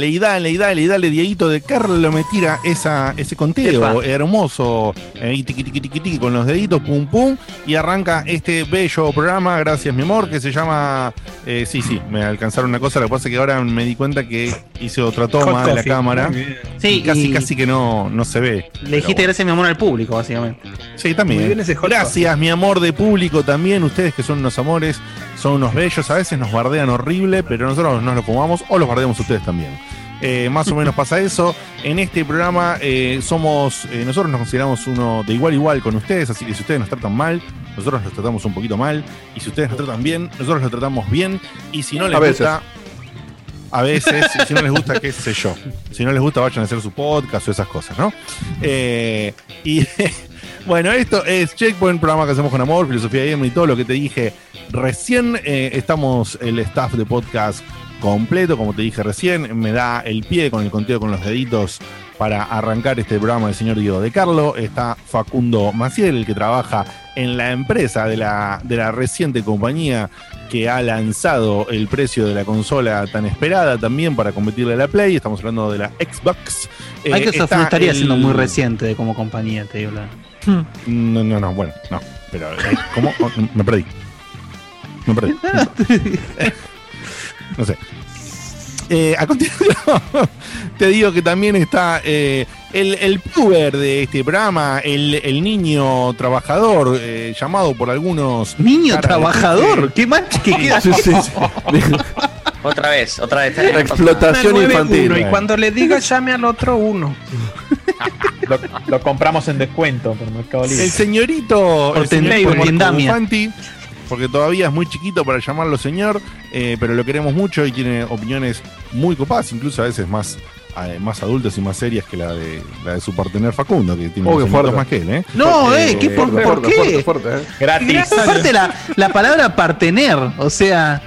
Dale, y dale, y dale, y dale, Dieguito de Carlo me tira esa, ese conteo Epa. hermoso, eh, tiqui, tiqui, tiqui, tiqui, con los deditos, pum, pum, y arranca este bello programa, gracias mi amor, que se llama, eh, sí, sí, me alcanzaron una cosa, lo que pasa es que ahora me di cuenta que hice otra toma Hot de la coffee. cámara, bien. y Sí, casi, y casi que no, no se ve. le dijiste gracias mi amor al público, básicamente. Sí, también. Muy bien ese hot Gracias, mi amor de público también. Ustedes que son unos amores, son unos bellos. A veces nos bardean horrible, pero nosotros nos lo fumamos o los bardeamos ustedes también. Eh, más o menos pasa eso. En este programa eh, somos, eh, nosotros nos consideramos uno de igual a igual con ustedes, así que si ustedes nos tratan mal, nosotros los tratamos un poquito mal. Y si ustedes nos tratan bien, nosotros los tratamos bien. Y si no les A gusta, a veces, si no les gusta, qué sé yo. Si no les gusta, vayan a hacer su podcast o esas cosas, ¿no? Y bueno, esto es Checkpoint, programa que hacemos con amor, filosofía y todo lo que te dije recién. Estamos el staff de podcast completo, como te dije recién. Me da el pie con el conteo con los deditos para arrancar este programa del señor Diego de Carlo. Está Facundo Maciel, el que trabaja en la empresa de la, de la reciente compañía que ha lanzado el precio de la consola tan esperada también para competirle a la Play. Estamos hablando de la Xbox. Eh, Hay que eso está estaría el- siendo muy reciente de como compañía, te digo. la- No, no, no, bueno, no. Pero, eh, ¿cómo? Oh, me perdí. Me perdí. No sé. Eh, a continuación, te digo que también está eh, el, el puber de este programa, el, el niño trabajador, eh, llamado por algunos. Niño trabajador, qué mal que queda. Sí, sí, sí. Otra vez, otra vez. Explotación Nueve, infantil. uno, y cuando le diga llame al otro uno. Lo, lo compramos en descuento por Mercado Libre. El señorito, Por el señor Ten- por Marco Tendamia. Bufanti, porque todavía es muy chiquito para llamarlo señor, eh, pero lo queremos mucho y tiene opiniones muy copadas, incluso a veces más, eh, más adultas y más serias que la de, la de su partener Facundo, que tiene Oh, más que él, ¿eh? No, eh, ¿qué, por, Fuerte, por fuerte, qué? fuerte, fuerte, eh. Gratis. Aparte la, la palabra partener, o sea,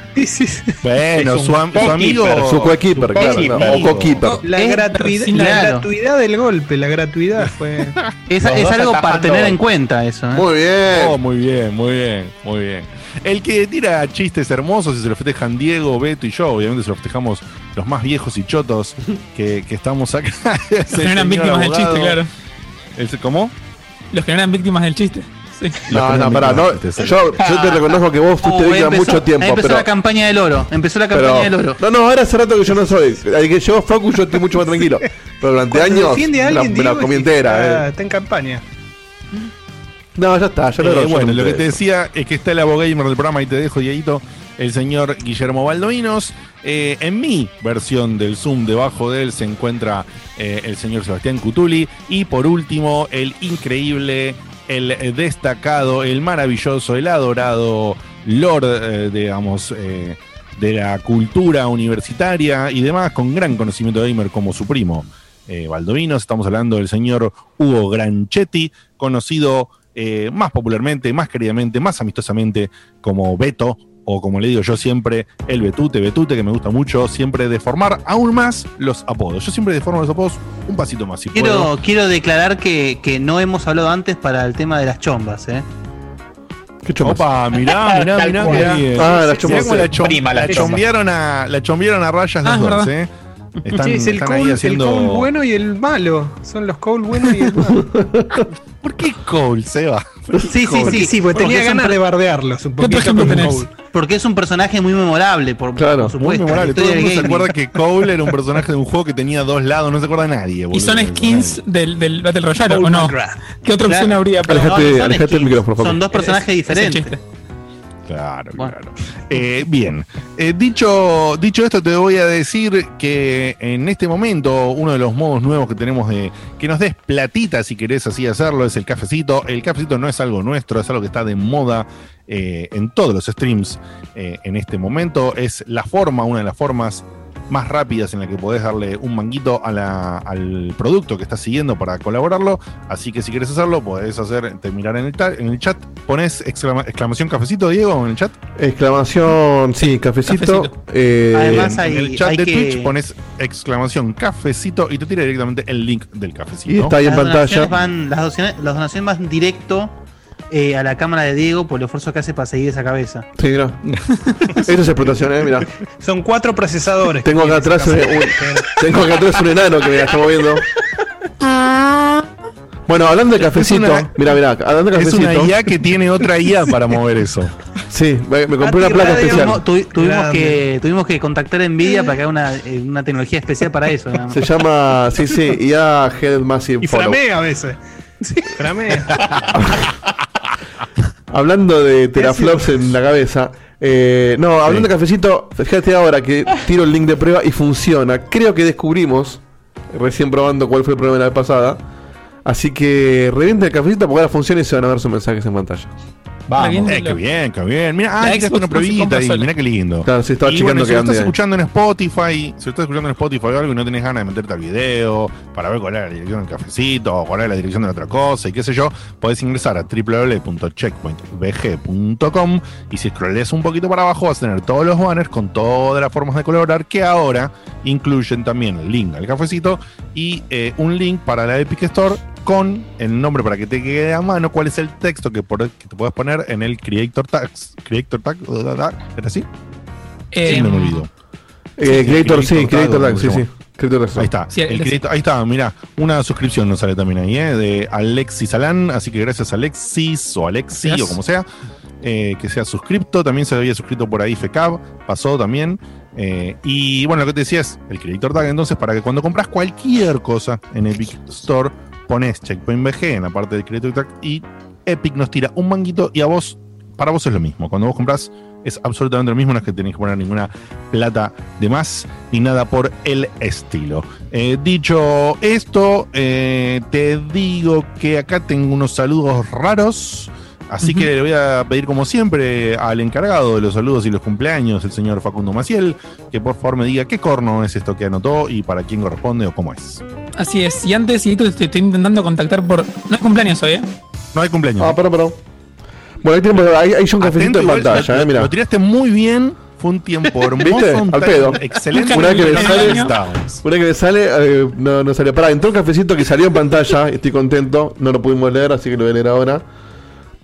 Bueno, su, am- su coequiper, amigo. Su coekeeper, claro. coequiper. no, O coekeeper. La, Es gratuidad, claro. la gratuidad del golpe, la gratuidad fue. es, es algo para tener en cuenta eso. ¿eh? Muy bien. Oh, muy bien, muy bien, muy bien. El que tira chistes hermosos y se lo festejan Diego, Beto y yo, obviamente se lo festejamos los más viejos y chotos que, que estamos acá. Es Los que no eran víctimas del chiste, claro. ¿Cómo? Los que no eran víctimas del chiste. Sí. No, no, pará, no, yo, yo te reconozco que vos fuiste Oh, víctima empezó- mucho tiempo, ahí empezó pero, la campaña del oro. Empezó la campaña pero del oro. no, no, ahora hace rato que yo no soy. Al que llegó Facu yo estoy mucho más tranquilo. Pero durante Cuando años me la, la comí entera. está, eh. está en campaña. No, ya está, ya lo Eh, bueno, yo lo que te decía es que está el abogamer del programa y te dejo, Dieguito, el señor Guillermo Baldovinos. Eh, en mi versión del Zoom, debajo de él se encuentra eh, el señor Sebastián Cutuli. Y por último, el increíble, el destacado, el maravilloso, el adorado Lord, eh, digamos, eh, de la cultura universitaria y demás, con gran conocimiento de gamer como su primo. Eh, estamos hablando del señor Hugo Granchetti, conocido eh, más popularmente, más queridamente, más amistosamente como Beto, o como le digo yo siempre, el Betute, Betute, que me gusta mucho, siempre deformar aún más los apodos. Yo siempre deformo los apodos un pasito más. Si puedo. Quiero, quiero declarar que, que no hemos hablado antes para el tema de las chombas, ¿eh? ¿Qué chomas? Opa, mirá, mirá, mirá. Ah, la Mirá cómo la, chom- Prima, la la choma. chombearon a, la chombearon a rayas Ah, los dos. ¿eh? Están, Sí, es el están ahí el haciendo. Cole bueno y el malo. Son los Cole buenos y el malo. ¿Por qué Cole, Seba? Sí, sí, sí. sí, porque tenía es un ganas de bardearlos un ¿Qué otro poquito ejemplo tenés? Cole. Porque es un personaje muy memorable, por, Claro, por Muy supuesto. memorable. la Todo el mundo se acuerda que Cole era un personaje de un juego que tenía dos lados, no se acuerda nadie. Y boludo. son skins del, del Battle Royale, Cole ¿o no? McGrath. ¿Qué otra opción Claro. habría? para- Alejate- No, alejate el micrófono. Son dos personajes Es- es el diferentes. chiste. Claro, Bueno. claro. Eh, bien, Eh, dicho, dicho esto, te voy a decir que en este momento uno de los modos nuevos que tenemos de que nos des platita si querés así hacerlo es el cafecito. El cafecito no es algo nuestro, es algo que está de moda eh, en todos los streams en este momento. Es la forma, una de las formas más rápidas en la que podés darle un manguito a la- al producto que estás siguiendo para colaborarlo. Así que si quieres hacerlo, podés hacer, te mirar en el, en el chat. Pones exclama- exclamación cafecito, Diego, en el chat. Exclamación, sí, cafecito. Cafecito. Eh, Además, en el hay- chat hay de que- Twitch pones exclamación cafecito y te tira directamente el link del y cafecito. está ahí en pantalla. van, las donaciones, las donaciones van directo eh, a la cámara de Diego por el esfuerzo que hace para seguir esa cabeza. Sí, mira. Eso es explotación, eh, mira. Son cuatro procesadores. Tengo acá atrás un, un- tengo acá atrás un enano que me la está moviendo. Bueno, hablando de cafecito, una- mira, mira, hablando de Es cafecito. una IA que tiene otra IA para mover eso. Sí, me, me compré una Ati placa especial. Tuvimos, tuvi- tuvimos Grande. que, tuvimos que contactar a Nvidia para que haga una, eh, una tecnología especial para eso. nada más. Se llama, sí, sí, IA Head Massive Y Follow. framea a veces. Framea. Hablando de teraflops en la cabeza. eh, no, hablando de cafecito, fíjate ahora que tiro el link de prueba y funciona. Creo que descubrimos, recién probando cuál fue el problema de la vez pasada. Así que revienta el cafecito porque ahora funciona y se van a ver sus mensajes en pantalla. Vamos. Eh, qué bien, qué bien. Mira, ah, Xbox una y sola. mira qué lindo. Claro, sí, estaba y chequeando bueno, si lo estás ahí. escuchando en Spotify, si lo estás escuchando en Spotify o algo y no tenés ganas de meterte al video para ver cuál es la dirección del cafecito o cuál es la dirección de la otra cosa y qué sé yo, podés ingresar a www.checkpointvg.com y si scrolleas un poquito para abajo vas a tener todos los banners con todas las formas de colaborar que ahora incluyen también el link al cafecito y eh, un link para la Epic Store con el nombre para que te quede a mano cuál es el texto que, por- que te puedes poner en el Creator Tags. Creator Tag, ¿era así? Eh, Sí, me olvido. Eh, Creator, sí, Creator Tag, sí, ¿cómo se sí. Ahí está. Sí, el el- Creator- ahí está, mira, una suscripción nos sale también ahí, ¿eh? De Alexis Alán, así que gracias Alexis o Alexi Gracias. o como sea, eh, que sea suscripto, también se había suscrito por ahí FECAB, pasó también. eh, y bueno, lo que te decía es el Creator Tag, entonces para que cuando compras cualquier cosa en Epic Store, pones Checkpoint VG en la parte del Creator Tag y Epic nos tira un manguito y a vos, para vos es lo mismo. Cuando vos compras es absolutamente lo mismo, no es que tenés que poner ninguna plata de más ni nada por el estilo. Eh, dicho esto, eh, te digo que acá tengo unos saludos raros. Así que le voy a pedir, como siempre, al encargado de los saludos y los cumpleaños, el señor Facundo Maciel, que por favor me diga qué corno es esto que anotó y para quién corresponde o cómo es. Así es. Y antes, y te estoy intentando contactar por. No es cumpleaños hoy, ¿eh? No hay cumpleaños. Ah, perdón, perdón. Bueno, ahí tenemos, ahí, ahí hay un cafecito Atento, en igual, pantalla, eh, mira. lo tiraste muy bien. Fue un tiempo hermoso. ¿Viste? un Al pedo. Excelente. Una que le No sale-. Una que me sale, eh, no, no salió. Pará, entró un cafecito que salió en pantalla, estoy contento, no lo pudimos leer, así que lo voy a leer ahora.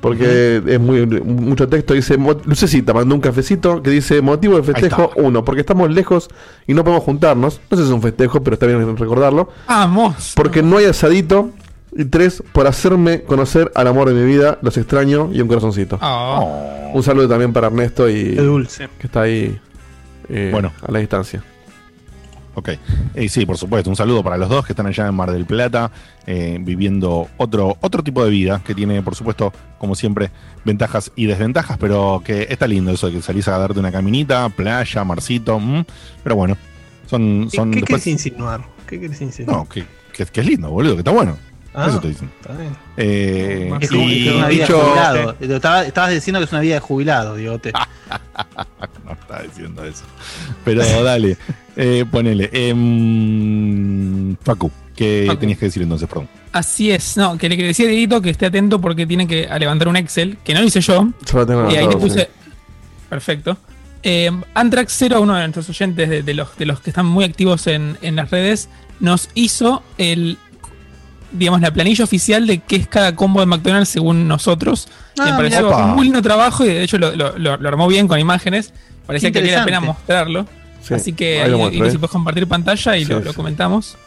Porque es muy mucho texto. Dice, Lucecita mandó un cafecito que dice, motivo de festejo, uno, porque estamos lejos y no podemos juntarnos. No sé si es un festejo, pero está bien recordarlo. Vamos. Porque no hay asadito. Y tres, por hacerme conocer al amor de mi vida, los extraño y un corazoncito. Oh. Un saludo también para Ernesto y Qué dulce. que está ahí eh, Bueno. a la distancia. Ok. Eh, sí, por supuesto. Un saludo para los dos que están allá en Mar del Plata, eh, viviendo otro, otro tipo de vida que tiene, por supuesto, como siempre, ventajas y desventajas, pero que está lindo eso de que salís a darte una caminita, playa, marcito. mm, pero bueno, son. ¿Qué, son qué después- querés insinuar? ¿Qué querés insinuar? no, que, que- que es lindo, boludo, que está bueno. Ah, Eso te dicen. está bien. Eh, Es, como, y es una vida de jubilado. Estaba- estabas diciendo que es una vida de jubilado, Diegote. No está diciendo eso. Pero dale, eh, ponele. em, Facu, ¿qué Facu. tenías que decir entonces, perdón? Así es. No, que le decía a Dieguito que esté atento porque tiene que levantar un Excel, que no lo hice yo. Solo tengo Y ahí le puse. sí. Perfecto. Eh, Antrax 0, uno de nuestros oyentes, de, de los, de los que están muy activos en, en las redes, nos hizo el digamos, la planilla oficial de qué es cada combo de McDonald's según nosotros. Ah, me pareció mirá. un muy lindo trabajo y de hecho lo, lo- lo- lo armó bien con imágenes. Parecía que valía la pena mostrarlo. Sí, Así que ahí ahí, si ¿eh? puedes compartir pantalla y Sí, lo, comentamos.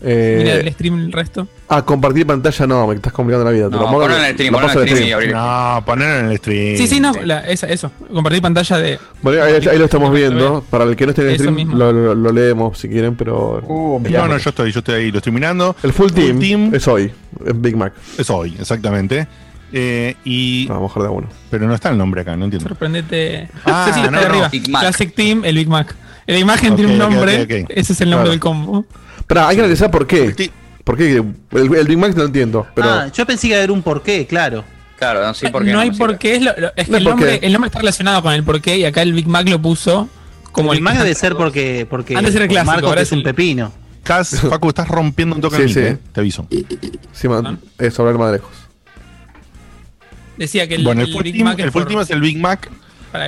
Eh, Mira el stream el resto. ah, compartir pantalla no, me estás complicando la vida. Te No, lo en el stream, ponlo en el stream. No, poner en el stream. Sí, sí, no, la- esa- eso. Compartir pantalla de. Bueno, ahí, ahí lo estamos viendo. Para el que no esté en el stream, lo, lo- lo leemos si quieren, pero. Uh. No, no, yo estoy, yo estoy ahí, lo estoy mirando. El full team, team es hoy, es Big Mac. es hoy, exactamente. Eh, y, No, vamos a dejar de uno. pero no está el nombre acá, no entiendo. Sorprendete. Ah, sí, sí, está no, ahí no. arriba. Big Mac. Classic Team, el Big Mac. La imagen tiene un nombre. Ese es el nombre Claro. del combo. Pero hay que analizar por qué. Sí. ¿Por qué? El, el Big Mac no lo entiendo, pero. Ah, yo pensé que iba a haber un porqué, claro. Claro, no sé por qué. no hay por qué. Es, lo- lo- es que el, nombre, qué. el nombre está relacionado con el porqué y acá el Big Mac lo puso como el el Mac debe ser porque, porque Antes era clásico, Marco ahora es es un el- pepino. Cas, Facu, estás rompiendo un toque Sí, sí. eh, te aviso. Sí, man, eso, hablar más lejos. Decía que el, bueno, el el full, Big team, Mac el es full team es el Big Mac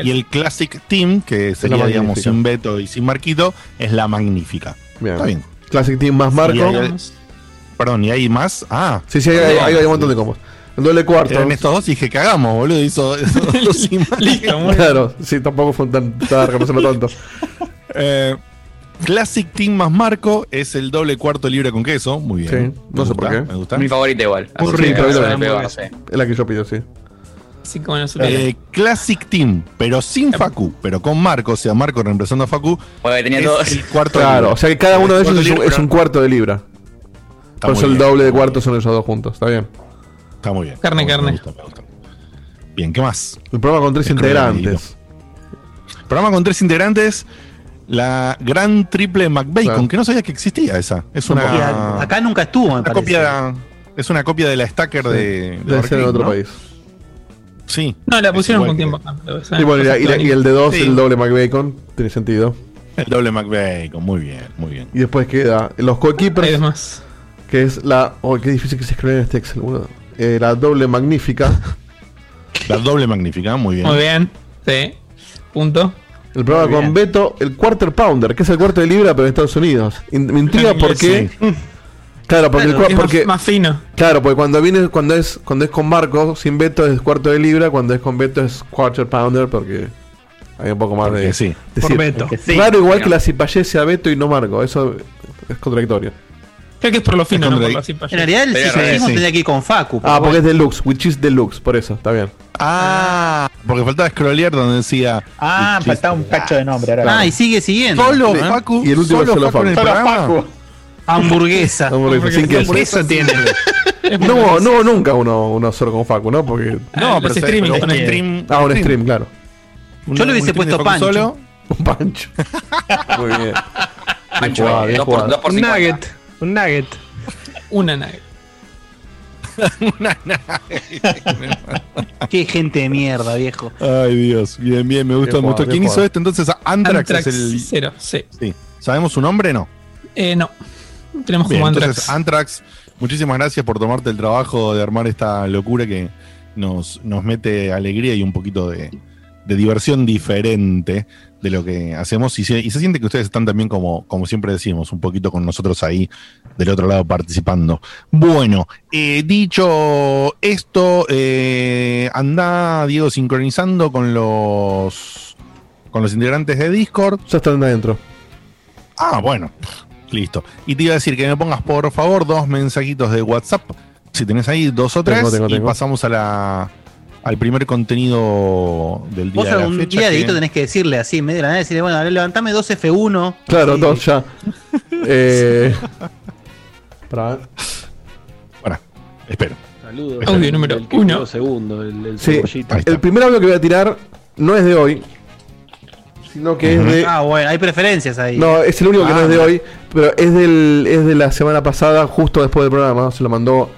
y el Classic Team, que sería, digamos, sin Beto y sin Marquito, es la magnífica. Bien. Está bien. Classic Team más Marco. Y hay- Perdón, ¿y hay más? Ah, Sí, sí, hay, hay- hay- hay un montón de combos. El doble cuarto. eran estos dos dije, cagamos, boludo. Hizo, dos imágenes. Claro, sí, tampoco fue tan tan reconocerlo tonto. Eh, Classic Team más Marco es el doble cuarto libre con queso. Muy bien. Sí, no Me sé por gusta, qué. Me gusta. Mi favorita igual. Muy rico, no no. Es la que yo pido, sí. Eh, Classic Team, pero sin Facu, pero con Marco, o sea, Marco reemplazando a Facu. Porque tenía es todos. el cuarto Claro, o sea que cada uno de El esos cuarto es un, es cuarto de libra. está Por eso el bien, doble de está muy cuarto son esos dos juntos, está bien. Está muy bien. Carne, carne. gusta, me gusta. Bien, ¿qué más? El programa con tres integrantes. Programa con tres integrantes. La gran triple McBacon, Claro. que no sabía que existía esa. Es una, a- acá nunca estuvo, me una parece. copia. Es una copia de la Stacker de, de Debe ser en Arcade, otro ¿no? país. Sí. No, la pusieron con tiempo esa Y, bueno, y, la- y la- y el de dos, Sí. el doble McBacon, tiene sentido. El doble McBacon, muy bien, muy bien. Y después queda los coequippers, demás. que es la. Oh, qué difícil que se escribe en este Excel, boludo. Eh, la doble magnífica. La doble magnífica, muy bien. Muy bien. Sí. Punto. El programa Muy con bien. Beto, el Quarter Pounder, que es el cuarto de libra, pero en Estados Unidos. Me intriga En por inglés, qué. Claro, porque, Claro, Es porque más, más fino. claro, porque cuando viene, cuando es, cuando es con Marco, sin Beto es cuarto de libra, cuando es con Beto es Quarter Pounder, porque hay un poco más Porque de. sí. decir, Beto. Claro, igual que la Cipayé sea Beto y no Marco, eso es contradictorio. Creo que es por lo fino, no por En realidad el revés, sí. tenía que ir con Facu. Ah, porque es deluxe, which is deluxe, por eso, está bien. Ah, porque faltaba scrollear donde decía. Ah, faltaba un cacho de nombre. Ahora Ah, y sigue siguiendo. Solo ¿Eh? Facu. Y el último solo, solo Facu en el Facu. Solo programa. Facu. Hamburguesa. No, porque sin queso. Eso tiene. No, hubo- no hubo nunca uno, uno solo con Facu, ¿no? Porque. Ah, los pero streaming un el- stream. Ah, un stream, claro. Un- Yo le hubiese un puesto Pancho. Solo. Un pancho. Muy bien. Pancho, jugado, bien dos por, jugado. dos por Un nugget. Un nugget. Una nave. Qué gente de mierda, viejo. Ay, Dios. Bien, bien, me gustó, Bien me gustó. ¿Quién hizo esto? Entonces, Antrax, Antrax es el. cero, sí. Sí. ¿Sabemos su nombre? No. Eh, no. Tenemos Bien, como entonces, Antrax. Antrax, muchísimas gracias por tomarte el trabajo de armar esta locura que nos, nos mete alegría y un poquito de, de diversión diferente de lo que hacemos. Y se, y se siente que ustedes están también, como, como siempre decimos, un poquito con nosotros ahí del otro lado participando. Bueno, eh, dicho esto, eh, anda, Diego, sincronizando con los, con los integrantes de Discord. Ya están adentro. Ah, bueno, listo. Y te iba a decir que me pongas por favor dos mensajitos de WhatsApp, si tenés ahí dos o tres, Tengo, tengo, y tengo. pasamos a la al primer contenido del día Vos de la algún fecha. día, que- Dieguito, tenés que decirle así, en medio de la nada, decirle, bueno, levantame dos F1. Claro, dos ya. eh, para ver. Bueno, espero. Saludos. Audio número el uno. segundo, el, el Sí, el primer audio que voy a tirar no es de hoy, sino que es de. Ah, bueno, hay preferencias ahí. No, es el único que no Ah, es de mira. hoy, pero es del es de la semana pasada, justo después del programa. Se lo mandó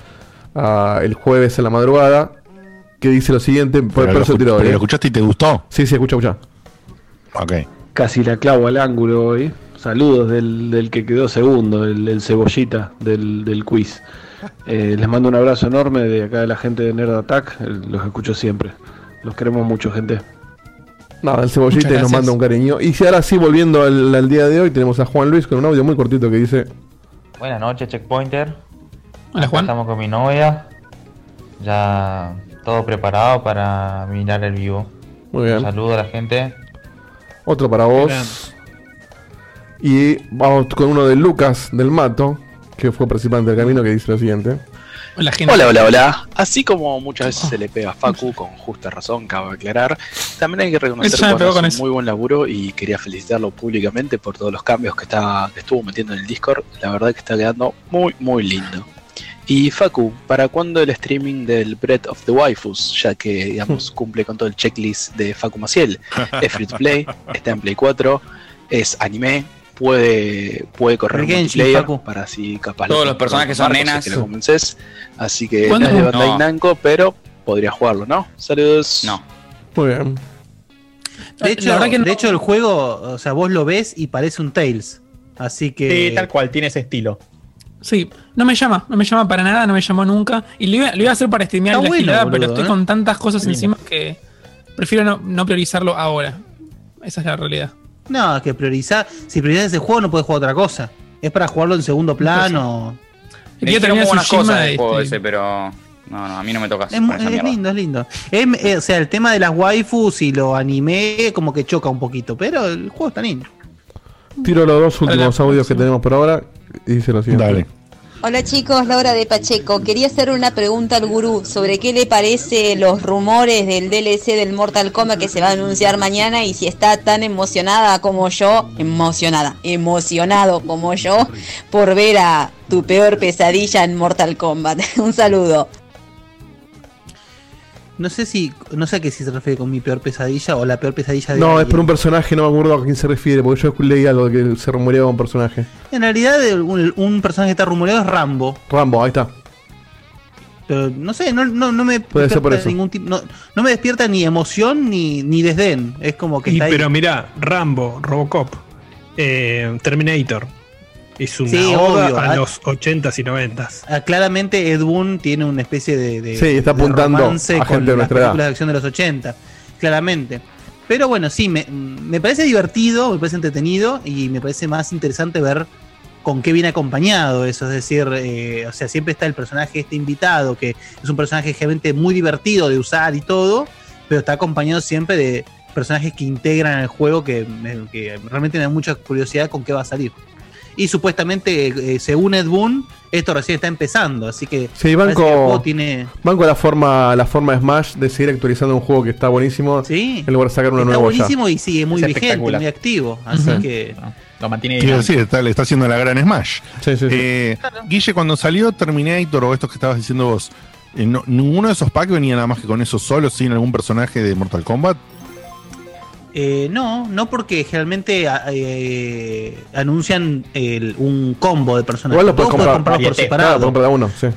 ah, el jueves en la madrugada. Que dice lo siguiente, por, Pero, lo, pero hoy, lo eh. escuchaste y te gustó. Sí, sí, escucha, escucha. Ok. Casi la clavo al ángulo hoy. Saludos del, del que quedó segundo, el, el cebollita del, del quiz. Eh, les mando un abrazo enorme de acá de la gente de Nerd Attack. eh, Los escucho siempre. Los queremos mucho, gente. Nada, el cebollita nos manda un cariño. Y si ahora sí, volviendo al, al día de hoy, tenemos a Juan Luis con un audio muy cortito que dice: Buenas noches, Checkpointer. Hola, Juan. Estamos con mi novia. Ya todo preparado para mirar el vivo. Muy bien. Un saludo a la gente. Otro para vos. Bien. Y vamos con uno de Lucas del Mato, que fue participante del camino, que dice lo siguiente. Hola, Hola, hola, hola. Así como muchas veces se le pega a Facu, con justa razón, cabe aclarar, también hay que reconocer que con un eso. muy buen laburo y quería felicitarlo públicamente por todos los cambios que, está, que estuvo metiendo en el Discord. La verdad que está quedando muy, muy lindo. Y Facu, ¿para cuándo el streaming del Breath of the Waifus? Ya que, digamos, cumple con todo el checklist de Facu Maciel. Es free to play, está en Play 4, es anime, puede, puede correr multiplayer para así capaz Todos lo los personajes son nenas. que lo convences. Así que no es de Bandai No. Namco, pero podría jugarlo, ¿no? Saludos. No. Muy bien. De hecho, La verdad que no- de hecho, el juego, o sea, vos lo ves y parece un Tails. Así que. Sí, tal cual, tiene ese estilo. Sí, no me llama, no me llama para nada, no me llamó nunca. Y lo iba, lo iba a hacer para streamear Está la bueno, gilada, boludo, pero estoy ¿eh? con tantas cosas encima que prefiero no, no priorizarlo ahora. Esa es la realidad. No, que priorizar. Si priorizas ese juego, no puedes jugar otra cosa. Es para jugarlo en segundo plano. Y Me quiero dijeron terminar muy buenas cosas de del juego este- ese, pero. No, no, a mí no me tocas. Es, es lindo, es lindo. Es- eh, o sea, el tema de las waifus y lo anime como que choca un poquito, pero el juego está lindo. Tiro los dos últimos audios que tenemos por ahora y dice lo siguiente. Dale. Hola chicos, Laura de Pacheco. Quería hacer una pregunta al gurú sobre qué le parece los rumores del DLC del Mortal Kombat que se va a anunciar mañana y si está tan emocionada como yo, emocionada, emocionado como yo por ver a tu peor pesadilla en Mortal Kombat. Un saludo. No sé si, no sé a qué si se refiere con mi peor pesadilla o la peor pesadilla de No, es por un personaje, no me acuerdo a quién se refiere, porque yo leí algo de que se rumoreaba un personaje. En realidad, un, un personaje que está rumoreado es Rambo. Rambo, ahí está. Pero no sé, no, no, no me Puede ser por eso. ningún tipo. No, no me despierta ni emoción ni, ni desdén. Es como que Y, está ahí. pero mira, Rambo, Robocop, eh, Terminator. Es una Sí, obvio, a ah. los 80s y 90s. Ah, claramente Ed Boon tiene una especie de, de- Sí, está de apuntando romance a con gente de las edad. películas de acción de los 80, claramente. Pero bueno, sí, me, me parece divertido, me parece entretenido y me parece más interesante ver con qué viene acompañado eso. Es decir, eh, o sea, siempre está el personaje este invitado, que es un personaje realmente muy divertido de usar y todo, pero está acompañado siempre de personajes que integran el juego que, que realmente me da mucha curiosidad con qué va a salir. Y supuestamente, eh, según Ed Boon, esto recién está empezando, así que Sí, parece que el juego banco, tiene. banco la forma la forma de Smash de seguir actualizando un juego que está buenísimo Sí, en lugar de sacar uno está nuevo buenísimo y sigue muy Es vigente, muy activo. Así que. Lo mantiene decir, está, le está haciendo la gran Smash. Sí, sí, sí. Eh, Guille, cuando salió Terminator o estos que estabas diciendo vos, eh, no- ninguno de esos packs venía nada más que con eso solo, sin algún personaje de Mortal Kombat. Eh, no, no porque generalmente a- eh, anuncian el- un combo de personajes. Igual lo puedes comprar. comprarlos por Billete. Claro, separado. compra uno, sí.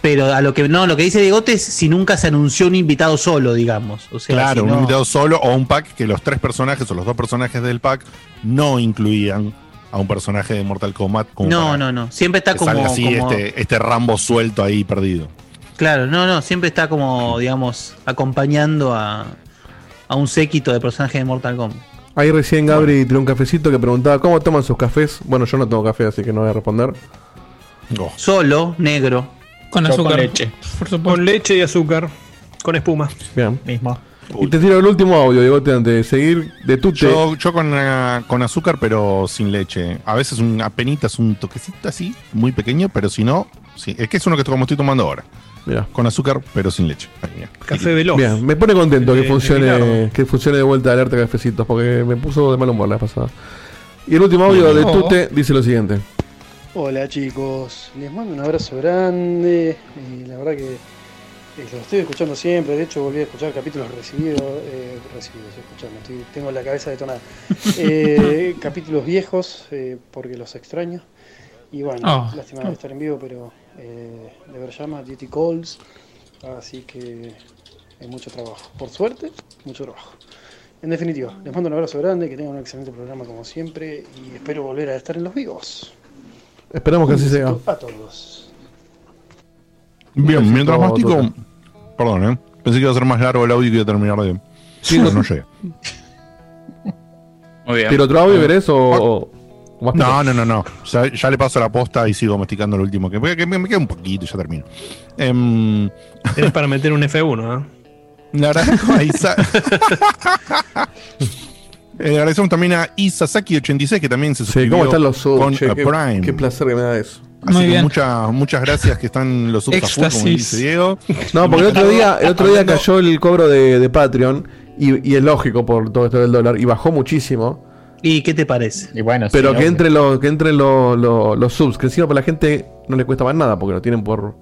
pero a lo que no, lo que dice Diegote es si nunca se anunció un invitado solo, digamos. O sea, claro, si un no- invitado solo o un pack que los tres personajes o los dos personajes del pack no incluían a un personaje de Mortal Kombat. como No, no, no. Siempre está que como. salga así como- este, este Rambo suelto ahí perdido. Claro, no, no. Siempre está como, digamos, acompañando a, a un séquito de personajes de Mortal Kombat. Ahí recién Gabri tiró un cafecito que preguntaba cómo toman sus cafés. Bueno, yo no tomo café, así que no voy a responder. Oh. Solo, negro. Con Yo azúcar. con leche. Por supuesto. Con leche y azúcar. Con espuma. Bien. Mismo. Y te tiro el último audio, Diegote, antes de seguir. De Tute. Yo, yo con, ah, con azúcar, pero sin leche. A veces un apenitas, un toquecito así, muy pequeño, pero si no, sí. Es que es uno que como estoy tomando ahora. Mira. Con azúcar, pero sin leche. Café veloz. Bien, me pone contento De- que de funcione, que funcione de vuelta alerta cafecitos, porque me puso de mal humor la pasada. Y el último audio de Oh. Tute dice lo siguiente. Hola chicos, les mando un abrazo grande y la verdad que eh, los estoy escuchando siempre, de hecho volví a escuchar capítulos recibidos, eh, recibidos, escuchando, estoy- tengo la cabeza detonada. Eh, capítulos viejos eh, porque los extraño y bueno, Oh. lástima de estar en vivo, pero eh, de ver llama, Duty Calls, así que hay mucho trabajo, por suerte, mucho trabajo. En definitiva, les mando un abrazo grande, que tengan un excelente programa como siempre y espero volver a estar en los vivos. Esperamos que así sea. A todos. Bien, Gracias, mientras mastico. Perdón, ¿eh? Pensé que iba a ser más largo el audio y que iba a terminar de. Sí, no- no llega. Muy bien. ¿Tiro otro audio, querés? O, o- Como No, no, no, no. Ya, ya le paso la posta y sigo masticando lo último. Que, que me, me queda un poquito y ya termino. Em, Tienes para meter un F1, ¿eh? Le agradezco a Isa. Eh, agradecemos también a Isasaki86 que también se Sí, suscribió ¿cómo están los subs? con Che, qué, Prime. qué placer que me da eso. Así Muy que bien. muchas muchas gracias que están los subs a full, como Éxtasis. dice Diego. No, porque el otro día, el otro día cayó el cobro de, de Patreon y, y es lógico por todo esto del dólar y bajó muchísimo. ¿Y qué te parece? Y bueno, Pero sí, que entre los que entren los, los, los subs, que encima para la gente no le cuesta más nada porque lo tienen por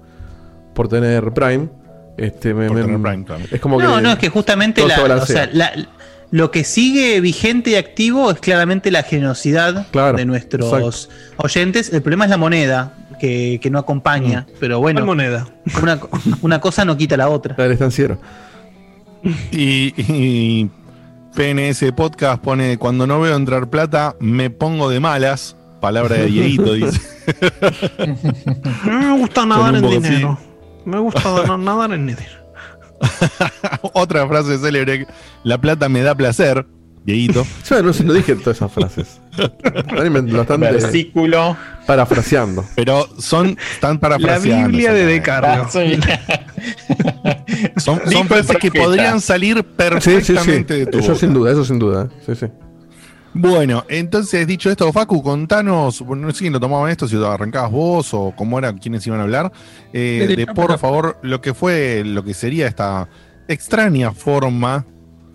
por tener Prime. Este, me- Por me- tener Prime, claro. Es como No, que no, es que justamente todo la, se o balancea. sea, la- lo que sigue vigente y activo es claramente la generosidad Claro, de nuestros exacto. oyentes. El problema es la moneda, que, que no acompaña. Pero bueno, ¿Cuál moneda? una, una cosa no quita la otra. la del estanciero. Y, y PNS Podcast pone: Cuando no veo entrar plata, me pongo de malas. Palabra de Dieguito, dice. No me gusta nadar en dinero. Me gusta na- nadar en dinero. Otra frase célebre: La plata me da placer. Dieguito. Yo no, sé, no dije todas esas frases. A mí me- bastante Versículo. parafraseando. Pero son tan La parafraseando. Biblia de De exactamente. Carlo. Son, son frases que podrían salir Sí, sí, sí. perfectamente de tu Eso boca. sin duda, eso sin duda. Sí, sí. Bueno, entonces dicho esto, Facu, contanos, bueno, no sé quién lo tomaban esto, si lo arrancabas vos o cómo era, quiénes iban a hablar, eh, de la- por favor lo que fue, lo que sería esta extraña forma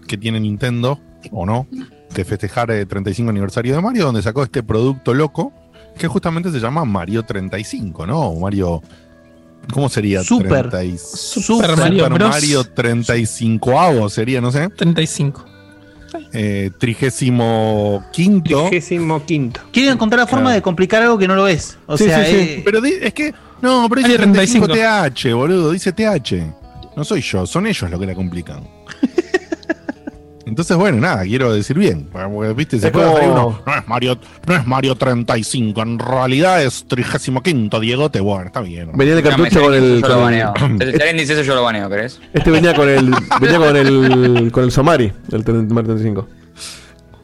que tiene Nintendo, o no, de festejar el 35 aniversario de Mario, donde sacó este producto loco, que justamente se llama Mario 35, ¿no? O Mario... ¿Cómo sería? Super. 30 y- Super Mario Super Bros. Mario 35 sería, no sé. 35. Eh, trigésimo quinto. Trigésimo quinto. Quieren encontrar la forma Claro. de complicar algo que no lo es. O Sí, sea, sí, sí. eh, Pero es que. No, pero dice Mario 35 35. TH, boludo. Dice TH. No soy yo, son ellos los que la complican. Entonces, bueno, nada, quiero decir bien. Porque, ¿viste? Se Es puede como- uno, No es Mario, no es Mario 35, en realidad es 35 Diegote. Bueno, está bien. Venía el No, cartucho con el. Yo lo baneo. Si alguien dice eso, yo lo baneo, ¿querés? este venía con el. Venía con el. Con el Somari, el 30 Mario 35.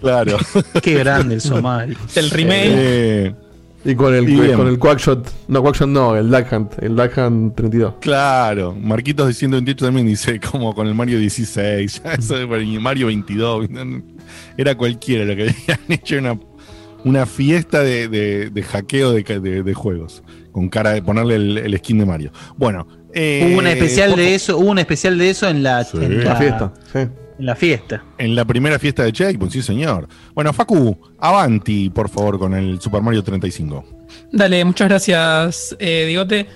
Claro. qué grande el Somali. El remake. Eh, Y con el, bien. con el Quackshot. No, Quackshot no, el Duck Hunt. El Duck Hunt 32. claro. Marquitos de 128 también dice como con el Mario 16. Ya eso de Mario 22. Era cualquiera lo que habían hecho una, una fiesta de, de- de hackeo de, de- de juegos. Con cara de ponerle el, el skin de Mario. Bueno. eh, Hubo una especial de eso, hubo una especial de eso en la, Sí. en La fiesta. Sí. En la fiesta. En la primera fiesta de Checkpoint, sí, señor. Bueno, Facu, avanti, por favor, con el Super Mario 35. Dale, muchas gracias, eh, Digote.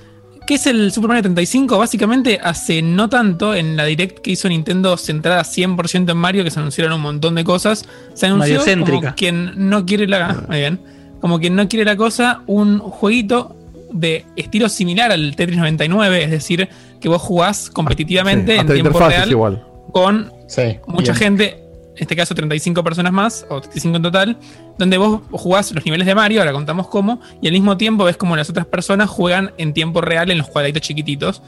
¿Qué es el Super Mario 35? Básicamente, hace no tanto, en la Direct que hizo Nintendo centrada 100% en Mario, que se anunciaron un montón de cosas, se anunció como quien no quiere la... Muy bien. Como quien no quiere la cosa, un jueguito de estilo similar al Tetris 99, es decir, que vos jugás competitivamente Sí, en tiempo real igual. con Sí. mucha bien. gente, en este caso 35 personas más, o 35 en total, donde vos jugás los niveles de Mario, ahora contamos cómo, y al mismo tiempo ves como las otras personas juegan en tiempo real en los cuadraditos chiquititos.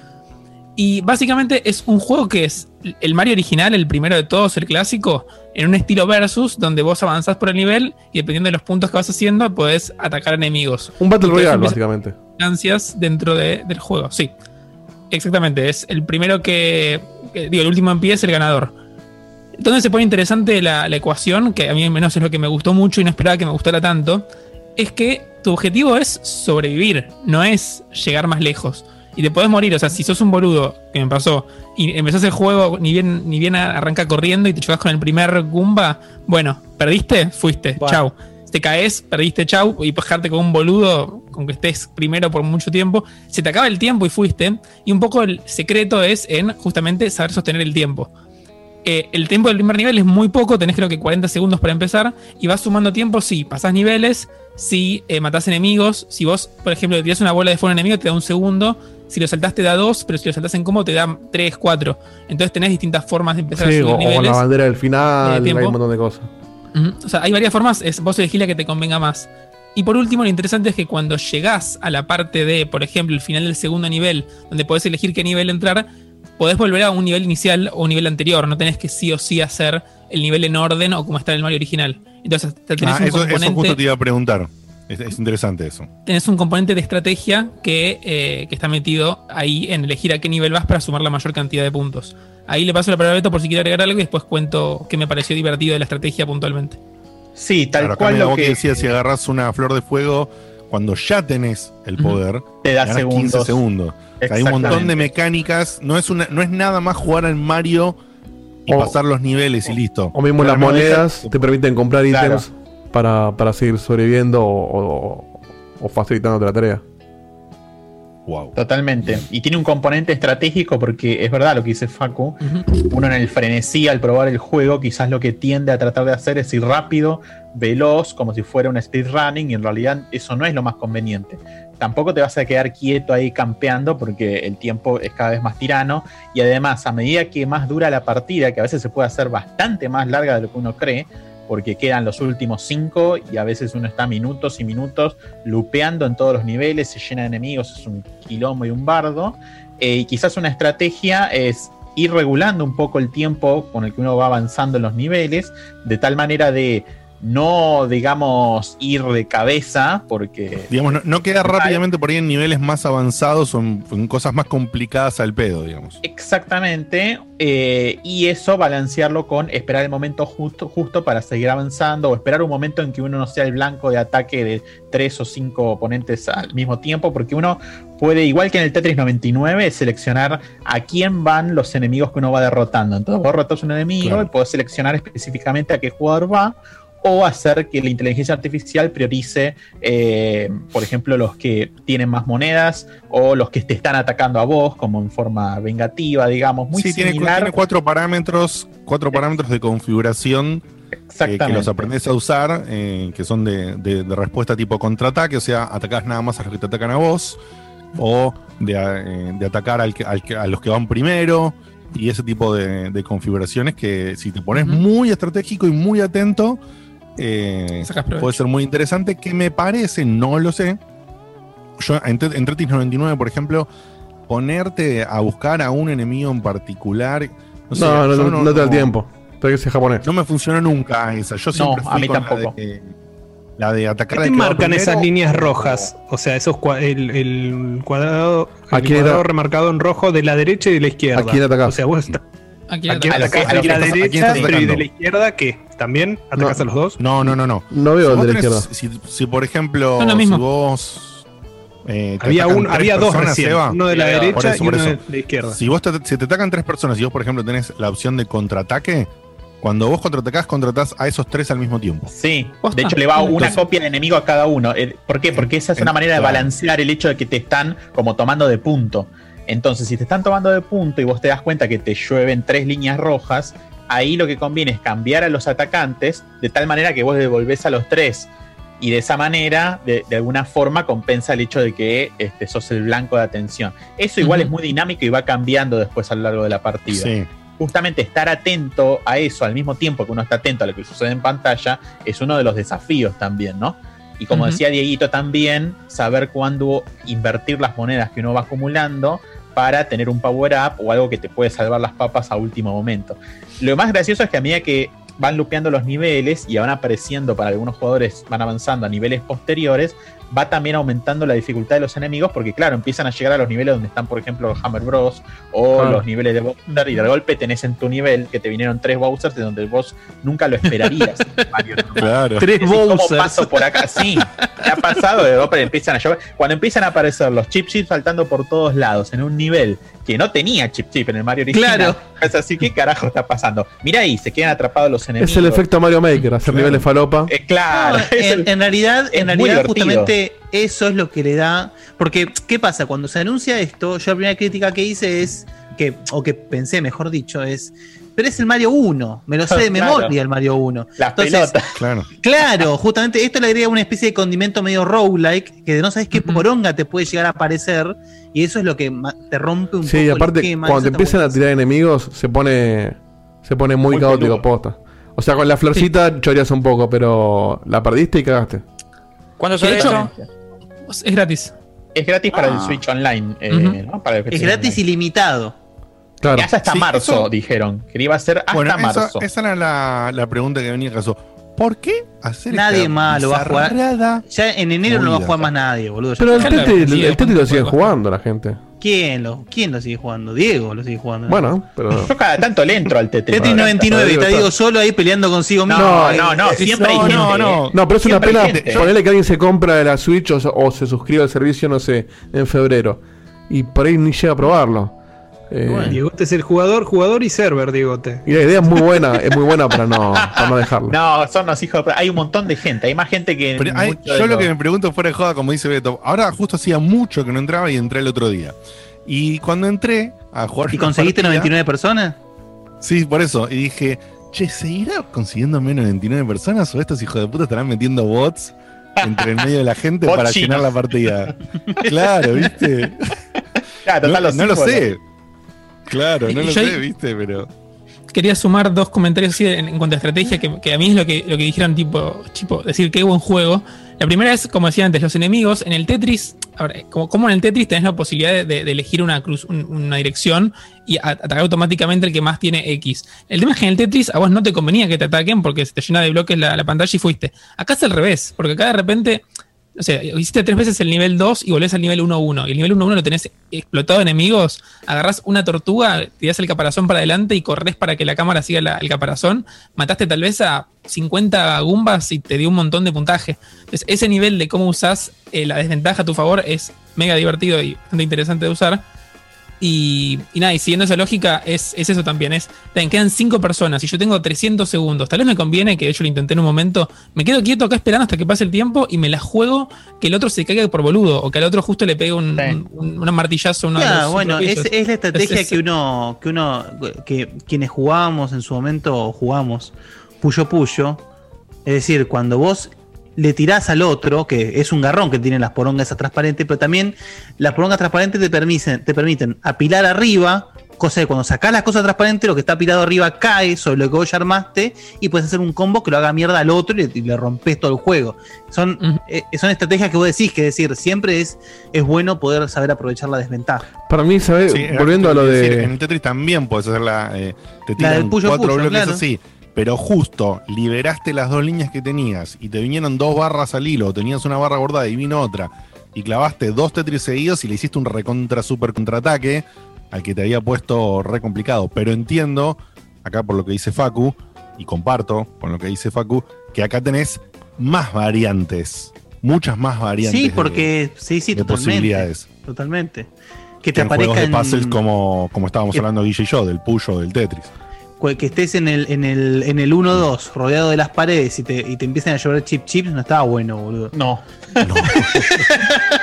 Y básicamente es un juego que es el Mario original, el primero de todos, el clásico, en un estilo versus, donde vos avanzás por el nivel y dependiendo de los puntos que vas haciendo, podés atacar enemigos. Un Battle Royale, básicamente. instancias dentro de- del juego. Sí, exactamente. Es el primero que, que- digo, el último en pie es el ganador. Entonces se pone interesante la, la ecuación, que a mí al menos es lo que me gustó mucho y no esperaba que me gustara tanto. Es que tu objetivo es sobrevivir, no es llegar más lejos. Y te podés morir, o sea, si sos un boludo, que me pasó, y empezás el juego, ni bien, ni bien arranca corriendo y te chocas con el primer Goomba, bueno, perdiste, fuiste, Bueno. chau te caes, perdiste chau, y dejarte con un boludo, con que estés primero por mucho tiempo, se te acaba el tiempo y fuiste. Y un poco el secreto es en justamente saber sostener el tiempo. Eh, el tiempo del primer nivel es muy poco, tenés creo que 40 segundos para empezar, y vas sumando tiempo si pasás niveles, si eh, matás enemigos, si vos, por ejemplo, tirás una bola de fuego a un enemigo, te da un segundo, si lo saltás te da dos, pero si lo saltás en combo te da tres, cuatro. Entonces tenés distintas formas de empezar Sí, a subir o, niveles. la bandera del final, de hay un montón de cosas. O sea, hay varias formas, es, vos elegís la que te convenga más. Y por último, lo interesante es que cuando llegás a la parte de, por ejemplo, el final del segundo nivel, donde podés elegir qué nivel entrar, podés volver a un nivel inicial o un nivel anterior. No tenés que sí o sí hacer el nivel en orden o como está en el Mario original. Entonces, te tenés Ah, un eso, eso componente. justo te iba a preguntar. Es, es interesante eso. tenés un componente de estrategia que, eh, que está metido ahí en elegir a qué nivel vas para sumar la mayor cantidad de puntos. Ahí le paso la palabra a Beto por si quiere agregar algo y después cuento qué me pareció divertido de la estrategia puntualmente. Sí, tal Claro, cual lo que decías, si agarras una flor de fuego, cuando ya tenés el poder, Te da ganás 15 segundos. segundos. Hay un montón de mecánicas. No es, una, no es nada más jugar en Mario y O- pasar los niveles y listo. O mismo las monedas te permiten comprar Claro. ítems para, para seguir sobreviviendo o, o, o facilitándote la tarea. Wow. Totalmente. Y tiene un componente estratégico porque es verdad lo que dice Facu. Uno en el frenesí al probar el juego, quizás lo que tiende a tratar de hacer es ir rápido, veloz, como si fuera un speedrunning, y en realidad eso no es lo más conveniente. Tampoco te vas a quedar quieto ahí campeando porque el tiempo es cada vez más tirano. Y además, a medida que más dura la partida, que a veces se puede hacer bastante más larga de lo que uno cree, porque quedan los últimos cinco y a veces uno está minutos y minutos lupeando en todos los niveles, se llena de enemigos, es un quilombo y un bardo. Eh, y quizás una estrategia es ir regulando un poco el tiempo con el que uno va avanzando en los niveles, de tal manera de no, digamos, ir de cabeza, porque Digamos, no, no queda rápidamente por ahí en niveles más avanzados o en, en cosas más complicadas al pedo, digamos. Exactamente, eh, y eso balancearlo con esperar el momento justo, justo para seguir avanzando o esperar un momento en que uno no sea el blanco de ataque de tres o cinco oponentes al mismo tiempo, porque uno puede, igual que en el Tetris 99, seleccionar a quién van los enemigos que uno va derrotando. Entonces vos derrotas un enemigo Claro. y podés seleccionar específicamente a qué jugador va o hacer que la inteligencia artificial priorice, eh, por ejemplo, los que tienen más monedas o los que te están atacando a vos como en forma vengativa, digamos, muy sí, tiene, similar. tiene cuatro parámetros, cuatro parámetros de configuración eh, que los aprendes a usar, eh, que son de, de- de respuesta tipo contraataque, o sea, atacás nada más a los que te atacan a vos, o de, de atacar al al a los que van primero, y ese tipo de, de configuraciones que si te pones muy estratégico y muy atento, eh, puede ser muy interesante, que me parece, no lo sé. Yo en, en Tetris 99, por ejemplo, ponerte a buscar a un enemigo en particular. No, sé, no, no, no te da el tiempo. Tiene que ser japonés. No me funcionó nunca esa. Yo siempre No, fui a mí con la tampoco. de- La de, atacar ¿Qué te marcan primero. esas líneas rojas? O sea, esos cua- el, el cuadrado, el ¿A quién cuadrado remarcado en rojo de la derecha y de la izquierda. ¿A quién atacás? O sea, vos estás. ¿A ¿A quién a de la estás- a quién derecha, ¿y de la izquierda qué? ¿También atacás a los dos? No, no, no, no. No veo Si el de la tenés- izquierda. Si, si, por ejemplo, si vos. eh, te Había, un, había dos personas, recién, Seba, uno de la derecha eso, y uno de la izquierda. Si vos te, si te atacan tres personas y vos, por ejemplo, tenés la opción de contraataque, cuando vos contraatacás, contratás a esos tres al mismo tiempo. Sí, de hecho le va una Entonces- copia del enemigo a cada uno. Eh, ¿Por qué? Porque esa es una En- manera de claro. balancear el hecho de que te están como tomando de punto. Entonces, si te están tomando de punto y vos te das cuenta que te llueven tres líneas rojas, ahí lo que conviene es cambiar a los atacantes de tal manera que vos devolvés a los tres. Y de esa manera, de, de alguna forma, compensa el hecho de que este, sos el blanco de atención. Eso igual es muy dinámico y va cambiando después a lo largo de la partida Sí. justamente estar atento a eso al mismo tiempo que uno está atento a lo que sucede en pantalla es uno de los desafíos también, ¿no? Y como decía Dieguito también, saber cuándo invertir las monedas que uno va acumulando para tener un power up o algo que te puede salvar las papas a último momento. Lo más gracioso es que a medida que van lupeando los niveles y van apareciendo para algunos jugadores, van avanzando a niveles posteriores, va también aumentando la dificultad de los enemigos porque claro, empiezan a llegar a los niveles donde están por ejemplo los Hammer Bros o Claro. los niveles de Bowser y de golpe tenés en tu nivel que te vinieron tres Bowsers de donde vos nunca lo esperarías. Claro. Tres Decís, ¿Cómo Bowsers. paso por acá? Sí, me ha pasado de golpe empiezan a llover. Cuando empiezan a aparecer los chip chips saltando por todos lados en un nivel que no tenía chip chip en el Mario original. Claro. Es así, ¿qué carajo está pasando? Mira ahí, se quedan atrapados los enemigos. Es el efecto Mario Maker, hacer niveles falopa. Eh, claro. No, en, el- en realidad, en realidad justamente eso es lo que le da. Porque, ¿qué pasa? Cuando se anuncia esto, yo la primera crítica que hice es que, o que pensé, mejor dicho, es. Pero es el Mario 1, me lo sé de Claro. memoria el Mario 1. Las Entonces, pelotas. Claro. Claro, justamente esto le agrega una especie de condimento medio roguelike, que no sabes qué poronga te puede llegar a aparecer, y eso es lo que te rompe un Sí, poco y aparte, el esquema. cuando te empiezan a tirar enemigos, se pone se pone muy, Muy caótico peludo. posta. O sea, con la florcita choreas un poco, pero la perdiste y cagaste. ¿Cuándo sale hecho, es gratis. Es gratis para el Ah. Switch Online. eh. ¿no? Para el Es gratis Online. ilimitado. Claro. Y hasta Sí, marzo, eso- dijeron. Que iba a ser hasta Bueno, marzo. esa era la, la pregunta que venía al caso. ¿Por qué hacer Nadie esta más lo va a jugar. Ya en enero no lo va a jugar más nadie, boludo. Pero el Tetris lo siguen jugando la gente. ¿Quién lo, ¿Quién lo sigue jugando? Diego lo sigue jugando. Bueno, pero. Yo cada tanto le entro al Tetris. Tetris 99 y está Diego solo ahí peleando consigo mismo. No, no, no, siempre hay gente. no, no. No, pero es una pena ponerle que alguien se compra la Switch o, se- o se suscribe al servicio, no sé, en febrero. Y por ahí ni llega a probarlo. Eh, Bueno, Diegote es el jugador, jugador y server, Diegote. y la idea es muy buena, es muy buena para no, para no dejarlo. No, son los hijos de... Hay un montón de gente, hay más gente que... Pero hay- yo lo los- que me pregunto fuera de joda, como dice Beto, ahora justo hacía mucho que no entraba y entré el otro día. Y cuando entré a jugar. ¿Y conseguiste partida- 99 personas? Sí, por eso. Y dije, che, ¿seguirá consiguiendo menos 99 personas o estos hijos de puta estarán metiendo bots entre el medio de la gente para chinos. llenar la partida? claro, ¿viste? Ya, total, no los no lo sé. Claro, no lo yo- sé, ¿viste? Pero. Quería sumar dos comentarios así en, en cuanto a estrategia, que, que a mí es lo que, lo que dijeron, tipo, tipo, decir qué buen juego. La primera es, como decía antes, los enemigos en el Tetris. Ahora, como, como en el Tetris tenés la posibilidad de, de- de elegir una cruz, un- una dirección y atacar automáticamente el que más tiene X. El tema es que en el Tetris a vos no te convenía que te ataquen porque se te llena de bloques la, la pantalla y fuiste. Acá es al revés, porque acá de repente o sea, hiciste tres veces el nivel 2 y volvés al nivel 1-1. Y el nivel 1-1 lo tenés explotado de enemigos. Agarrás una tortuga, tirás el caparazón para adelante y corres para que la cámara siga el caparazón. Mataste tal vez a 50 gumbas y te dio un montón de puntaje. Entonces, ese nivel de cómo usás eh, la desventaja a tu favor es mega divertido y bastante interesante de usar. Y, y nada, y siguiendo esa lógica, es, es eso también. Es, también quedan 5 personas y yo tengo 300 segundos. Tal vez me conviene, que de hecho lo intenté en un momento, me quedo quieto acá esperando hasta que pase el tiempo y me la juego que el otro se caiga por boludo o que al otro justo le pegue un, un, un martillazo uno los bueno, es, es la estrategia Es- es- que uno, que uno, que quienes jugábamos en su momento jugamos Puyo Puyo. Es decir, cuando vos le tirás al otro, que es un garrón que tienen las porongas esas transparentes, pero también las porongas transparentes te permiten, te permiten apilar arriba, cosa de cuando sacás las cosas transparentes, lo que está apilado arriba cae sobre lo que vos ya armaste y puedes hacer un combo que lo haga mierda al otro y le, y le rompes todo el juego. Son, eh, son estrategias que vos decís, que es decir, siempre es, es bueno poder saber aprovechar la desventaja. Para mí, ¿sabes? Sí, Volviendo a lo decir, de. en el Tetris también puedes hacer la. eh, te La del puyo cuatro puyo, bloques claro. así. Pero justo liberaste las dos líneas que tenías y te vinieron dos barras al hilo, tenías una barra bordada y vino otra, y clavaste dos Tetris seguidos y le hiciste un recontra super contraataque al que te había puesto re complicado. Pero entiendo, acá por lo que dice Facu, y comparto con lo que dice Facu, que acá tenés más variantes, muchas más variantes. Sí, de- porque sí, sí, de totalmente. posibilidades. Totalmente. Que que te en juegos de aparezcan puzzles como, como estábamos que- hablando Guille y yo, del Puyo, del Tetris. Que estés en el, en el, en el 1-2, rodeado de las paredes y te, y te empiezan a llover chip chips, no estaba bueno, boludo. No.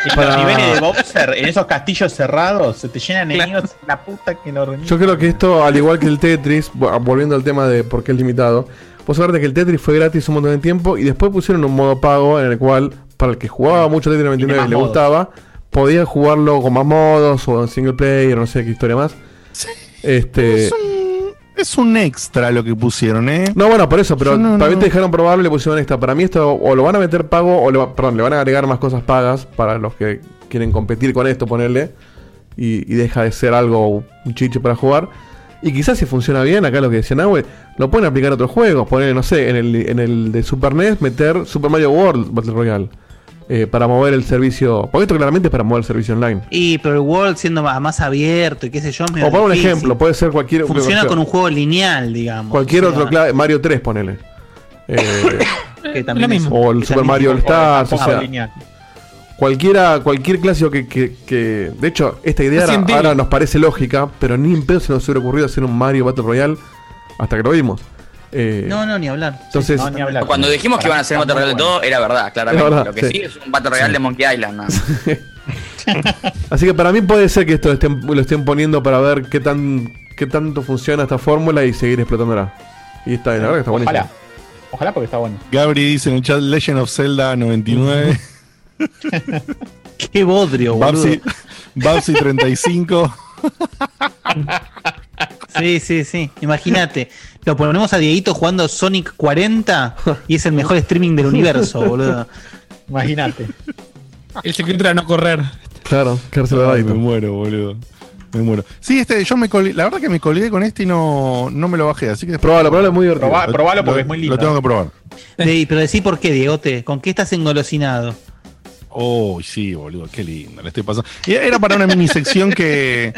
Y Para- los niveles de Bowser en esos castillos cerrados se te llenan de enemigos la puta que lo. Yo creo que esto, al igual que el Tetris, vo- volviendo al tema de por qué es limitado, vos sabés que el Tetris fue gratis un montón de tiempo y después pusieron un modo pago en el cual, para el que jugaba mucho Tetris 99 más y le modos. gustaba, podía jugarlo con más modos o en single player, no sé qué historia más. Este. Es un, es un extra lo que pusieron, ¿eh? No, bueno, por eso, pero no- no- te dejaron probarlo y le pusieron esta. Para mí esto o lo van a meter pago o le, va- perdón, le van a agregar más cosas pagas para los que quieren competir con esto, ponerle. Y, y deja de ser algo, un chiche para jugar. Y quizás si funciona bien, acá lo que decía Nahue, lo pueden aplicar a otros juegos. Poner, no sé, en el, en el de Super NES, meter Super Mario World Battle Royale. Eh, para mover el servicio. Porque esto claramente es para mover el servicio online. Y pero el World siendo más, más abierto y qué sé yo, es O para un ejemplo, puede ser cualquier. Funciona con un juego lineal, digamos. Cualquier O sea, otro clave, Mario 3, ponele. Eh, que también Lo es- mismo. o el que Super Mario Stars, o sea, lineal. cualquiera, cualquier clásico que, que- que- de hecho, esta idea ahora, ahora nos parece lógica, pero ni en pedo se nos hubiera ocurrido hacer un Mario Battle Royale hasta que lo vimos. Eh, No, no, ni hablar. entonces, No, ni hablar. Cuando dijimos que iban a hacer un Battle Royale de todo, era verdad, claramente. Verdad, Lo que sí. sí. es un Battle Royale de Monkey Island. así que para mí puede ser que esto lo estén, lo estén poniendo para ver qué tan qué tanto funciona esta fórmula y seguir explotándola. Y está, la verdad que está buenísimo. Ojalá. Ojalá porque está bueno. Gabri dice en el chat Legend of Zelda 99. Qué bodrio, boludo. Babsy, Babsy 35. Sí, sí, sí. Imagínate. Lo ponemos a Dieguito jugando Sonic 40 y es el mejor streaming del universo, boludo. Imagínate. El secreto era no correr. Claro, quedarse la Ay, me muero, boludo. Me muero. Sí, este, yo me colgué- la verdad que me colgué con este y no, no me lo bajé, así que Probalo, probalo, es muy divertido. Probá- probalo porque lo, es muy lindo. Lo tengo que probar. De- pero decí por qué, Diegote. ¿Con qué estás engolosinado? Oh, sí, boludo, qué lindo, le estoy pasando. Y era para una mini sección que.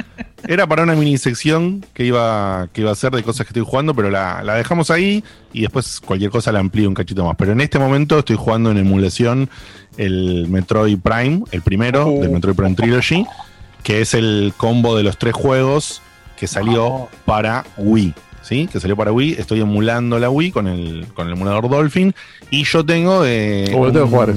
Era para una mini sección que iba, que iba a ser de cosas que estoy jugando, pero la, la dejamos ahí y después cualquier cosa la amplío un cachito más. Pero en este momento estoy jugando en emulación el Metroid Prime, el primero del Metroid Prime Trilogy, que es el combo de los tres juegos que salió para Wii. ¿Sí? Que salió para Wii. Estoy emulando la Wii con el, con el emulador Dolphin. Y yo tengo de. Oh, tengo jugar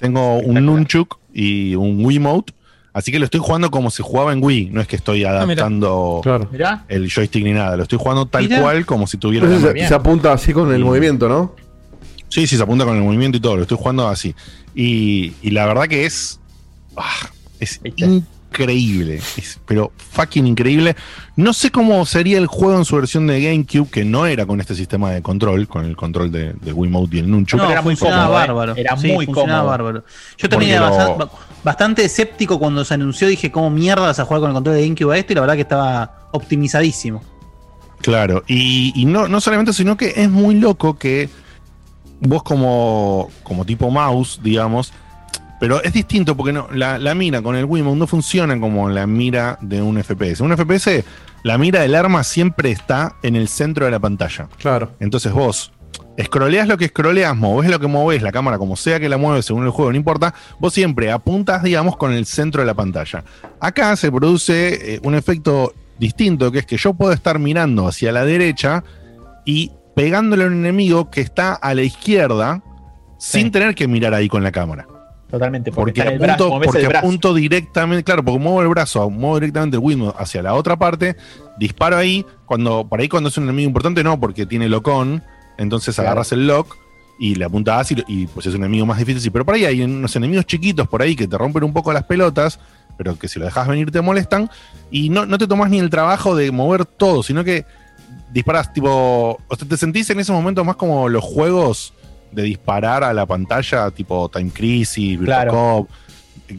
tengo un Nunchuk y un Wiimote. Así que lo estoy jugando como se jugaba en Wii. No es que estoy Ah, adaptando Mirá. el joystick ni nada. Lo estoy jugando tal Mira. cual como si tuviera Entonces se, se apunta así con el movimiento, ¿no? Sí, sí, se apunta con el movimiento y todo. Lo estoy jugando así. Y, y la verdad que es. ah, es increíble. Es- pero fucking increíble. No sé cómo sería el juego en su versión de GameCube, que no era con este sistema de control, con el control de, de Wiimote y el Nunchuk. No, funcionaba ¿eh? bárbaro. Era Sí, muy cómodo. bárbaro. Yo también era lo- bastante, bastante escéptico cuando se anunció. Dije, ¿cómo mierda vas a jugar con el control de GameCube a esto? Y la verdad que estaba optimizadísimo. Claro, y, y no, no solamente, sino que es muy loco que vos como, como tipo mouse, digamos, pero es distinto porque no, la, la mira con el Wiimote no funciona como la mira de un FPS. Un FPS, la mira del arma siempre está en el centro de la pantalla. Claro. Entonces vos scrolleas lo que scrolleas, movés lo que movés, la cámara como sea que la mueves según el juego, no importa, vos siempre apuntas, digamos, con el centro de la pantalla. Acá se produce eh, un efecto distinto, que es que yo puedo estar mirando hacia la derecha y pegándole a un enemigo que está a la izquierda sin tener que mirar ahí con la cámara. Totalmente, porque, brazo, apunto, porque directamente, claro, porque muevo el brazo, muevo directamente el Windows hacia la otra parte, disparo ahí, cuando, por ahí cuando es un enemigo importante no, porque tiene lock-on, entonces Claro. agarras el lock y le apuntas y, pues es un enemigo más difícil, sí, pero por ahí hay unos enemigos chiquitos por ahí que te rompen un poco las pelotas, pero que si lo dejas venir te molestan, y no, no te tomas ni el trabajo de mover todo, sino que disparas tipo, o sea, te sentís en ese momento más como los juegos de disparar a la pantalla, tipo Time Crisis, Claro. Cop,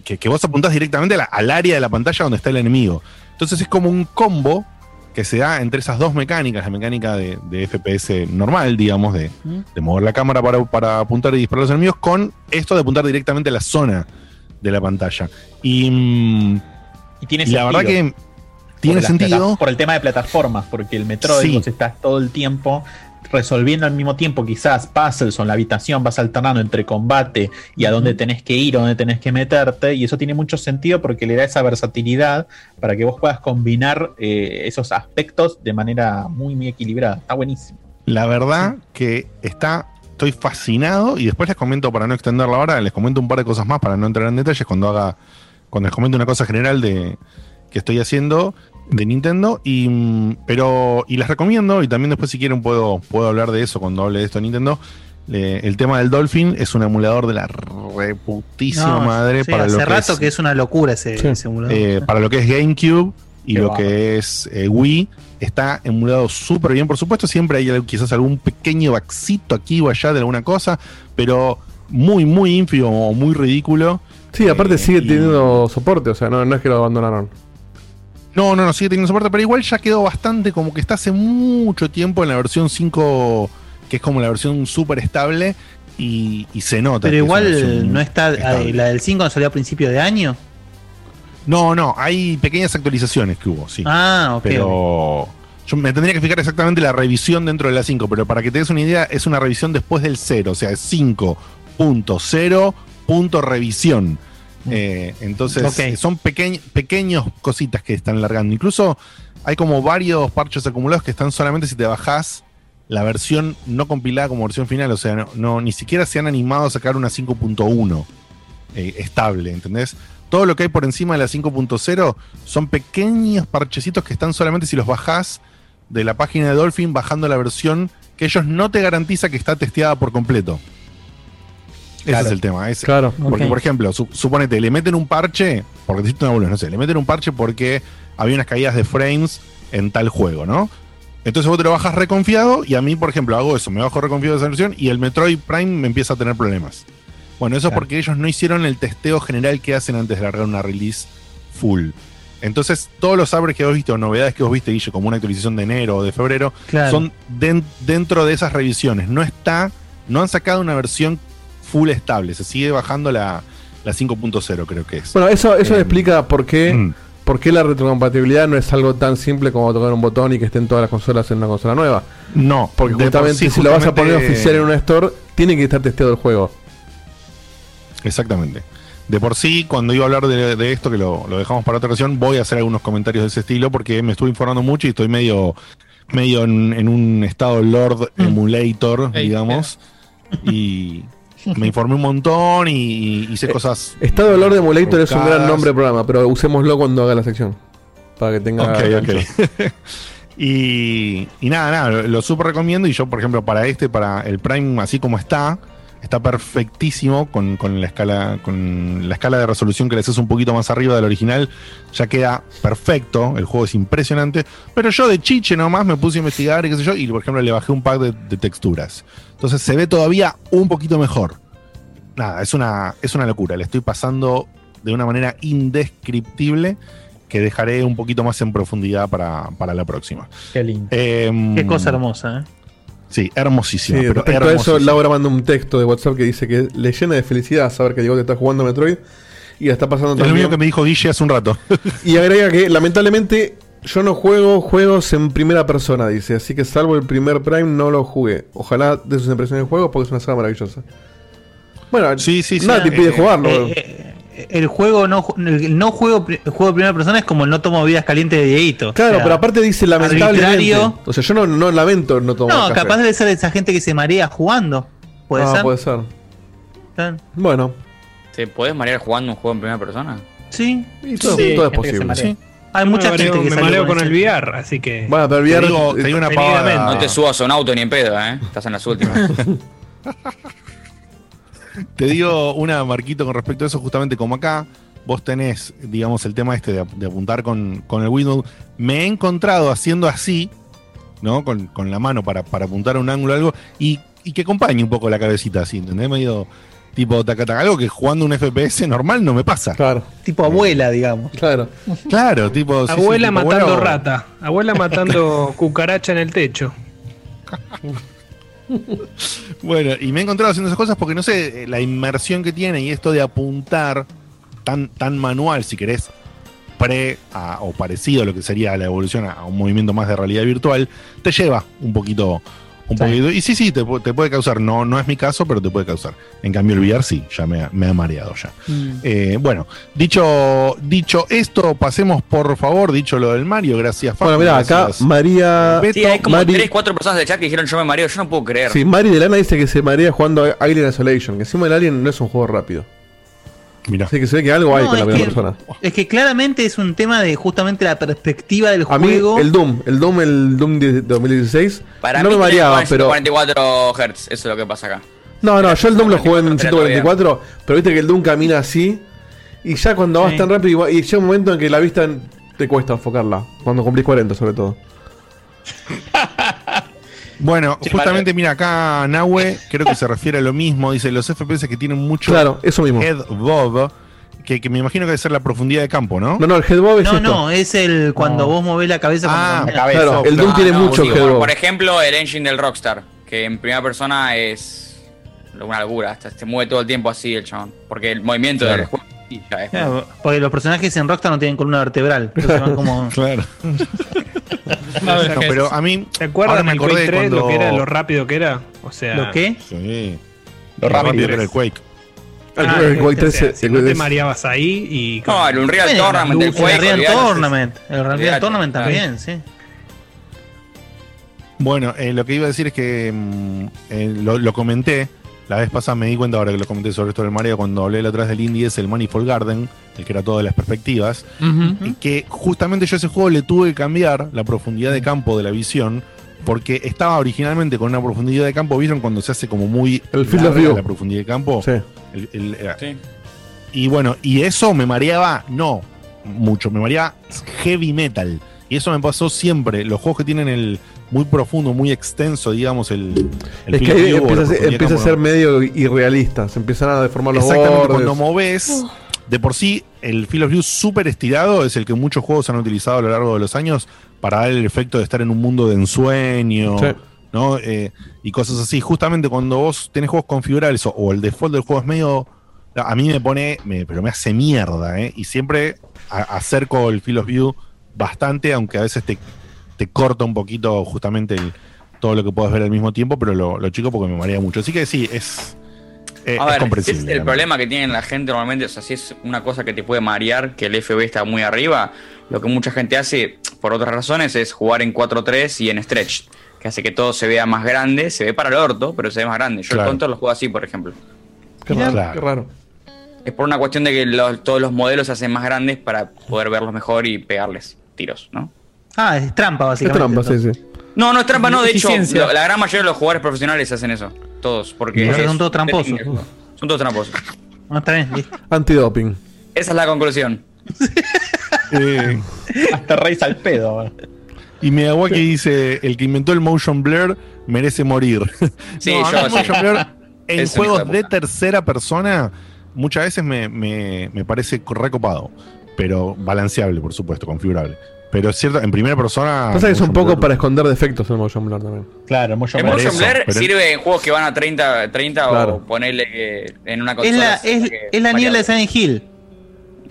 que, que vos apuntás directamente la- al área de la pantalla donde está el enemigo. Entonces es como un combo que se da entre esas dos mecánicas, la mecánica de, de FPS normal, digamos, de, de mover la cámara para, para apuntar y disparar a los enemigos, con esto de apuntar directamente a la zona de la pantalla. Y, mm, Y tiene y la verdad sentido. que tiene Por sentido. Por el tema de plataformas, porque el Metroid Sí. vos estás todo el tiempo resolviendo al mismo tiempo quizás puzzles o en la habitación, vas alternando entre combate y a dónde tenés que ir o dónde tenés que meterte, y eso tiene mucho sentido porque le da esa versatilidad para que vos puedas combinar eh, esos aspectos de manera muy, muy equilibrada. Está buenísimo. La verdad que está. Estoy fascinado y después les comento para no extenderla ahora, les comento un par de cosas más para no entrar en detalles cuando haga, cuando les comento una cosa general de que estoy haciendo de Nintendo y mm, pero y les recomiendo y también después si quieren puedo puedo hablar de eso cuando hable de esto de Nintendo. Eh, el tema del Dolphin es un emulador de la reputísima No, madre sí, para hace lo que rato es, que es una locura ese, ese emulador. eh, para lo que es GameCube y Qué lo que es eh, Wii, está emulado súper bien. Por supuesto, siempre hay quizás algún pequeño baxito aquí o allá de alguna cosa, pero muy, muy ínfimo o muy ridículo. Sí, aparte Eh, sigue y- teniendo soporte, o sea, no, no es que lo abandonaron. No, no, no, sigue teniendo soporte, pero igual ya quedó bastante como que está hace mucho tiempo en la versión 5, que es como la versión súper estable, y, y se nota. Pero igual no está. estable. La del 5 no salió a principio de año. No, no, hay pequeñas actualizaciones que hubo, sí. Ah, ok. Pero yo me tendría que fijar exactamente la revisión dentro de la 5, pero para que te des una idea, es una revisión después del 0, o sea, es 5.0 punto revisión. Eh, entonces, Ok. son pequeños pequeños cositas que están largando. Incluso hay como varios parches acumulados que están solamente si te bajás la versión no compilada como versión final. O sea, no, no- ni siquiera se han animado a sacar una 5.1 eh, estable, ¿entendés? Todo lo que hay por encima de la 5.0 son pequeños parchecitos que están solamente si los bajás de la página de Dolphin bajando la versión que ellos no te garantiza que está testeada por completo. Ese Claro. es el tema. es- Claro. Porque, por ejemplo, su- suponete, le meten un parche, porque necesito una no sé, le meten un parche porque había unas caídas de frames en tal juego, ¿no? Entonces vos te lo bajas reconfiado y a mí, por ejemplo, hago eso, me bajo reconfiado de esa versión y el Metroid Prime me empieza a tener problemas. Bueno, eso es porque ellos no hicieron el testeo general que hacen antes de largar una release full. Entonces, todos los upgrades que vos viste o novedades que vos viste, Guille, como una actualización de enero o de febrero, Claro. son den- dentro de esas revisiones. No está, no han sacado una versión full estable, se sigue bajando la, la 5.0, creo que es. Bueno, eso, eso Eh, explica por qué, mm. por qué la retrocompatibilidad no es algo tan simple como tocar un botón y que estén todas las consolas en una consola nueva. No, Porque justamente si lo vas a poner oficial en una store, tiene que estar testeado el juego. Exactamente. De por sí, cuando iba a hablar de, de esto, que lo, lo dejamos para otra ocasión, voy a hacer algunos comentarios de ese estilo porque me estuve informando mucho y estoy medio, medio en, en un estado Lord Emulator, Ey, digamos. Y me informé un montón y, y hice cosas. Estado Dolor de Emulator es un gran nombre de programa, pero usémoslo cuando haga la sección. Para que tenga. Ok, gancho. ok. y, y nada, nada, lo, lo súper recomiendo. Y yo, por ejemplo, para este, para el Prime, así como está, está perfectísimo con, con la escala, con la escala de resolución que le haces un poquito más arriba del original. Ya queda perfecto. El juego es impresionante. Pero yo de chiche nomás me puse a investigar y qué sé yo. Y por ejemplo, le bajé un pack de, de texturas. Entonces se ve todavía un poquito mejor. Nada, es una, es una locura. Le estoy pasando de una manera indescriptible que dejaré un poquito más en profundidad para, para la próxima. Qué lindo. Em, Qué cosa hermosa, ¿eh? Sí, hermosísima. Sí, pero respecto a eso. Laura manda un texto de WhatsApp que dice que le llena de felicidad saber que Diego te está jugando Metroid y la está pasando Es lo también. mismo que me dijo Guille hace un rato. Y agrega que lamentablemente yo no juego juegos en primera persona, dice. Así que salvo el primer Prime no lo jugué. Ojalá de sus impresiones de juego porque es una saga maravillosa. Bueno, sí, sí, nada te Eh, impide jugarlo. eh, eh, el juego no el no juego el juego de primera persona es como el no tomo vidas calientes de Dieguito. claro, O sea, pero aparte dice lamentablemente. arbitrario. O sea, yo no, no lamento no tomar No, café. capaz debe ser esa gente que se marea jugando. Puede Ah, ser. puede ser. Bueno, ¿Te podés marear jugando un juego en primera persona? Sí. y todo, Sí, todo es gente posible. Sí. Hay mucha me gente mareo- que me mareo con el VR, así que. Bueno, pero Te VR digo, te digo una pavada. No te subas a un auto ni en pedo, ¿eh? Estás en las últimas. Te digo una marquito con respecto a eso, justamente como acá, vos tenés, digamos, el tema este de, ap- de apuntar con, con el Windows. Me he encontrado haciendo así, ¿no? Con, con la mano para, para apuntar a un ángulo o algo, y, y que acompañe un poco la cabecita así, ¿entendés? Medio tipo taca, taca, algo que jugando un FPS normal no me pasa. Claro, Tipo abuela, digamos. claro. Claro, tipo. sí, sí, Abuela tipo, matando rata. Abuela matando cucaracha en el techo. Bueno, y me he encontrado haciendo esas cosas porque no sé, eh, la inmersión que tiene y esto de apuntar tan, tan manual, si querés, pre o parecido a lo que sería la evolución a un movimiento más de realidad virtual, te lleva un poquito. Un Sí. poquito y sí, sí, te, te puede causar. No, no es mi caso, pero te puede causar. En cambio, el VR sí, ya me, ha- me ha mareado ya. Eh, bueno, dicho, dicho esto, pasemos por favor, dicho lo del Mario, gracias Bueno, Facu, mira, acá gracias. María. Beto, Sí, hay como Mari- tres, cuatro personas del chat que dijeron yo me mareo, yo no puedo creer. Sí, Mari de Lana dice que se marea jugando a Alien Isolation. Que encima el Alien no es un juego rápido. Mirá. Así que se ve que algo hay No, con la es primera que- persona. Es que claramente es un tema de justamente la perspectiva del A mí, juego. el Doom, el Doom, el Doom de 2016, Para no mí me tenés pero. 144 Hz, eso es lo que pasa acá. No, no, yo el Doom lo jugué en Espera todavía. 144, pero viste que el Doom camina así. Y ya cuando vas Sí. tan rápido, y llega un momento en que la vista te cuesta enfocarla. Cuando cumplís 40, sobre todo. Bueno, Sí, justamente mira acá Nahue, creo que se refiere a lo mismo, dice los FPS que tienen mucho Claro, eso mismo. head bob, que, que me imagino que debe ser la profundidad de campo, ¿no? No, no, el headbob es no, esto. no, es el cuando No. vos movés la cabeza Ah, cuando la cabeza. Claro, el Doom tiene no, mucho sí, por, headbob. por ejemplo, el engine del Rockstar, que en primera persona es una locura, hasta se mueve todo el tiempo así el chabón. Porque el movimiento Claro. del juego ya es. Claro, porque los personajes en Rockstar no tienen columna vertebral. entonces van como- Claro. A ver, No, ¿qué pero a mí ¿Te acuerdas ahora me acordé Quake 3? cuando Lo que era, lo rápido que era. O sea. ¿Lo qué? Sí. Lo Lo rápido que era el. Quake. El- Ah, el Quake o 3 sea, se- si el no te Quake- mareabas ahí y. No, el Unreal Bueno, Tournament el juego. Unreal Tournament. El Unreal. Tournament también, sí. Bueno, eh, lo que iba a decir es que mm, eh, lo, lo comenté la vez pasada, me di cuenta ahora que lo comenté sobre esto del Mario cuando hablé la otra vez del indie, es el Manifold Garden, el que era todo de las perspectivas. Y que justamente yo a ese juego le tuve que cambiar la profundidad de campo de la visión. Porque estaba originalmente con una profundidad de campo, ¿vieron? Cuando se hace como muy El field of larga la profundidad de campo. Sí. El- el- eh, Sí. Y bueno, y eso me mareaba, no mucho, me mareaba heavy metal. Y eso me pasó siempre. Los juegos que tienen el muy profundo, muy extenso, digamos, el. el Es que ahí empieza, a ser, medio irrealista. Se empiezan a deformar los Exactamente, bordes. cuando moves, de por sí, el Field of View súper estirado es el que muchos juegos han utilizado a lo largo de los años para dar el efecto de estar en un mundo de ensueño, Sí. ¿no? Eh, y cosas así. Justamente cuando vos tenés juegos configurables o, o el default del juego es medio. A mí me pone. me- pero me hace mierda, ¿eh? Y siempre a- acerco el Field of View bastante, aunque a veces te, te corta un poquito justamente el- todo lo que puedes ver al mismo tiempo, pero lo, lo chico porque me marea mucho. Así que sí, es. eh, A es ver, comprensible. es el problema que tiene la gente normalmente, o sea, si es una cosa que te puede marear, que el FB está muy arriba, lo que mucha gente hace, por otras razones, es jugar en 4-3 y en stretch, que hace que todo se vea más grande, se ve para el orto, pero se ve más grande. Yo Claro. el Counter lo juego así, por ejemplo. Qué raro, Claro. qué raro. Es por una cuestión de que los- todos los modelos se hacen más grandes para poder verlos mejor y pegarles tiros, ¿no? Ah, es trampa, Es básicamente. trampa, sí, sí. No, no es trampa, no, de hecho, la gran mayoría de los jugadores profesionales hacen eso, todos, porque... Es- son todos tramposos. Son todos tramposos. No, está bien, listo. Antidoping. Esa es la conclusión. Eh, Hasta Reyes al pedo. Y Miyawaki dice, el que inventó el motion blur merece morir. Sí, No, yo el sí. motion blur en Es juegos de de tercera persona muchas veces me, me- me parece recopado, pero balanceable, por supuesto, configurable. Pero es cierto, en primera persona... Pasa que es un motion poco blur- para esconder defectos el motion blur también. Claro, mucho El motion eso, blur pero- sirve en juegos que van a 30, 30 Claro. o ponerle que en una Es consola. la, es, es la niebla de. Silent Hill.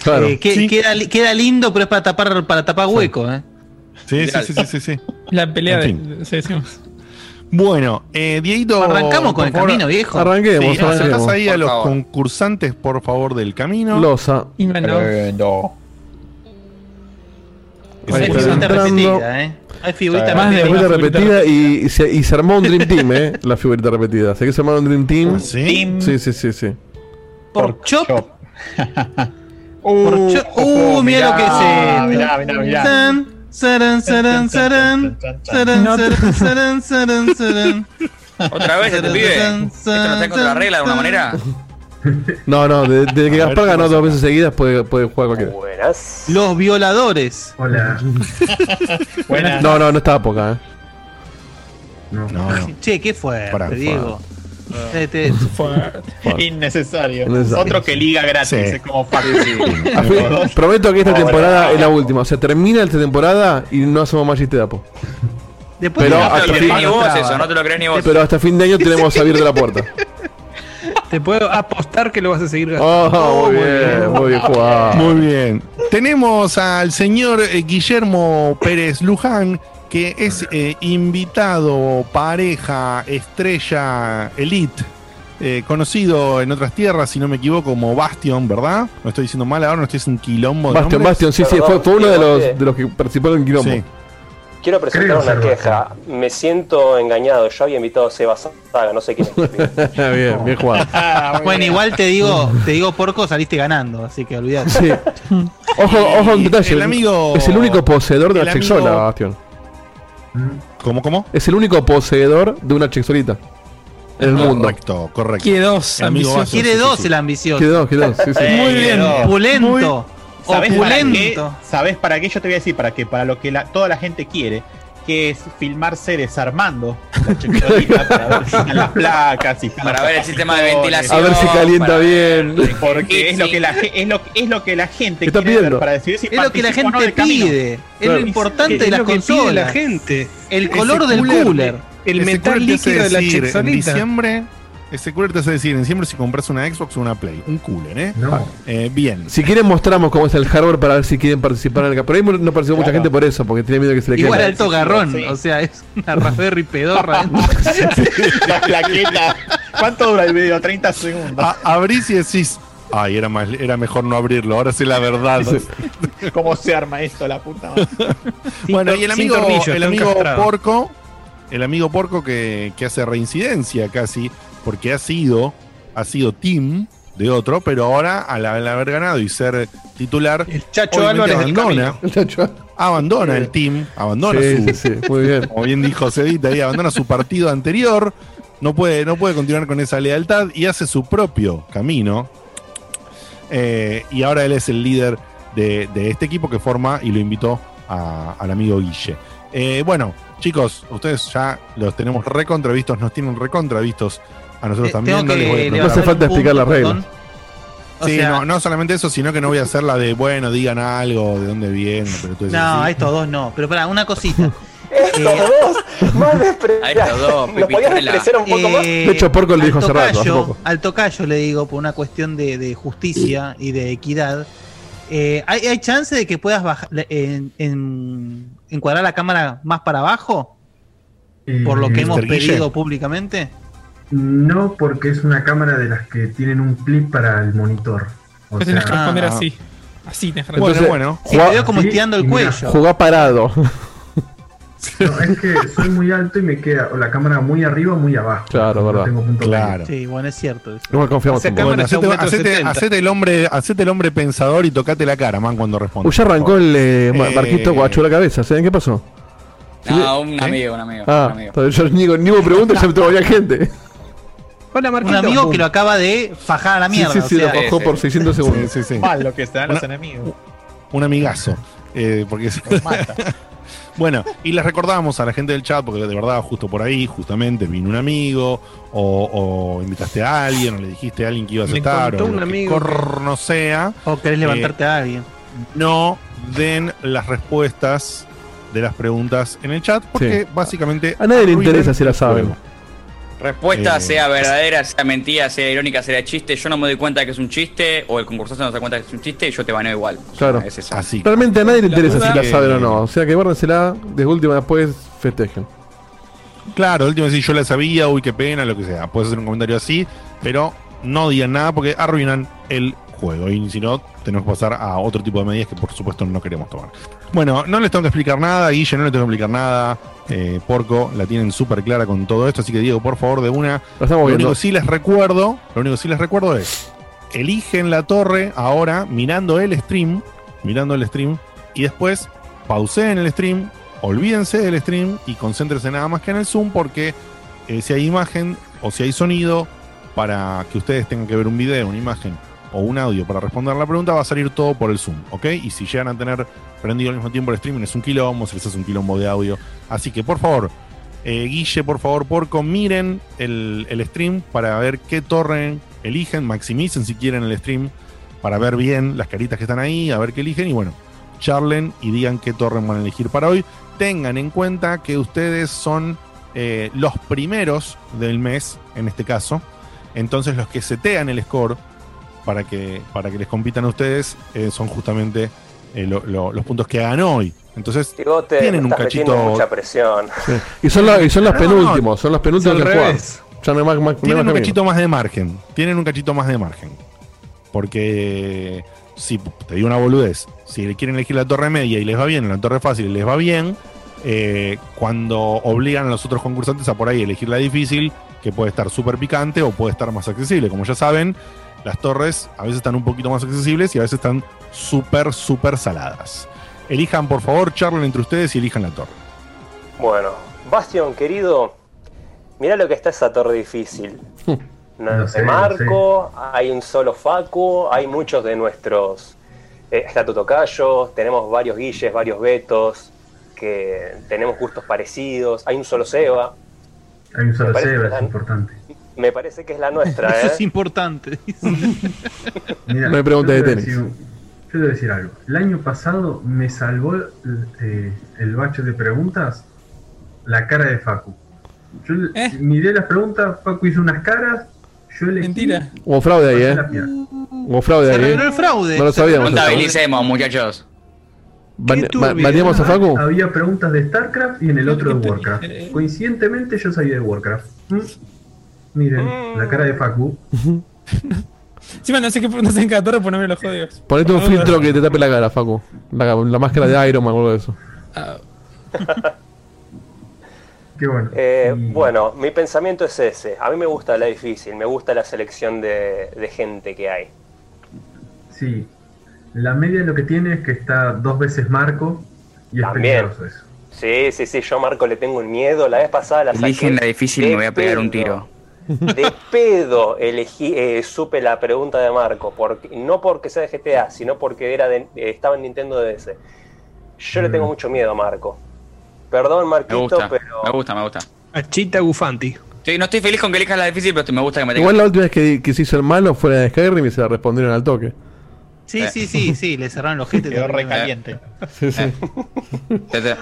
Claro. Eh, que- Sí. queda, queda lindo, pero es para tapar, para tapar hueco, ¿eh? Sí, sí, sí, sí, sí, sí. La pelea En de. sí, decimos. Bueno, eh, Dieguito... Arrancamos con el favor, camino, viejo. Arranquemos, Sí, arranquemos. ahí a Por los favor. concursantes, por favor, del camino. Losa. Y bueno, Ahí Hay figurita entrando. repetida, ¿eh? Hay figurita Más de repetida. Figurita una figurita repetida y, y se, y se armó un Dream Team, ¿eh? La figurita repetida. Sé que se armó un Dream Team. ¿Ah, ¿Sí? Team Sí, sí, sí, sí. Por chop. Chop. Por Uh, cho- ojo, uh, mirá lo que es. Mirá, mirá, mirá. Saran, saran, saran, saran, saran, saran. Otra vez este pibe. ¿Esto no está en contra de la regla de alguna manera? No, no, de- desde que A ver, Gaspar ¿qué ganó dos veces seguidas puede, puede jugar cualquiera. Buenas. Los violadores. Hola. Buena. No, no, no estaba poca, ¿eh? No, no. Che, ¿qué fue, Diego? Este- fuerte. Innecesario. Innecesario. Otro que liga gratis, Sí. es como fin- prometo que esta temporada es la última. O sea, termina esta temporada y no hacemos más chiste de Apo. Después Pero de- No te hasta lo fin- crees ni vos eso, no te lo crees ni vos. Pero hasta fin de año tenemos a abierta la puerta. Te puedo apostar que lo vas a seguir gastando. Oh, muy bien, muy bien jugado. Muy bien. Tenemos al señor eh, Guillermo Pérez Luján, que es eh, invitado, pareja, estrella, elite, eh, conocido en otras tierras, si no me equivoco, como Bastion, ¿verdad? No estoy diciendo mal ahora, no estoy en quilombo. de Bastion, nombres. Bastion, sí, sí, fue, fue uno de los, de los que participó en Quilombo. Sí. Quiero presentar una queja. Me siento engañado. Yo había invitado a Seba Saga, no sé quién es. bien, bien jugado. Bueno, igual te digo, te digo porco, saliste ganando, así que olvidate. Sí. Ojo, ojo, un detalle. El amigo- es el único poseedor de una chexola, amigo- Bastion. ¿Cómo, cómo? Es el único poseedor de una chexolita en el mundo. Correcto, correcto. Quiere dos, amigo Quiere dos sí, sí. el ambicioso. Quedó, quedó. Sí, sí. Muy bien, opulento. ¿Sabes para qué? Opulento. ¿Sabes para qué? Yo te voy a decir para qué. Para lo que la- toda la gente quiere, que es filmarse desarmando la para ver si están las placas, si están Para ver el sistema de ventilación. A ver si calienta para- bien. Porque es lo que la es lo, es lo que la gente Está quiere ver pidiendo. para decidir si Es lo que la no gente camino. pide. Es Claro. lo importante Es de las que consolas. la gente. El color Ese del cooler- cooler. El metal líquido de la En diciembre, ese cooler te hace decir en diciembre si compras una Xbox o una Play. Un cooler, ¿eh? No. Eh, bien. Si quieren mostramos cómo es el hardware para ver si quieren participar en el Pero ahí no participó mucha Claro. gente por eso, porque tiene miedo que se le Igual caiga. alto garrón, sí. o sea, es una Raspberry pedorra. La plaqueta. ¿Cuánto dura el video? 30 segundos. A- abrís y decís, ay, era, más, era mejor no abrirlo, ahora sé la verdad. ¿Cómo se arma esto, la puta madre? bueno, y el amigo, el amigo. Porco, el amigo Porco que, que hace reincidencia casi, porque ha sido, ha sido team de otro, pero ahora al, al haber ganado y ser titular, El Chacho Álvarez abandona, camino. abandona el team, abandona Sí, su, sí, sí, muy bien. como bien dijo Cedita ahí, abandona su partido anterior, no puede, no puede continuar con esa lealtad y hace su propio camino. Eh, y ahora él es el líder de, de este equipo que forma y lo invitó a- al amigo Guille. Eh, bueno, chicos, ustedes ya los tenemos recontravistos, nos tienen recontravistos a nosotros Eh, también. no les voy a. No hace falta explicar las reglas. O sí, sea- no, no solamente eso, sino que no voy a hacer la de, bueno, digan algo, de dónde vienen, pero tú No, a estos dos no. Pero para una cosita. Estos dos, más despreciados. A estos dos, ¿Nos podías despreciar un poco más? Eh, De hecho, Porco lo al dijo hace rato, hace tocayo- poco. Al tocayo le digo, por una cuestión de, de justicia y de equidad, eh, ¿hay, hay chance de que puedas bajar, en, en- encuadrar la cámara más para abajo? Por lo que Eh, hemos pedido públicamente. No, porque es una cámara de las que tienen un clip para el monitor. O Vos tenés que sea, responder ah. así. Así tenés que Bueno, responder. bueno. Sí, Jugá- te veo como Sí, estirando el y mira, cuello. Jugá parado. no, es que soy muy alto y me queda o la cámara muy arriba o muy abajo. Claro, verdad. tengo punto Claro. Sí, bueno, es cierto. eso. No confiamos en. Bueno, hacete, un hacete- hacete el hombre, hacete el hombre pensador y tocate la cara, man, cuando responde. Uy, ya arrancó el eh, Eh, Marquito Guacho la cabeza. ¿Saben qué pasó? No, un ¿Qué? amigo, un amigo. Ah, un amigo. entonces yo ni, ni me pregunto, ya me gente. Hola, Un amigo que lo acaba de fajar a la mierda. sí, sí, sí, o sea, lo bajó por sí. 600 Sí, segundos. sí, sí. Mal lo que están los Una- enemigos. Un amigazo. Eh, porque es- mata. Bueno, y les recordamos a la gente del chat, porque de verdad, justo por ahí, justamente vino un amigo, o, o invitaste a alguien, o le dijiste a alguien que ibas a Me estar, contó o un amigo corno sea, o querés levantarte a alguien. no den las respuestas de las preguntas en el chat, porque básicamente. A nadie le interesa si la saben. Respuesta, Eh, sea verdadera, sea mentira, sea irónica, sea chiste. Yo no me doy cuenta que es un chiste, o el concursante no se da cuenta que es un chiste, y yo te baneo igual. O sea, Claro. Es eso. Así. Realmente a nadie le interesa si la que- saben o no. O sea que guárdensela, de última después festejen. Claro, el último decir yo la sabía, uy, qué pena, lo que sea. Puedes hacer un comentario así, pero no digan nada porque arruinan el juego. Y si no, tenemos que pasar a otro tipo de medidas que por supuesto no queremos tomar. Bueno, no les tengo que explicar nada, Guille, no les tengo que explicar nada. eh, Porco, la tienen súper clara con todo esto, así que Diego, por favor, de una. Lo único que sí les recuerdo, lo único que sí les recuerdo es, eligen la torre ahora mirando el stream, mirando el stream, y después pauseen el stream, olvídense del stream y concéntrense nada más que en el Zoom, porque eh, si hay imagen o si hay sonido, para que ustedes tengan que ver un video, una imagen o un audio para responder la pregunta, va a salir todo por el Zoom, ¿ok? Y si llegan a tener prendido al mismo tiempo el streaming, es un quilombo, se les hace un quilombo de audio. Así que, por favor, eh, Guille, por favor, Porco, miren el, el stream para ver qué torre eligen, maximicen si quieren el stream para ver bien las caritas que están ahí, a ver qué eligen y bueno, charlen y digan qué torre van a elegir para hoy. Tengan en cuenta que ustedes son eh, los primeros del mes, en este caso, entonces los que setean el score para que, para que les compitan a ustedes eh, son justamente eh, lo- lo- los puntos que hagan hoy. Entonces, Tigote, tienen un cachito. mucha presión. Sí. Y son, la- y son los No, penúltimos, son los penúltimos que juegan. no más, más- Tienen más un camino. cachito más de margen. Tienen un cachito más de margen. Porque si te digo una boludez, si quieren elegir la torre media y les va bien, la torre fácil y les va bien, eh, cuando obligan a los otros concursantes a por ahí elegir la difícil, que puede estar súper picante o puede estar más accesible. Como ya saben, las torres a veces están un poquito más accesibles y a veces están súper, súper saladas. Elijan, por favor, charlen entre ustedes y elijan la torre. Bueno, Bastion, querido, mira lo que está esa torre difícil. No, sé, Marco, hay un solo Facu, hay muchos de nuestros. eh, está tenemos varios Guilles, varios Betos, que tenemos gustos parecidos, hay un solo Seba. Hay un solo Seba, es importante. Me parece que es la nuestra, Eso ¿eh? es importante. Mira, No hay pregunta yo de tenis. decir- Yo te voy a decir algo. El año pasado me salvó eh, el bache de preguntas la cara de Facu. Yo le- ¿Eh? miré las preguntas, Facu hizo unas caras, yo elegí. Mentira. Hubo fraude ahí, eh. Hubo fraude Se ahí, reveló eh. el fraude. No lo Se sabíamos. ¿eh? Contabilicemos, muchachos. ¿Baneamos a Facu? Había preguntas de StarCraft y en el otro de Eh, Warcraft. eh. Coincidentemente yo sabía de Warcraft. ¿Mm? Miren, la cara de Facu. Encima no sé qué preguntas en cada torre, miro los códigos. Ponete un filtro que te tape la cara, Facu. La, la máscara de Iron Man o algo de eso. Ah, Qué bueno. Eh, Y- bueno, mi pensamiento es ese. A mí me gusta la difícil, me gusta la selección de, de gente que hay. Sí. La media lo que tiene es que está dos veces Marco y es También. peligroso eso. Sí, sí, sí, yo a Marco le tengo un miedo. La vez pasada la saqué. Eligen la difícil y me voy a pegar un tiro. De pedo elegí, eh, supe la pregunta de Marco. Porque, no porque sea de GTA, sino porque era de, eh, estaba en Nintendo DS. Yo le tengo Mm. mucho miedo a Marco. Perdón, Me Marquito, gusta, pero. me gusta, me gusta. Achita Gufanti. Sí, no estoy feliz con que elijas la difícil, pero me gusta que me tengas. Igual la última vez que, que se hizo el malo fue la de Skyrim y se la respondieron al toque. Sí, sí, sí, sí, le cerraron los jetes. Quedó recaliente. Sí, sí. Este,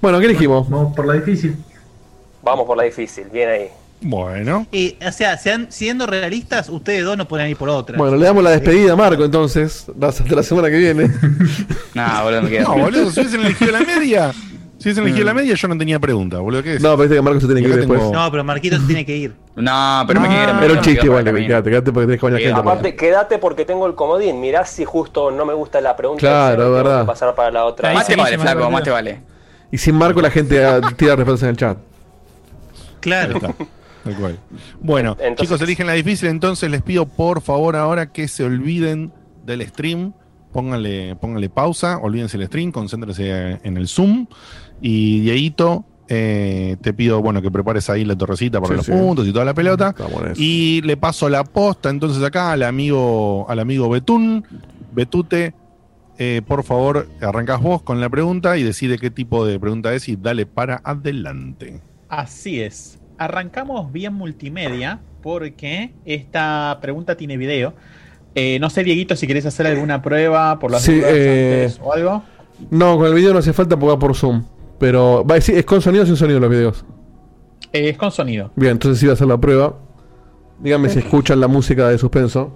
Bueno, ¿qué elegimos? Vamos por la difícil. Vamos por la difícil, bien ahí. Bueno. Y, o sea, sean, siendo realistas, ustedes dos no pueden ir por otra. Bueno, le damos la despedida a Marco entonces. Hasta la semana que viene. Nah, boludo, me quedo. No, boludo, si hubiesen elegido la media. Si hubiesen elegido la media, yo no tenía pregunta, boludo. ¿Qué es? No, pero viste que Marco se tiene que ir después. tengo- No, pero Marquito se tiene que ir. No, pero me Ah, quiero. Era un chiste igual, quédate, quédate porque tenés que bañar gente. Aparte, quédate porque tengo el comodín. Mirá si justo no me gusta la pregunta. Claro, que verdad. pasar para la otra. Más te vale, flaco, más te vale. Y sin Marco la gente ah, tira respuestas en el chat. Claro. Tal cual. Bueno, Entonces- chicos, eligen la difícil, entonces les pido por favor ahora que se olviden del stream. Pónganle, pónganle pausa, olvídense del stream, concéntrense en el Zoom. Y Dieguito, eh, te pido bueno que prepares ahí la torrecita para Sí, los sí. puntos y toda la pelota. Y le paso la posta entonces acá al amigo, al amigo Betún. Betute, eh, por favor, arrancás vos con la pregunta y decide qué tipo de pregunta es y dale para adelante. Así es. Arrancamos bien multimedia porque esta pregunta tiene video. Eh, no sé, Dieguito, si querés hacer alguna prueba por las Sí, dudas eh, antes o algo. No, con el video no hace falta porque va por Zoom. Pero va a decir, es con sonido o sin sonido los videos. Eh, es con sonido. Bien, entonces sí va a hacer la prueba. Díganme si escuchan la música de suspenso.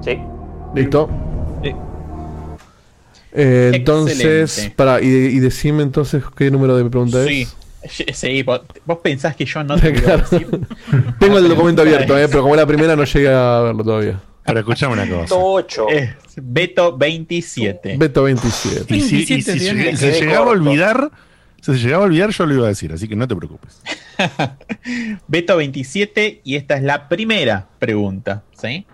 Sí. Listo. Eh, entonces, para, y, y decime entonces qué número de pregunta Sí. es. Sí, vos, vos pensás que yo no te voy a Claro. decir. Tengo el documento abierto, eh, pero como la primera no llegué a verlo todavía. Pero escuchame una cosa. 8. Es Beto 27. Beto 27. Y si, y 27 si tiene. lleg- se llegaba a olvidar, si se llegaba a olvidar, yo lo iba a decir, así que no te preocupes. Beto 27 y esta es la primera pregunta. ¿sí?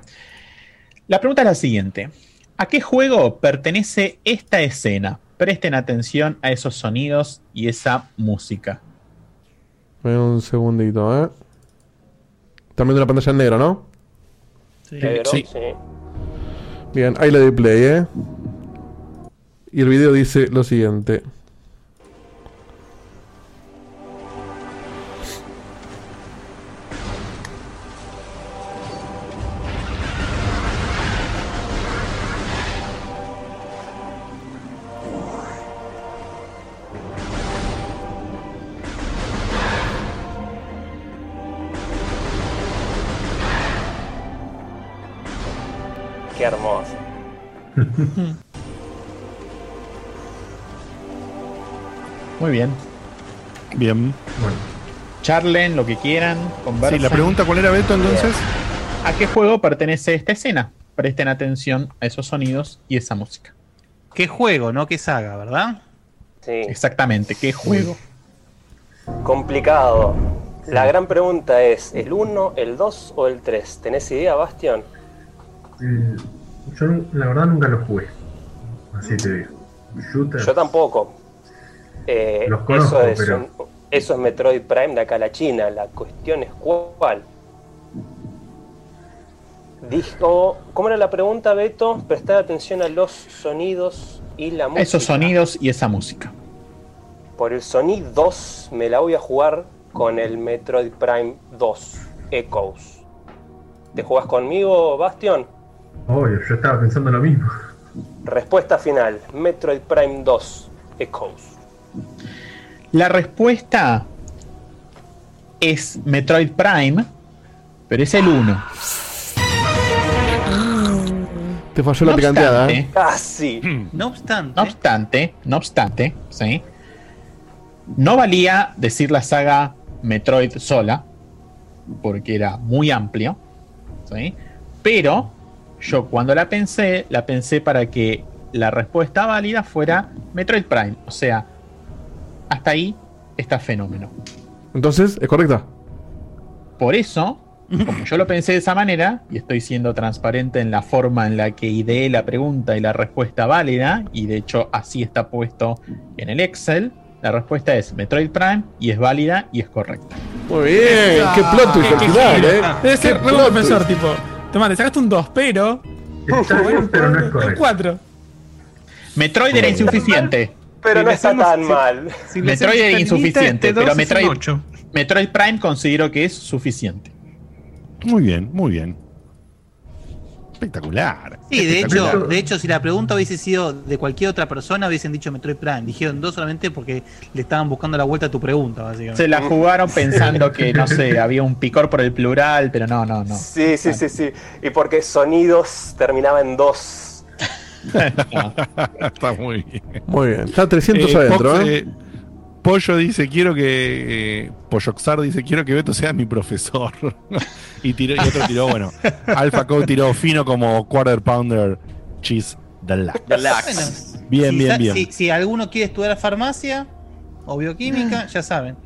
La pregunta es la siguiente. ¿A qué juego pertenece esta escena? Presten atención a esos sonidos y esa música. Un segundito, eh. Están viendo la pantalla en negro, ¿no? Negro, Sí. sí. Bien, ahí le doy play, eh. Y el video dice lo siguiente. Muy bien. Bien. Bueno, Charlen lo que quieran, conversen. Sí, la pregunta cuál era, Beto, entonces. ¿A qué juego pertenece esta escena? Presten atención a esos sonidos y esa música. ¿Qué juego, no qué saga, verdad? Sí. Exactamente, ¿qué juego? Complicado. La gran pregunta es, ¿el 1, el 2 o el 3? ¿Tenés idea, Bastión? el- yo la verdad nunca lo jugué. Así te digo. Yo tampoco. Eh, Los conozco, eso, es pero- un- eso es Metroid Prime de acá a la China. La cuestión es cuál. Dijo, ¿cómo era la pregunta, Beto? Prestar atención a los sonidos y la música. Esos sonidos y esa música. Por el Sonic 2 me la voy a jugar con el Metroid Prime 2 Echoes. ¿Te jugás conmigo, Bastion? Obvio, yo estaba pensando lo mismo. Respuesta final, Metroid Prime 2 Echoes. La respuesta es Metroid Prime, pero es el 1. Te falló la No picanteada, obstante, eh. Casi. No obstante, No obstante, no obstante, ¿sí? No valía decir la saga Metroid sola, porque era muy amplio, ¿sí? Pero yo cuando la pensé, la pensé para que la respuesta válida fuera Metroid Prime. O sea, hasta ahí está fenómeno. Entonces, ¿es correcta? Por eso, como yo lo pensé de esa manera, y estoy siendo transparente en la forma en la que ideé la pregunta y la respuesta válida, y de hecho así está puesto en el Excel, la respuesta es Metroid Prime y es válida y es correcta. Muy bien, qué plot twist al final, eh. Debe ser re profesor, twist. tipo. Toma, te sacaste un 2, pero. Está bien, pero no es Un correcto. 4. Metroid era insuficiente. Pero Si no está hacemos- tan si- mal. si le Metroid es insuficiente, pero Metroid, Metroid Prime considero que es suficiente. Muy bien, muy bien. Espectacular. Sí, de hecho, de hecho, si la pregunta hubiese sido de cualquier otra persona, hubiesen dicho Metroid Prime. Dijeron dos solamente porque le estaban buscando la vuelta a tu pregunta, básicamente. Se la jugaron pensando que, no sé, había un picor por el plural, pero no, no, no. Sí, sí, sí, sí. Y porque sonidos terminaba en dos. Está muy bien. Muy bien. Está 300 Eh, adentro, Fox, ¿eh? eh, Pollo dice, quiero que. Eh, Polloxar dice, quiero que Beto sea mi profesor. y, tiró, y otro tiró, bueno. Alpha Code tiró fino como Quarter Pounder Cheese Deluxe. Bueno, Bien, si bien, bien. Si, si alguno quiere estudiar farmacia o bioquímica, ya saben.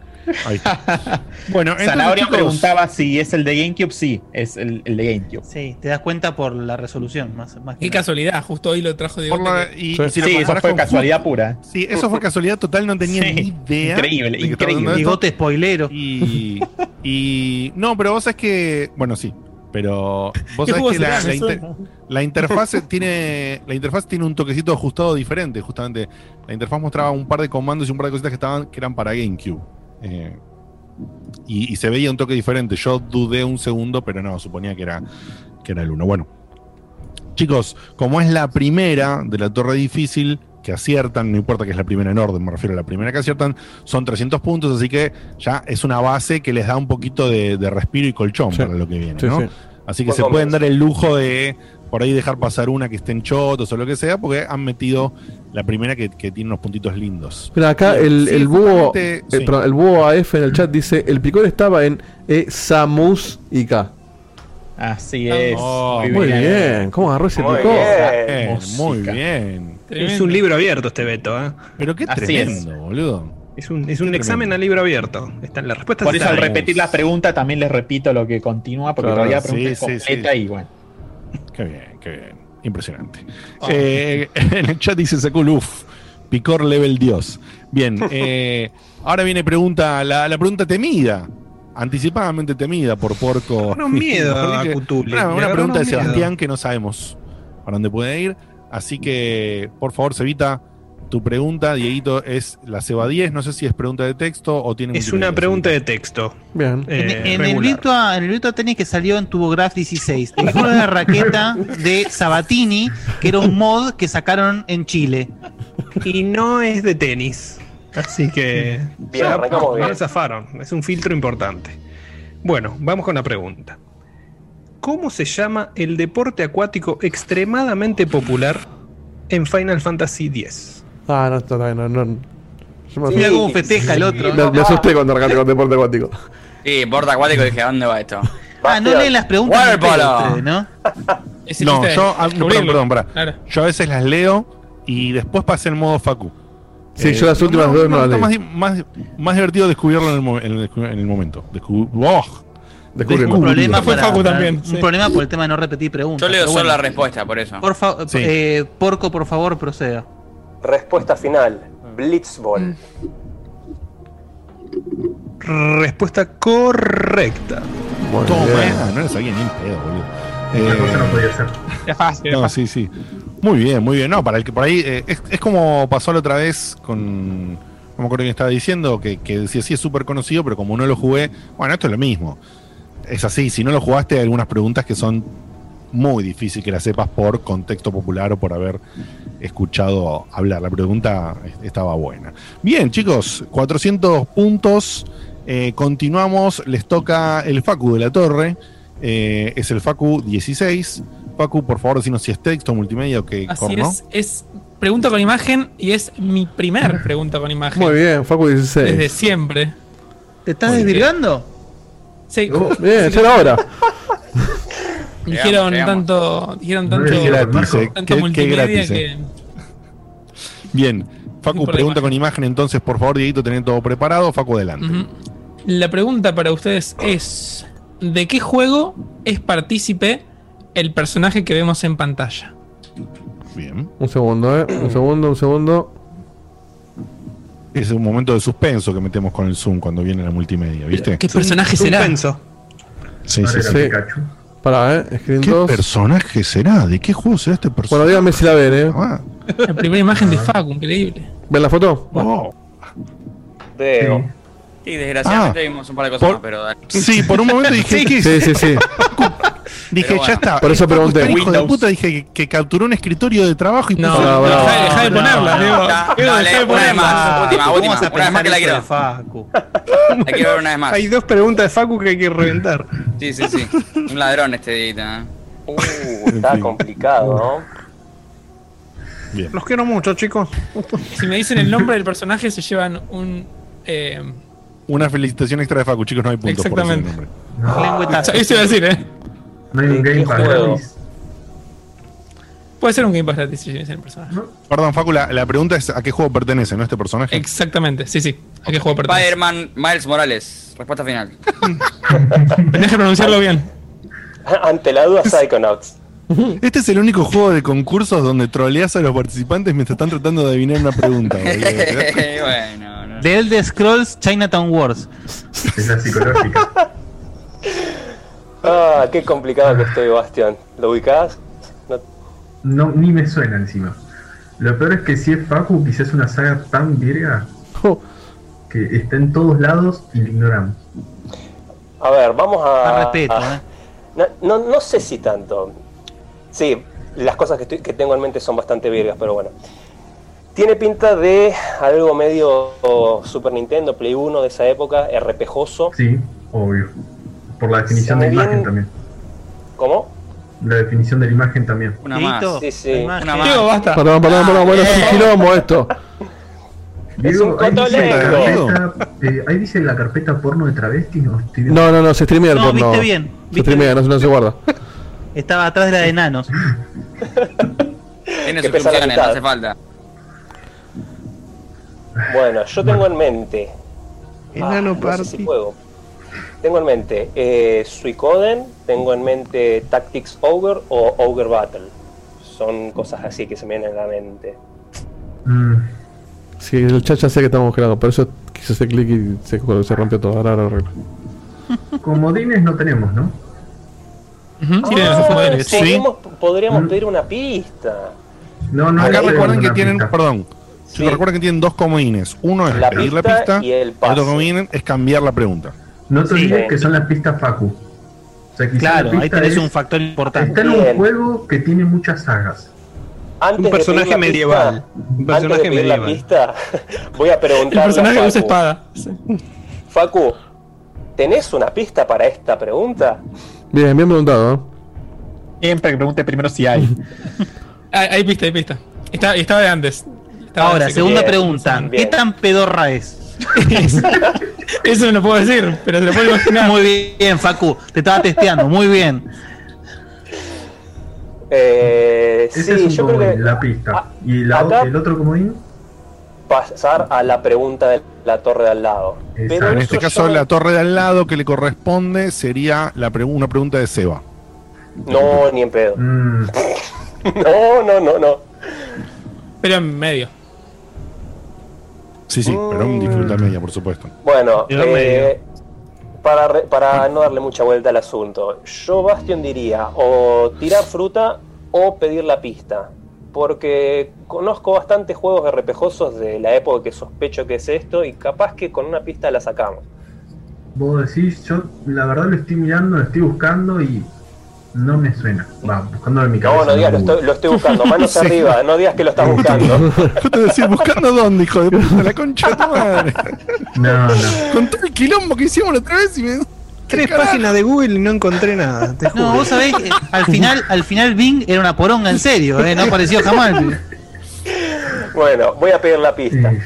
Ahí está. Bueno, entonces, Zanahoria chicos- preguntaba si es el de GameCube. Sí, es el, el de GameCube. Sí, te das cuenta por la resolución, más, más que Qué nada. casualidad, justo hoy lo trajo de la- y, y si lo Sí, eso fue casualidad pura. Sí, eso fue casualidad total, no tenía Sí, ni idea. increíble, increíble. Bigote spoilero. Y, y. No, pero vos sabés que. Bueno, sí. Pero vos ¿Qué sabés que la, inter- la interfaz tiene. La interfaz tiene un toquecito ajustado diferente. Justamente. La interfaz mostraba un par de comandos y un par de cositas que estaban que eran para GameCube. Eh, y, y se veía un toque diferente. Yo dudé un segundo, pero no, suponía que era, que era el 1. Bueno. Chicos, como es la primera de la torre difícil que aciertan, no importa que es la primera en orden, me refiero a la primera que aciertan, son 300 puntos, así que ya es una base que les da un poquito de, de respiro y colchón Sí. para lo que viene, Sí, ¿no? sí. Así que se pueden dar el lujo de por ahí dejar pasar una que esté en chotos o lo que sea, porque han metido la primera que, que tiene unos puntitos lindos. Mira, acá el, sí, el búho, justamente, eh, sí. perdón, el búho AF en el chat dice, el picor estaba en E Samus IK. Así es. Oh, Muy bien, ¿cómo agarró ese Muy picor? bien. Bien, música. muy bien. Es un libro abierto este Beto, ¿eh? Pero qué Así tremendo, boludo. Es un, es un examen a libro abierto. Está, la respuesta Por eso al repetir la pregunta también les repito lo que continúa, porque Claro, todavía la sí, pregunta es sí, completa sí. y bueno. Qué bien, qué bien. Impresionante. Eh, en el chat dice Sekul, uff, picor level Dios. Bien, eh, ahora viene pregunta, la, la pregunta temida, anticipadamente temida por Porco. un miedo a Una, una pregunta de miedo. Sebastián que no sabemos para dónde puede ir. Así que, por favor, Cevita, tu pregunta, Dieguito, es la Seba 10. No sé si es pregunta de texto o tiene Es una pregunta de texto. Bien. En, eh, en el. Virtua, en el Virtua Tennis que salió en TurboGrafx 16, te dijeron una raqueta de Sabatini, que era un mod que sacaron en Chile. Y no es de tenis. Así que. Bien, ya, arrancamos bien. no zafaron. Es un filtro importante. Bueno, vamos con la pregunta. ¿Cómo se llama el deporte acuático extremadamente popular en Final Fantasy X? Ah, no, está bien, no, no. Yo me, Mira cómo festeja el otro. me- me asusté cuando arrancaste con deporte acuático. Sí, porta acuático, dije, ¿a dónde va esto? Ah, no leen las preguntas Water polo. ¿no? No, yo, ah, no, perdón, perdón, pará. Claro. Yo a veces las leo y después pasé en modo Facu. Sí, yo las últimas dos no las leí. más, más, más divertido descubrirlo en el, mo- en el, en el momento. Descu- ¡Oh! Descubrimos. Un problema, Fue para- Facu también, un sí. problema por el tema de no repetir preguntas. Yo leo solo bueno. la respuesta, por eso. Por fa- Sí. eh, Porco, por favor, proceda. Respuesta final: Blitzball. Respuesta correcta. Muy Toma, bien. ah, no le sabía ni en pedo, boludo. Eh, cosa no podía ser. Era fácil, no, sí, sí. Muy bien, muy bien. No, para el que por ahí. eh, es, es como pasó la otra vez con. No me acuerdo quién estaba diciendo, que, que decía sí es súper conocido, pero como no lo jugué. Bueno, esto es lo mismo. Es así, si no lo jugaste, hay algunas preguntas que son muy difíciles que las sepas por contexto popular o por haber escuchado hablar. La pregunta estaba buena. Bien, chicos, 400 puntos. Eh, continuamos. Les toca el Facu de la Torre. Eh, es el Facu 16. Facu, por favor, decinos si es texto, multimedia o qué Así corno. es, es pregunta con imagen y es mi primer pregunta con imagen. Muy bien, Facu 16. Desde siempre. ¿Te estás desvirgando? Sí, Bien, ya era hora. dijeron tanto, dijeron tanto, Qué gratis, eh. tanto Qué- qué multimedia gratis, que eh. Bien. Facu, pregunta imagen. con imagen, entonces, por favor, Dieguito, tener todo preparado. Facu, adelante. La pregunta para ustedes es: ¿de qué juego es partícipe el personaje que vemos en pantalla? Bien. Un segundo, eh. Un segundo, un segundo. Es un momento de suspenso que metemos con el Zoom cuando viene la multimedia, ¿viste? ¿Qué personaje será? Suspenso. Sí, sí, sí. Pará, eh. Screen ¿Qué 2. personaje será? ¿De qué juego será este Bueno, personaje? díganme si la ven, eh. Ah, La primera imagen de Facu, increíble. ¿Ven la foto? Veo. Sí, desgraciadamente Ah, vimos un par de cosas por- más, pero dale. Sí, por un momento dije, ¿qué es? Sí, sí, sí. Dije, Pero ya bueno. está. Por eso pregunté. Hijo de Windows. puta, dije que, que capturó un escritorio de trabajo y No, puso- No, dejá, dejá de ponerla, No, digo. no, no, dejá de dale, una vez ponerla. más. Última, ¿Cómo última. Una vez más que la quiero. de Facu? La quiero ver una vez más. Hay dos preguntas de Facu que hay que reventar. Sí, sí, sí. Un ladrón este día. Uh, está complicado, ¿no? Bien. Los quiero mucho, chicos. Si me dicen el nombre del personaje, se llevan un. Eh, Una felicitación extra de Facu, chicos, no hay puntos por Exactamente. nombre. lengüetazo. Eso iba a decir, ¿eh? No hay un ¿Qué Game Pass gratis. Puede ser un Game Pass gratis si dicen el personaje. Perdón, Facu, la, la pregunta es a qué juego pertenece, ¿no? Este personaje. Exactamente, sí, sí. ¿A qué juego pertenece? Spider-Man Miles Morales. Respuesta final. Tenés que pronunciarlo bien. Ante la duda, Psychonauts. Este es el único juego de concursos donde troleas a los participantes mientras están tratando de adivinar una pregunta. bueno, no. The Elder Scrolls Chinatown Wars. Es la psicológica. Ah, qué complicado que estoy, Bastión. ¿Lo ubicás? No- No, ni me suena encima. Lo peor es que si es Facu, quizás es una saga tan virga Oh, que está en todos lados y la ignoramos. A ver, vamos a. Más respeto, a- ¿eh? No, no, no sé si tanto. Sí, las cosas que, estoy- que tengo en mente son bastante virgas, pero bueno. Tiene pinta de algo medio Super Nintendo, Play 1 de esa época, RPGoso. Sí, obvio. Por la definición Se de la imagen también. ¿Cómo? La definición de la imagen también. Una más. Sí, sí. Una más. Diego, basta. Perdón, perdón, perdón. Bueno, es un quilombo esto. Es un ahí dice, la carpeta, eh, ahí dice la carpeta porno de travesti. ¿no? No, no, no, se streamea el No, porno. viste bien, Se viste streamea, no, se- no se guarda. Estaba atrás de la de enanos. Tiene funciones, no hace falta. Bueno, yo tengo en mente. Enano no sé si Party. puedo. Tengo en mente eh, Suicoden, tengo en mente Tactics Ogre o Ogre Battle. Son cosas así que se me vienen a la mente. Mm, Sí, el chat ya sé que estamos creando, por eso quise hacer clic y se, se rompió todo. Ahora, comodines no tenemos, ¿no? Ujú, sí, podríamos, Mm. pedir una pista. No, no Acá recuerden que tienen, pista. Perdón, chicos, recuerden que tienen dos comodines. Uno es La pedir la pista y el el otro comodín es cambiar la pregunta. No te Sí. olvides que son las pistas Facu. O sea, quizás Claro, la ahí tenés es- un factor importante. Está en un juego que tiene muchas sagas. Antes Un personaje medieval. pista- Un antes personaje de pedir la medieval. pista, voy a El preguntarle personaje a que usa Facu. espada. Sí. Facu, ¿tenés una pista para esta pregunta? Bien, bien preguntado, ¿no? Siempre que pregunte primero si hay. Ah, hay pista, hay pista. Está, estaba de antes. Estaba Ahora, segunda Bien, pregunta. ¿Qué tan pedorra es? Eso no lo puedo decir, pero se lo puedo imaginar. Muy bien, Facu. Te estaba testeando. Muy bien. Eh, Ese sí, es un yo creo que la pista. Y la, acá- el otro comodín, pasar a la pregunta de la torre de al lado. Pero En este caso, yo- la torre de al lado que le corresponde sería la una pregunta de Seba. No, ni en pedo. mm, No, no, no, no. Pero en medio. Sí, sí, pero en dificultad media, por supuesto. Bueno, eh, para, re- para no darle mucha vuelta al asunto, yo Bastion diría o tirar fruta o pedir la pista. Porque conozco bastantes juegos RPGosos de la época que sospecho que es esto y capaz que con una pista la sacamos. vos decís, yo la verdad lo estoy mirando, lo estoy buscando y no me suena. Va, buscando en mi cabeza. No, no digas, lo estoy, lo estoy buscando, manos Sí. arriba, no digas que lo estás buscando. Yo te decía, ¿buscando dónde, hijo de puta? La concha de tu madre. No, no. Con todo el quilombo que hicimos la otra vez y me. Tres páginas de Google y no encontré nada. Te juro. No, vos sabés que al final, al final Bing era una poronga en serio, ¿eh? No apareció jamás. Bueno, voy a pedir la pista. Eh,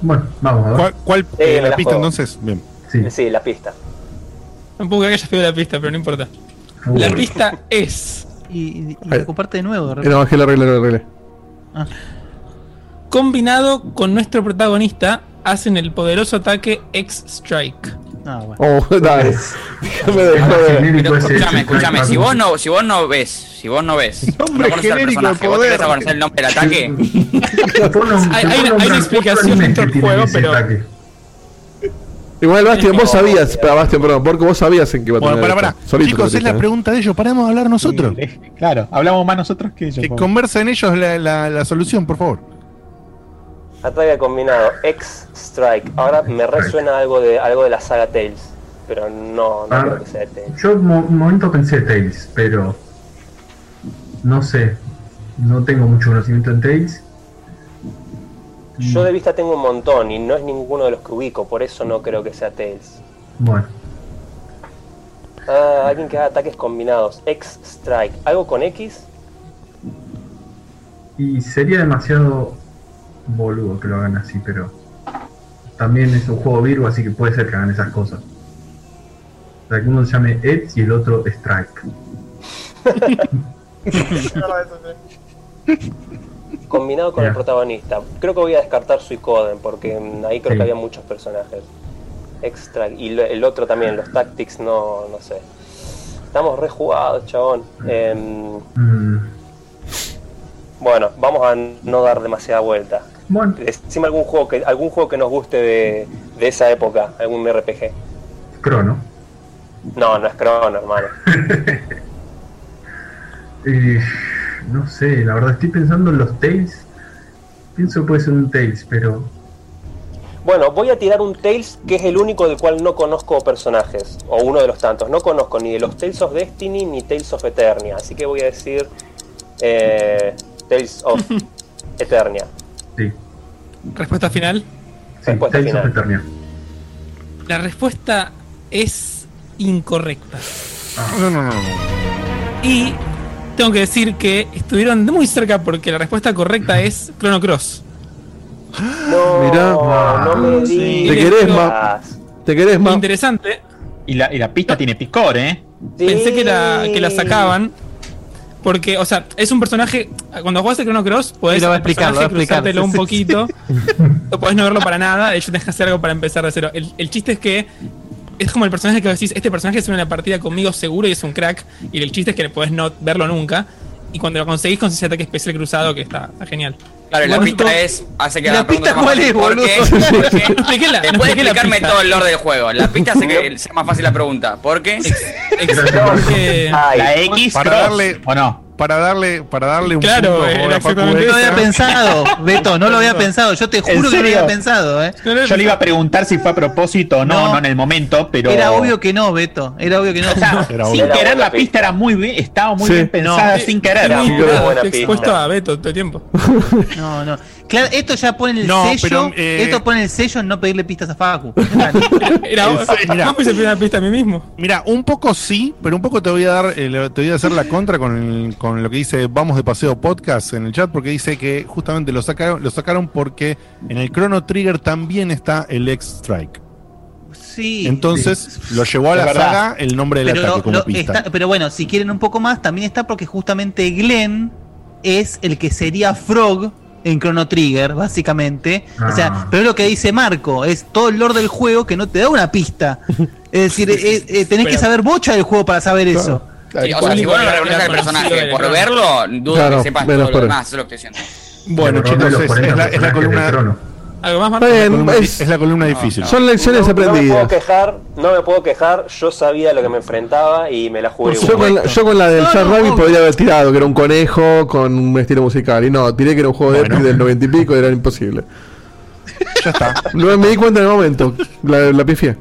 bueno, vamos a ver. ¿Cuál, cuál Eh, eh, la la pista juego. entonces? Bien. Sí. Sí, la pista. Creer que hayas pedido la pista, pero no importa. La pista es Y, y, y comparte de nuevo. de bajé la regla, la regla. combinado con nuestro protagonista, hacen el poderoso ataque X-Strike. Ah, bueno. Oh, genérico Pero escúchame, escúchame, Facu. si vos no, si vos no ves, si vos no ves, no Nombre conoces al genérico de personaje, vos poder. querés conocer el nombre del ataque, Hay- hay una- hay una explicación dentro del juego, pero- ataque. Igual, Bastian, vos sabías. Pero, Bastian, perdón, porque vos sabías en qué iba a Bueno, tener para, esto. para. Solito Chicos, es la pregunta de ellos. Paramos de hablar nosotros. Claro, hablamos más nosotros que ellos. Que por- conversen ellos la, la, la solución, por favor. Ataque combinado, X Strike. Ahora me resuena algo de algo de la saga Tales, pero no, no Ah. creo que sea de Tales. Yo mo- un momento pensé Tails, pero no sé. No tengo mucho conocimiento en Tails. Yo de vista tengo un montón y no es ninguno de los que ubico, por eso no creo que sea Tales. Bueno, Ah, alguien que haga ataques combinados, X Strike. ¿Algo con X? y sería demasiado boludo que lo hagan así, pero también es un juego Virgo, así que puede ser que hagan esas cosas. O sea, que uno se llame Ed y el otro Strike. Combinado con el protagonista. Creo que voy a descartar Suicoden porque mm, ahí creo Sí. que había muchos personajes. Extra. Y lo- el otro también, los Tactics, no, no sé. Estamos rejugados, chabón. Em, Mm, bueno, vamos a no dar demasiada vuelta. Bueno. Decime algún juego que, algún juego que nos guste de, de esa época, algún RPG. Crono. No, no es Chrono, hermano. Eh, no sé, la verdad estoy pensando en los Tails. Pienso que puede ser un Tails, pero Bueno, voy a tirar un Tales que es el único del cual no conozco personajes, o uno de los tantos. No conozco ni de los Tales of Destiny ni Tales of Eternia, así que voy a decir eh, Tales of Eternia. sí. Respuesta final. Respuesta Tales of final. Eternia. La respuesta es incorrecta. No, no, no. no. Y tengo que decir que estuvieron muy cerca porque la respuesta correcta es Chrono Cross. No, Mirá. no me Sí. ¿Te querés más? ¿Te querés más? Interesante. Y la, y la pista tiene picor, ¿eh? Pensé que la, que la sacaban. Porque, o sea, es un personaje. Cuando juegas el Chrono Cross, podés Sí, lo va a al explicar, lo va a personaje explicar. cruzártelo un poquito. No podés no verlo para nada. De hecho, tenés que hacer algo para empezar de cero. El, el chiste es que es como el personaje que decís, este personaje es una partida conmigo seguro y es un crack. Y el chiste es que podés no verlo nunca. Y cuando lo conseguís, consiste ataque especial cruzado, que está, está genial. Claro, y la pista todo- es. Hace que ¿La pregunta pista cuál es, fácil. ¿Por boludo? qué? No Porque expliqué la- no Después de expliqué la explicarme todo el lore del juego, la pista hace que sea más fácil la pregunta. ¿Por qué? Porque- Ay, La X Para darle- ¿o no? Para darle, para darle un Claro, punto era exactamente No lo había pensado, Beto, no lo había pensado. Yo te ¿En juro que no lo había pensado, ¿eh? Yo le iba a preguntar si fue a propósito o no, No. no, en el momento, pero. Era obvio que no, Beto. Era obvio que no. O sea, Era sin obvio. querer Era la pista era muy bien, estaba muy Sí. bien pensada Sí, sin querer. Muy buena pista. expuesto a Beto todo el tiempo. No, no. Claro, esto ya pone el No, sello. pero, eh, Esto pone el sello en no pedirle pistas a Facu. Mira. no me hice una pista a mí mismo. Mira, un poco sí, pero un poco te voy a dar, eh, te voy a hacer la contra con, el- con lo que dice Vamos de Paseo Podcast en el chat, porque dice que justamente lo sacaron, lo sacaron porque en el Chrono Trigger también está el X Strike. Sí. Entonces lo llevó a la saga el nombre del pero, ataque como lo- pista. está- pero bueno, si quieren un poco más, también está porque justamente Glenn es el que sería Frog en Chrono Trigger, básicamente. O sea, Ah. pero es lo que dice Marco, es todo el lore del juego que no te da una pista. Es decir, eh, eh, tenés que Pero- saber bocha del juego para saber eso. Sí, o sea, si vos no reconoces al personaje por verlo, dudo Claro, que sepas todo lo eso. demás, eso es lo que estoy diciendo. Bueno, chicos, es, 40 es la, es la columna, Crono. ¿Algo más, bien, es- es la columna difícil. son lecciones no, no me puedo aprendidas. quejar, no me puedo quejar. Yo sabía lo que me enfrentaba y me la jugué Yo igual. con, la, yo con la del no, Rabbit podría haber tirado, que era un conejo con un estilo musical. Y no, tiré que era un juego de Bueno. Epic del 90 y pico y era imposible. Ya está. No me di cuenta en el momento. La, la pifié.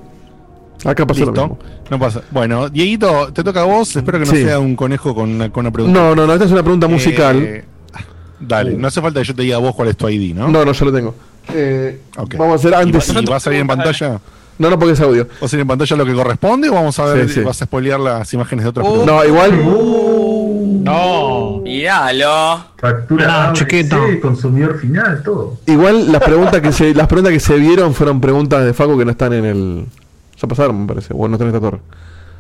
Acá pasó lo Listo. mismo. No pasa. Bueno, Dieguito, te toca a vos. Espero que no Sí. sea un conejo con una, con una pregunta. No, no, no, esta es una pregunta musical. Eh, dale, no hace falta que yo te diga a vos cuál es tu ID, ¿no? No, no, yo lo tengo. Eh, Ok. Vamos a hacer ¿Y antes. va, y va a salir en pantalla? No, no, porque es audio. ¿Va a salir en pantalla lo que corresponde o vamos a ver, Sí, sí. vas a spoilear las imágenes de otras Oh. preguntas? No, igual. No. Míralo. Factura Ah, chiquito. Consumidor final, todo. Igual las preguntas que se las preguntas que se vieron fueron preguntas de Facu que no están en el. Ya pasaron, me parece. O no están en esta torre.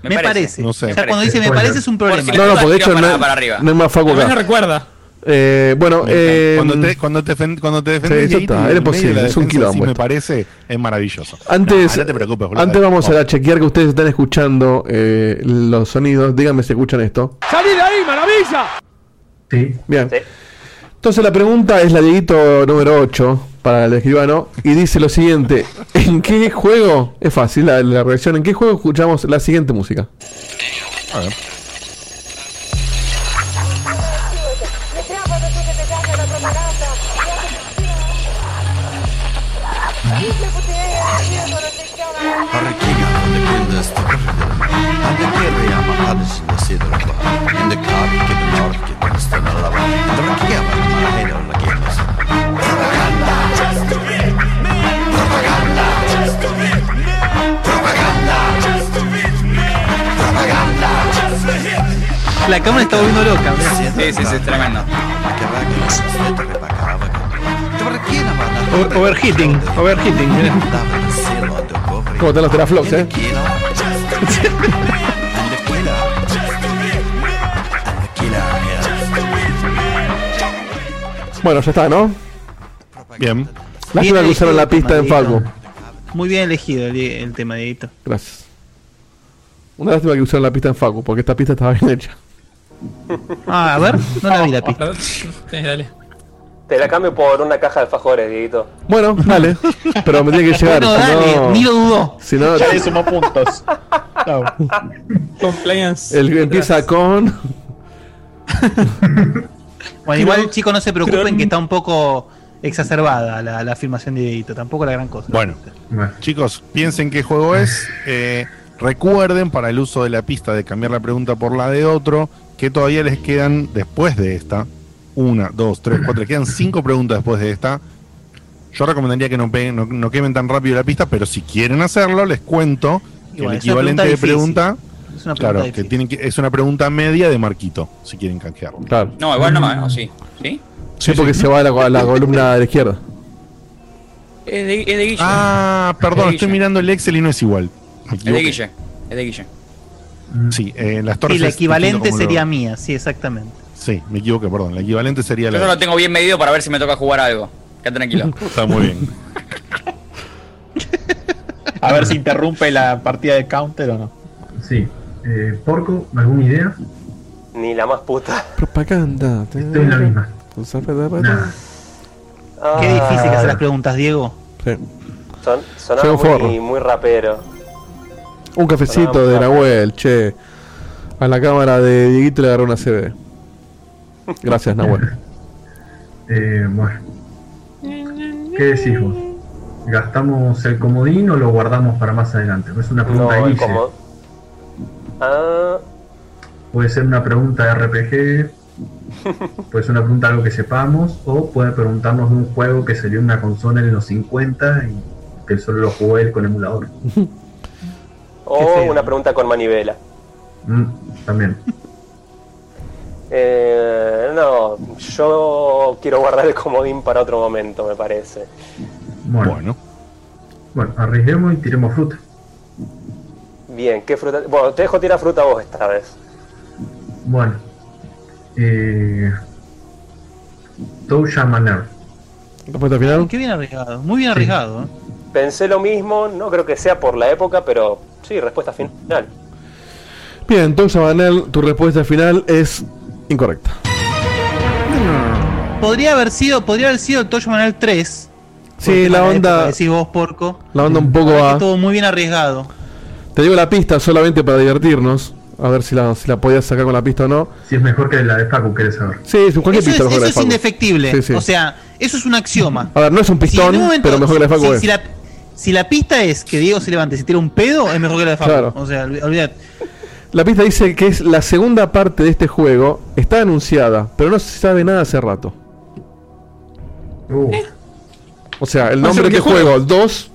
Me, Me parece. No sé. O sea, cuando dice me parece es un problema. si No, no, porque de hecho no, no hay más Facu acá. recuerda. Eh, bueno, eh, cuando te, cuando te, cuando te defendés, sí, está, era de posible, es un quilombo sí me parece, es maravilloso. Antes, Nah, no te preocupes, boludo. antes vamos a chequear que ustedes están escuchando eh, los sonidos. Díganme si escuchan esto. ¡Salí de ahí, maravilla! Sí. Bien. Sí. Entonces la pregunta es la Dieguito número 8 para el escribano y dice lo siguiente. ¿En qué juego? Es fácil la, la reacción. ¿En qué juego escuchamos la siguiente música? A ver. On the And the In the the norki the stanalava Propaganda Just to hit me Propaganda Just to hit me Propaganda Just to hit me Propaganda Just to hit me La cámara está volviendo loca. Sí, sí, sí, tremendo. O- overheating, overheating. ¿Cómo están los teraflops, eh? Bueno, ya está, ¿no? Bien. Lástima que usaron la pista en. Dieguito. Muy bien elegido el, el tema, Dieguito. Gracias. Una lástima que usaron la pista en Facu, porque esta pista estaba bien hecha. Ah, a ver, no la vi la pista. Sí, dale. Te la cambio por una caja de alfajores, Dieguito. Bueno, dale. Pero me tiene que llegar. Bueno, si dale, no- ni lo dudó. Si no, Ya le sumó puntos. Compliance. el que empieza con. Bueno, igual, chicos, no se preocupen que está un poco exacerbada la, la filmación de Dieguito. Tampoco la gran cosa. Bueno, chicos, piensen qué juego es. eh, recuerden para el uso de la pista de cambiar la pregunta por la de otro, que todavía les quedan después de esta. Una, dos, tres, cuatro. Quedan cinco preguntas después de esta. Yo recomendaría que no, peguen- no, no quemen tan rápido la pista, pero si quieren hacerlo, les cuento que Igual, el equivalente de pregunta. Es una pregunta Claro, que tienen que, es una pregunta media de Marquito, si quieren canjearlo. Claro. No, igual no más, ¿o sí? ¿Sí? Sí, porque se va a la, a la columna de la izquierda. Es de, es de Guille. Ah, perdón, Es estoy mirando el Excel y no es igual. Es de. Guille. Es de Guille. Sí, eh, las torres. Y la equivalente lo- sería mía, sí, exactamente. Sí, me equivoqué, perdón. La equivalente sería Yo la. lo tengo bien medido para ver si me toca jugar algo. Quédate tranquilo. Está muy bien. A ver si interrumpe la partida de counter o no. Sí. Eh, Porco, ¿alguna idea? Ni la más puta. Propaganda. Estoy en la misma. Nada. Qué difícil que Ah, hacer las preguntas, Diego. Sí. Son, sonaba muy, muy rapero. Un cafecito de Nahuel, che. A la cámara de Dieguito le agarró una CB. Gracias, Nahuel. Eh, bueno. ¿Qué decís vos? ¿Gastamos el comodín o lo guardamos para más adelante? Es una pregunta de No, como. Ah, Puede ser una pregunta de RPG, puede ser una pregunta de algo que sepamos, o puede preguntarnos de un juego que salió en una consola en los 50 y que solo lo jugó él con emulador. o una pregunta con manivela. Mm, también. Eh, no, yo quiero guardar el comodín para otro momento, me parece. Bueno. Bueno, arriesguemos y tiremos fruta. Bien, ¿qué fruta? Bueno, te dejo tirar fruta vos esta vez. Bueno. Eh, Touya Manner. ¿Respuesta final? Qué bien arriesgado, muy bien arriesgado. ¿eh? Pensé lo mismo, no creo que sea por la época, pero sí, respuesta final. Bien, entonces, Manel, tu respuesta final es incorrecta. Podría haber sido, podría haber sido el Toyo Manuel 3. Sí, la onda- Decís vos, porco. La onda un poco va. Estuvo muy bien arriesgado. Te digo la pista solamente para divertirnos. A ver si la, si la podías sacar con la pista o no. Si es mejor que la de Facu, querés saber. Sí, es cualquier Eso pista es, mejor que la eso es indefectible. Sí, sí. O sea, eso es un axioma. A ver, no es un pistón, momento- pero mejor que la de Facu si, es. si la, si la pista es que Diego se levante y se tira un pedo, es mejor que la de Facu. Claro. O sea, olvidate. La pista dice que es la segunda parte de este juego. Está anunciada, pero no se sabe nada hace rato. Uh. O sea, el nombre de qué este juego. juego, 2,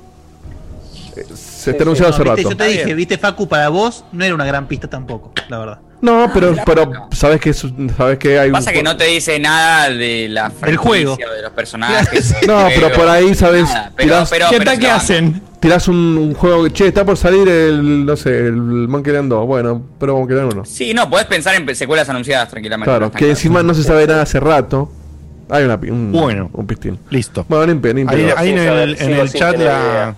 se está anunciado No, hace rato. Yo te dije, viste, Facu, para vos no era una gran pista tampoco, la verdad. No, pero, pero sabes que es- sabes que hay un Pasa que no te dice nada de la franquicia juego. de los personajes. No, del pero por ahí sabes. Nada, pero- tirás- pero- pero se la banca. Tirás un, un juego que, che, está por salir el, no sé, el Monkey Island 2. Bueno, pero Monkey Island 1. Sí, no, podés pensar en secuelas anunciadas tranquilamente. Claro, que encima no se sabe nada hace rato. Hay una, un, Bueno. un pistín. Listo. Bueno, pe- ni Ahí, ahí en el, en el chat la.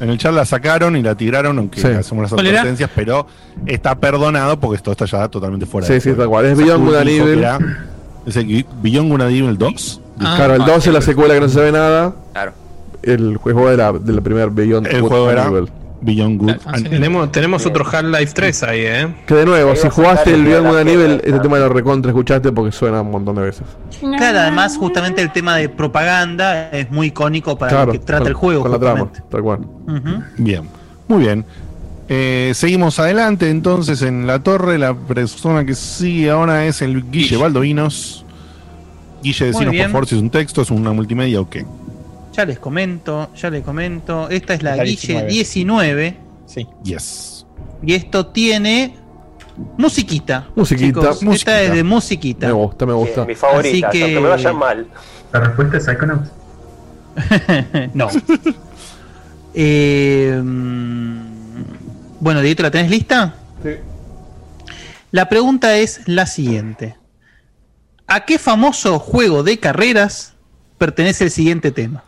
En el chat la sacaron y la tiraron, aunque Sí. hacemos las advertencias, pero está perdonado porque esto está ya totalmente fuera Sí, de sí, juego. tal cual. Es Beyond Good and Evil. era- Es el Beyond Good and Evil 2. Ah. claro, el 2 es la secuela que no se sabe nada. Claro. El juego era de la primera Beyond El Good juego and era Evil. Beyond Good Ah, Tenemos, tenemos otro Half-Life 3 ahí, ¿eh? Que de nuevo, si a jugaste el Beyond de Good Evil, piedra, este tema lo recontra escuchaste porque suena un montón de veces. Claro, además, justamente el tema de propaganda es muy icónico para Claro, lo que trata con- el juego. Con la trama, tal cual. Bien. Muy bien. Eh, seguimos adelante entonces en la torre. La persona que sigue ahora es el Guille Baldovinos. Guille, decinos por favor si es un texto, es una multimedia o qué. Ya les comento, ya les comento. Esta es la La Guille 19. 19. Sí. Yes. Y esto tiene musiquita. Musiquita. Chicos, Musiquita. Esta es de musiquita. Me gusta, me gusta. Mi favorita, Así que- aunque me vayan mal. La respuesta es Psychonauts. no. Eh, bueno, Dieguito, ¿la tenés lista? Sí. La pregunta es la siguiente. ¿A qué famoso juego de carreras pertenece el siguiente tema?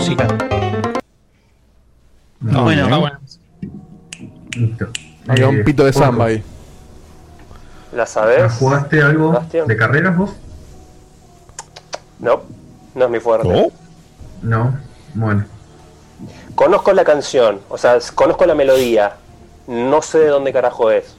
Música. No, bueno, bien. ah, bueno. Listo. Había un Eh, pito de samba ahí. ¿La sabes? ¿Jugaste algo de carreras vos? No, no es mi fuerte. No. Bueno. Conozco la canción, o sea, conozco la melodía. No sé de dónde carajo es.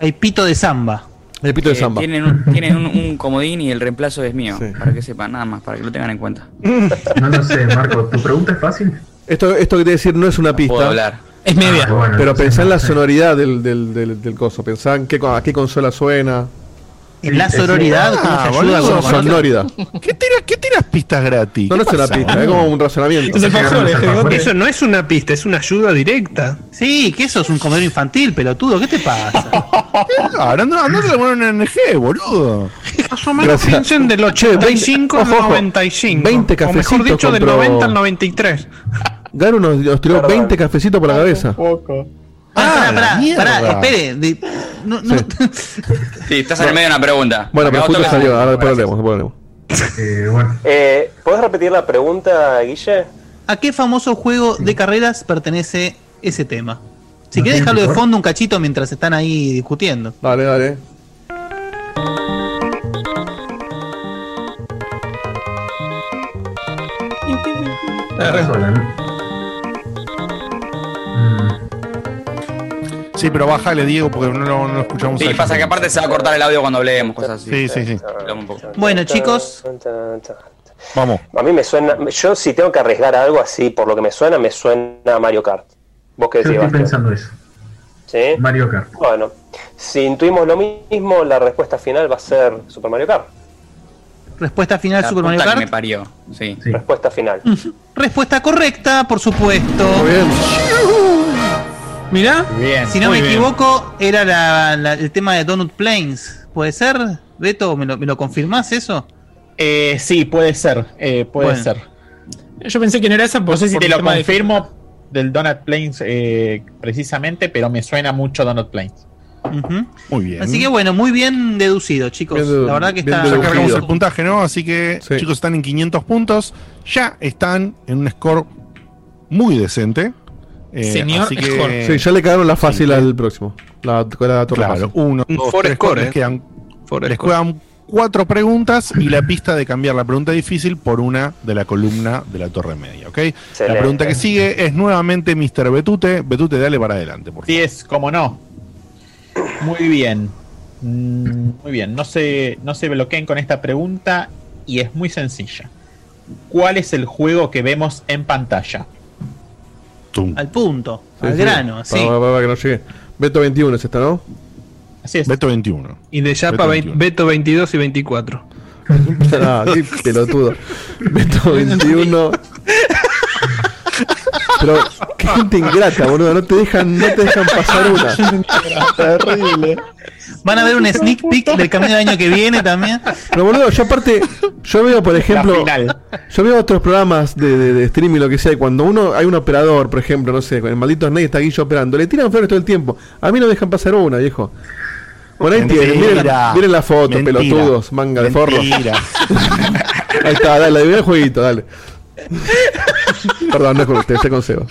Hay pito de samba. El pito de Eh, samba. Tienen, un, tienen un, un comodín y el reemplazo es mío. Para que sepan, nada más, para que lo tengan en cuenta. No lo sé, Marco. ¿Tu pregunta es fácil? Esto, esto que te voy a decir no es una pista. puedo hablar. Es media. Ah, bueno, pero pensá en no la sonoridad del, del, del, del coso. Pensá en qué, a qué consola suena. En la sororidad. ¿cómo se Ah, ayuda boludo, con otro? Sonoridad. ¿Qué tiras, qué tiras pistas gratis? No, no ¿Qué es una pista, es como un razonamiento. Es Gregote. Eso no es una pista, es una ayuda directa. Sí, que eso es un comedor infantil, pelotudo. ¿Qué te pasa? Ahora no, no te lo ponen en NG, boludo. Más o menos piensen del Che, 85 al ojo, ojo. 95. 20 o mejor cafecitos dicho, del compró- 90 al 93. Garo nos, nos tiró Perdón. 20 cafecitos por la cabeza. Poco. Pará, la pará, pará, espere. de- no, no- Sí, estás en el medio de una pregunta. Bueno, pero justo salió. Ahora después después hablemos. Eh, bueno. Eh, ¿Puedes repetir la pregunta, Guille? ¿A qué famoso juego de carreras pertenece ese tema? Si ¿No querés tiene dejarlo de fondo un cachito mientras están ahí discutiendo. Dale, dale. Está Sí, pero bájale, Diego, porque no lo, no lo escuchamos. Sí, pasa que aparte se va a cortar el audio cuando hablemos, cosas así. Sí, sí, sí. Bueno, chicos, Vamos. A mí me suena. Yo, si tengo que arriesgar algo así, por lo que me suena, me suena a Mario Kart. ¿Vos qué Yo decís, estoy Bastián? pensando eso. ¿Sí? Mario Kart. Bueno, si intuimos lo mismo, la respuesta final va a ser Super Mario Kart. respuesta final La Super Mario Kart. me parió. Sí. Sí. Respuesta final. Respuesta correcta, por supuesto. Muy bien. Mirá. Bien. Si no me bien. equivoco, era la- la- el tema de Donut Plains. ¿Puede ser? Beto, ¿me lo, me lo confirmás eso? Eh, sí, puede ser. eh, puede Bueno. ser. Yo pensé que no era esa. No sé si te lo de- confirmo del Donut Plains eh, precisamente, pero me suena mucho Donut Plains. Muy bien. Así que bueno, muy bien deducido, chicos. Bien la verdad que bien está. Ya cargamos el puntaje, ¿no? Así que, Sí. chicos, están en 500 puntos. Ya están en un score muy decente. Eh, Señor así score. que, Sí, ya le cagaron la fácil Sí. al próximo. La, la torre Claro, fácil. uno, Un dos, tres, score, eh. Les quedan, les eso. quedan cuatro preguntas y la pista de cambiar la pregunta difícil por una de la columna de la torre media, ¿ok? La pregunta que sigue es nuevamente Mr. Betute. Betute, dale para adelante, por favor. Sí, es como no. Muy bien. Mm, Muy bien. No se, no se bloqueen con esta pregunta y es muy sencilla. ¿Cuál es el juego que vemos en pantalla? Tum. Al punto, Sí, al sí. grano, Para, sí. para- para que no llegue. Beto 21 es esta, ¿no? Así es. Beto 21. Y de Yapa Beto ve- 21. Beto 22 y 24. Ah, qué pelotudo. Beto 21. Pero qué gente ingrata, boludo. No te dejan, no te dejan pasar una. Terrible. Van a ver un sneak peek del camino del año que viene también. Pero boludo, yo aparte, yo veo, por ejemplo, yo veo otros programas de, de, de streaming, lo que sea, y cuando uno hay un operador, por ejemplo, no sé, con el maldito Snake está Guillo operando, le tiran flores todo el tiempo. A mí no dejan pasar una, viejo. Bueno, ahí tienen, miren, miren la foto, Mentira. pelotudos, manga de forro. Ahí está, dale, adivina el jueguito, dale. Perdón, no es con usted, estoy con Seba.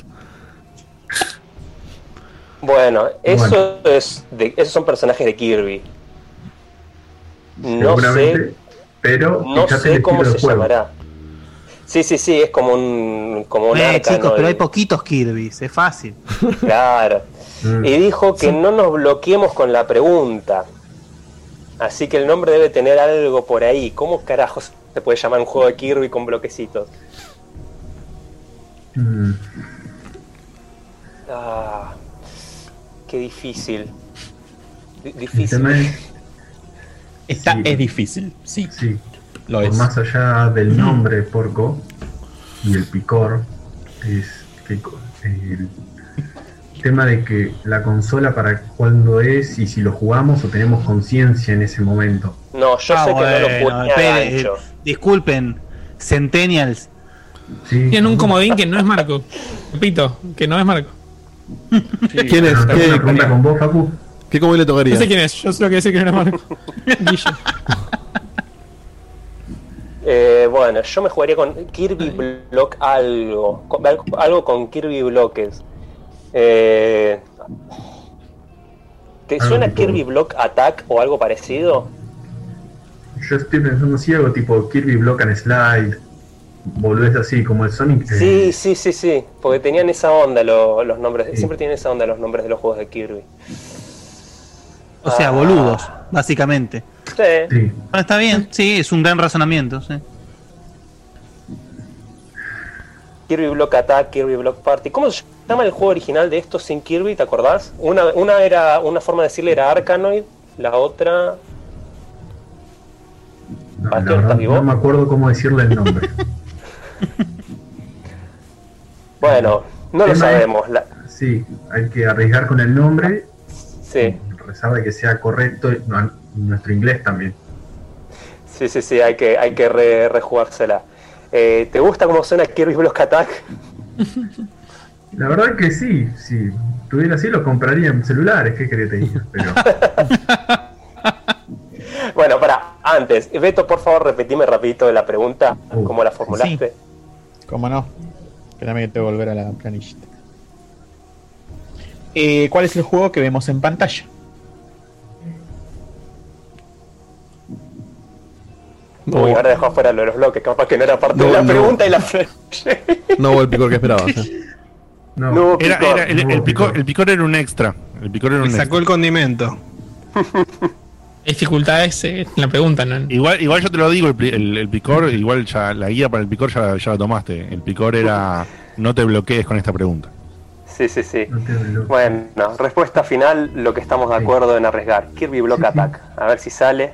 Bueno, eso Bueno. es de, esos son personajes de Kirby. No sé, pero no sé cómo se juego. llamará. Sí, sí, sí, es como un, como un Eh, chicos, pero hay poquitos Kirby's, es fácil. Claro. Mm. Y dijo que no nos bloqueemos con la pregunta. Así que el nombre debe tener algo por ahí. ¿Cómo carajos se puede llamar un juego de Kirby con bloquecitos? Mm, Ah, qué difícil. Difícil. tema es, Esta Sí. es difícil, sí. sí, Lo por es. más allá del nombre Porco y el picor, es que el tema de que la consola para cuándo es y si lo jugamos o tenemos conciencia en ese momento. No, yo Ah, sé que no lo gancho. eh, disculpen, Centennials. Sí. Tiene un comodín que no es Marco. Repito, que no es Marco. ¿Quién es? ¿Tengo ¿Qué, una pregunta con vos, Facu? qué comodín le tocaría? No sé quién es, yo solo quiero decir que es Marco. Eh, bueno, yo me jugaría con Kirby Block algo. con- algo- algo con Kirby Bloques. Eh, ¿Te Algo suena tipo- Kirby Block Attack o algo parecido? Yo estoy pensando si algo tipo Kirby Block and Slide, volvés así como el Sonic. eh, Sí, sí, sí, sí. Porque tenían esa onda lo- los nombres. Siempre tienen esa onda los nombres de los juegos de Kirby. O sea, Ah. boludos, básicamente. Sí. sí. Bueno, está bien, sí, es un gran razonamiento. sí. Kirby Block Attack, Kirby Block Party. ¿Cómo se llama el juego original de estos sin Kirby? ¿Te acordás? Una, una era una forma de decirle era Arkanoid, la otra. No me acuerdo cómo decirle el nombre. Bueno, no lo sabemos. la- sí, hay que arriesgar con el nombre, Sí, rezar de que sea correcto no- nuestro inglés también. sí, sí, sí, hay que, hay que re- rejugársela. Eh, ¿Te gusta cómo suena Kirby Block Attack? La verdad que sí, si tuviera así lo compraría en celulares, ¿qué querés que te diga? Pero Bueno, para, antes, Beto, por favor, repetime rapidito la pregunta, Uh, cómo la formulaste. ¿Cómo no? Espérame que tengo que volver a la planillita. Eh, ¿Cuál es el juego que vemos en pantalla? Uy, ahora dejó afuera lo de los bloques, capaz que no era parte No, de la no. pregunta y la No hubo el picor que esperabas. eh. no, No, Era, picor. era- el, picor, picor. el picor era un extra. El picor era un Me sacó extra. el condimento. Dificultades eh, en la pregunta, ¿no? Igual, igual yo te lo digo, el, pi- el- el picor, igual ya la guía para el picor ya, ya la tomaste. El picor era no te bloquees con esta pregunta. Sí, sí, sí. no Bueno, respuesta final, lo que estamos de acuerdo en arriesgar. Kirby Block Attack. A ver si sale.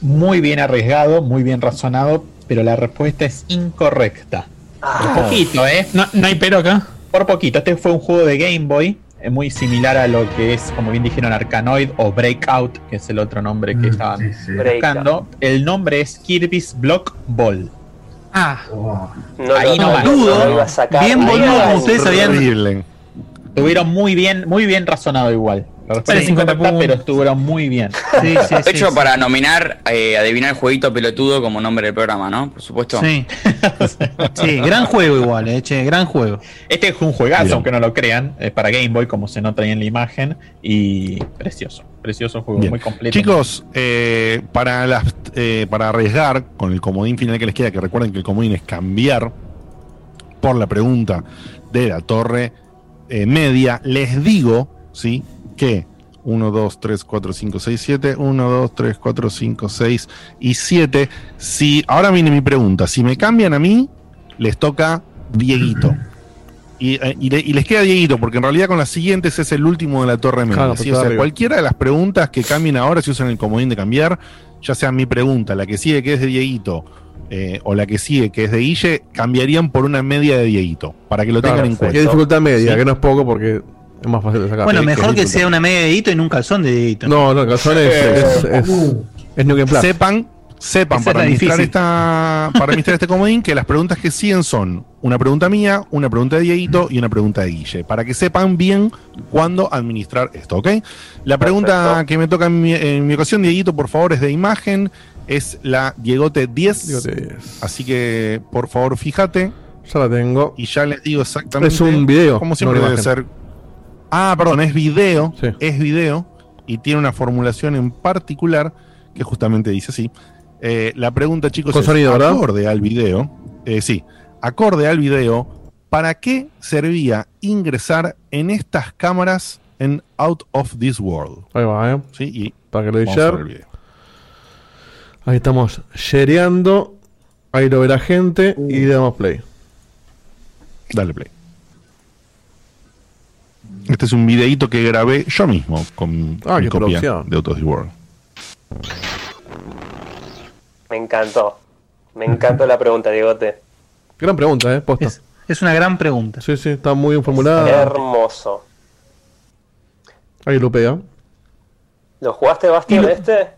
Muy bien arriesgado, muy bien razonado, pero la respuesta es incorrecta. Por poquito, ¿eh? No, no hay pero acá. Por poquito. Este fue un juego de Game Boy, eh, muy similar a lo que es, como bien dijeron, Arkanoid o Breakout, que es el otro nombre que Mm, estaban sí, sí. buscando. El nombre es Kirby's Block Ball. Ah, Oh, No Ahí no Boludo, iba a sacar. bien boludo, como ustedes sabían. Estuvieron muy bien, muy bien razonado igual. Es 50 incorrecta, puntos. pero estuvieron muy bien. Sí, sí, De sí, hecho, sí. para nominar, eh, adivinar el jueguito pelotudo como nombre del programa, ¿no? Por supuesto. Sí. Sí, gran juego igual, eh, che, gran juego. Este es un juegazo, Bien. aunque no lo crean. Es para Game Boy, como se nota ahí en la imagen. Y precioso. Precioso juego, Bien. muy completo. Chicos, eh, para, las, eh, para arriesgar con el comodín final que les queda, que recuerden que el comodín es cambiar por la pregunta de la torre eh, media, les digo, ¿sí? Que 1, 2, 3, 4, 5, 6, 7, 1, 2, 3, 4, 5, 6 y 7. Si, ahora viene mi pregunta, si me cambian a mí, les toca Dieguito. Y, eh, y le- y les queda Dieguito, porque en realidad con las siguientes es el último de la torre media. Claro, ¿sí? pues O sea, arriba. cualquiera de las preguntas que cambien ahora, si usan el comodín de cambiar, ya sea mi pregunta, la que sigue que es de Dieguito, eh, o la que sigue que es de Guille, cambiarían por una media de Dieguito, para que lo Claro, tengan en que cuenta. dificultad media, Sí. que no es poco porque es más fácil de sacar. Bueno, mejor que sea una media dedito y no un calzón de dedito. No, no, el calzón es, es, es, es Game Plus. Sepan, sepan Esa es para administrar, difícil. esta, para administrar este comodín que las preguntas que siguen son una pregunta mía, una pregunta de Dieguito y una pregunta de Guille. Para que sepan bien cuándo administrar esto, ¿ok? La pregunta Perfecto. que me toca en mi, en mi ocasión, Dieguito, por favor, es de imagen. Es la Diegote 10. Diegote 10. Así que, por favor, fíjate. Ya la tengo. Y ya les digo exactamente. Es un video, Como siempre no debe imagen. ser. Ah, perdón, es video. Sí. Es video. Y tiene una formulación en particular que justamente dice así. Eh, la pregunta, chicos, Con es sonido, ¿verdad? acorde al video. eh, sí, acorde al video, ¿para qué servía ingresar en estas cámaras en Out of This World? Ahí va, ¿eh? Sí, y Para que lo share. Ahí estamos shareando. Ahí lo ve la gente y le damos play. Dale play. Este es un videíto que grabé yo mismo con Ah, mi copia producción. de Out of This World. Me encantó. Me encantó la pregunta, Diegote. Gran pregunta, ¿eh? Posta. Es una gran pregunta. Sí, sí, está muy bien formulada. Hermoso. Ahí lo pega. ¿Lo jugaste, Bastian, este?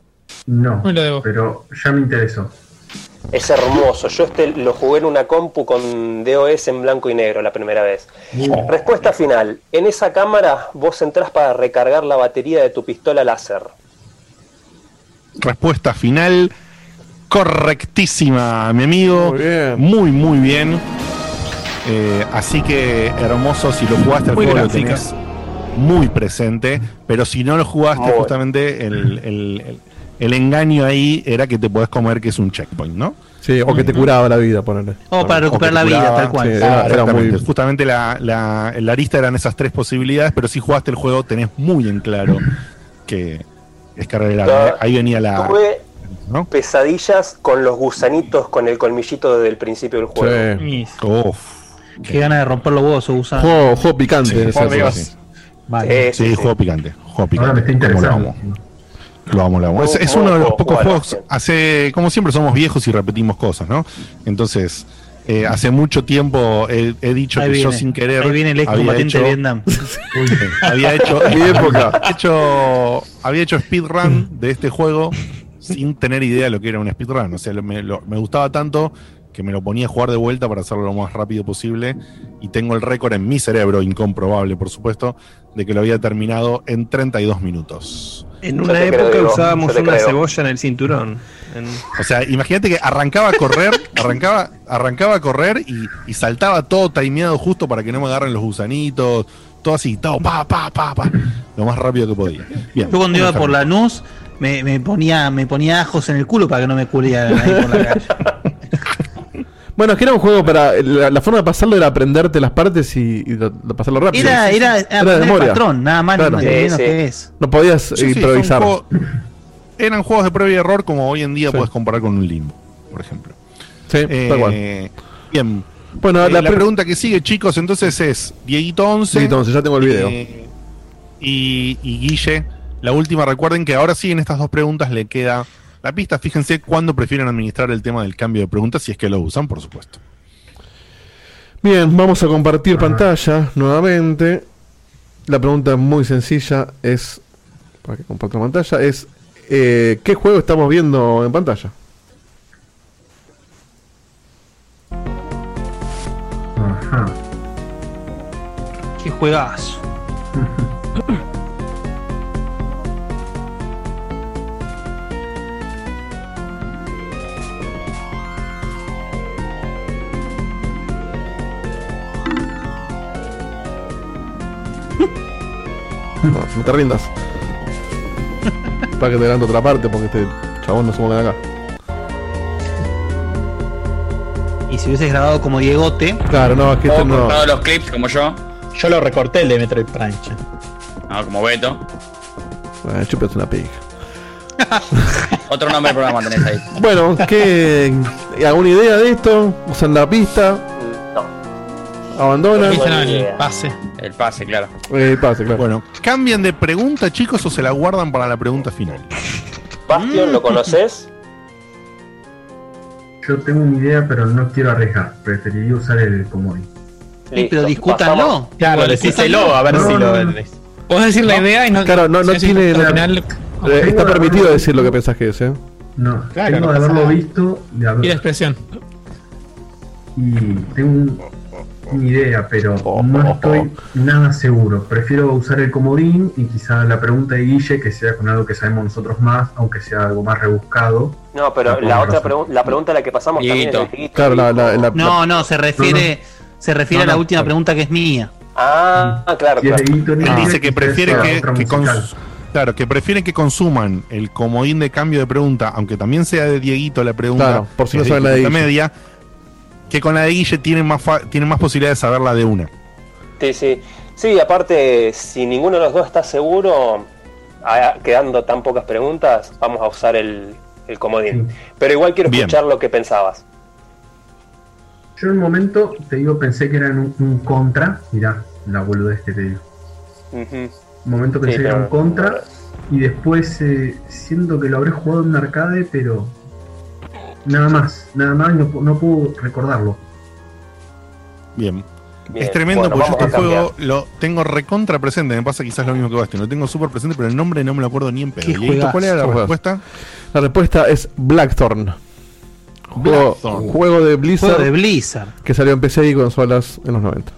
No, Me lo debo. pero ya me interesó. Es hermoso. Yo este lo jugué en una compu con DOS en blanco y negro la primera vez. Respuesta final. En esa cámara vos entrás para recargar la batería de tu pistola láser. Respuesta final correctísima, mi amigo. Muy bien. Muy, muy bien. Eh, así que hermoso, si lo jugaste al Muy juego lo tenés muy presente, pero si no lo jugaste, Muy. justamente el, el- el- el engaño ahí era que te podés comer que es un checkpoint, ¿no? Sí, o que te curaba la vida, ponerle. O para recuperar la vida, tal cual. Sí, era, era exactamente. muy. Justamente la, la, la lista eran esas tres posibilidades, pero si jugaste el juego tenés muy en claro que es cargar el arma. ¿eh? Ahí venía la... Tuve ¿no? pesadillas con los gusanitos con el colmillito desde el principio del juego. Sí. Uf. Qué ganas de romper los huevos o usar. Juego, juego picante. Sí, sí. Vale. Sí, juego picante. Juego Ahora me picante. está ¿Cómo lo interesando. Lo amo, lo amo. Es, uno de los juego, pocos jugar, juegos. Hace, como siempre, somos viejos y repetimos cosas, ¿no? Entonces, eh, hace mucho tiempo he, he dicho Ahí que yo sin querer. Ahí viene el había excombatiente hecho- de Vietnam. había hecho Mi época. hecho había hecho speedrun de este juego sin tener idea de lo que era un speedrun o sea lo- me, lo- me gustaba tanto que me lo ponía a jugar de vuelta para hacerlo lo más rápido posible y tengo el récord en mi cerebro incomprobable por supuesto de que lo había terminado en 32 minutos En una creo, época usábamos una creo. cebolla en el cinturón. En- o sea imagínate que arrancaba a correr arrancaba arrancaba a correr y, y saltaba todo timeado justo para que no me agarren los gusanitos todo así todo pa pa pa pa lo más rápido que podía bien Yo cuando iba por la NUS me, me ponía me ponía ajos en el culo para que no me culieran ahí por la calle. Bueno, es que era un juego para. La, la forma de pasarlo era aprenderte las partes y, y de- de pasarlo rápido. Era, era, de el memoria. patrón, nada más Claro. ni Sí, menos sí. que es. No podías Sí, sí, improvisar. eran juegos de prueba y error como hoy en día Sí. puedes comparar con un limbo, por ejemplo. Sí, Eh, tal cual. Bien. Bueno, Eh, la, la, pre- pregunta que sigue, chicos, entonces es Dieguito 11. Sí, entonces ya tengo el video. eh, y, y Guille, la última, recuerden que ahora sí en estas dos preguntas le queda la pista. Fíjense cuándo prefieren administrar el tema del cambio de preguntas, si es que lo usan, por supuesto. Bien, vamos a compartir pantalla nuevamente. La pregunta es muy sencilla, es para que comparta pantalla, es eh, ¿qué juego estamos viendo en pantalla? Ajá. Qué juegazo. No, no te rindas. para que te adelanto otra parte porque este chabón no se mueve de acá. Y si hubieses grabado como Diegote, Claro, no, es que este no. cortado los clips como yo. Yo lo recorté el de Metroid Prime. che. No, como Beto. Bueno, chupas una pija. Otro nombre del programa tenés ahí. Bueno, ¿qué, ¿alguna idea de esto? ¿Usan la pista? ¿Abandonan? El pase. El pase, claro. Eh, pase, claro. Bueno, ¿cambian de pregunta, chicos, o se la guardan para la pregunta final? Bastion, ¿lo conoces? Yo tengo una idea, pero no quiero arriesgar. Preferiría usar el comodín. Sí, pero discútanlo. Claro, decíselo a ver No, si no, lo. no. Podés decir la idea y no. Claro, no- no tiene- Eh, está permitido decir lo que pensás que es, ¿eh? No, Claro, tengo no de haberlo nada. visto de Y la expresión. y tengo un- una idea, pero no estoy nada seguro. Prefiero usar el comodín y quizá la pregunta de Guille que sea con algo que sabemos nosotros más, aunque sea algo más rebuscado. No, pero la otra pregunta, la pregunta a la que pasamos Dieguito. también es de Dieguito. Claro, la, la, la- No, no, se refiere, se refiere No, a la última pregunta que es mía. Ah, claro, claro. Él no, dice que prefiere que. Claro, que prefieren que consuman el comodín de cambio de pregunta, aunque también sea de Dieguito la pregunta, Claro, por si no es saben la de media, que con la de Guille tienen más, fa- tienen más posibilidad de saberla de una. Sí, sí. Sí, aparte, si ninguno de los dos está seguro, a- quedando tan pocas preguntas, vamos a usar el, el comodín. Pero igual quiero Bien. escuchar lo que pensabas. Yo en un momento, te digo, pensé que eran un, un contra. Mirá, la boludez que te digo. Un momento Sí, pensé que era un contra. Y después eh, siento que lo habré jugado en un arcade, pero. Nada más, nada más, no, no puedo recordarlo. Bien. Bien, Es tremendo bueno, porque yo este juego lo tengo recontra presente. Me pasa quizás lo mismo que Bastian. Lo tengo súper presente, pero el nombre no me lo acuerdo ni en pedo. Qué Dieguito, ¿Cuál era la respuesta? La respuesta es Blackthorn. Juego, Blackthorn. juego de Blizzard. Juego de Blizzard. Que salió en PC y consolas en los 90.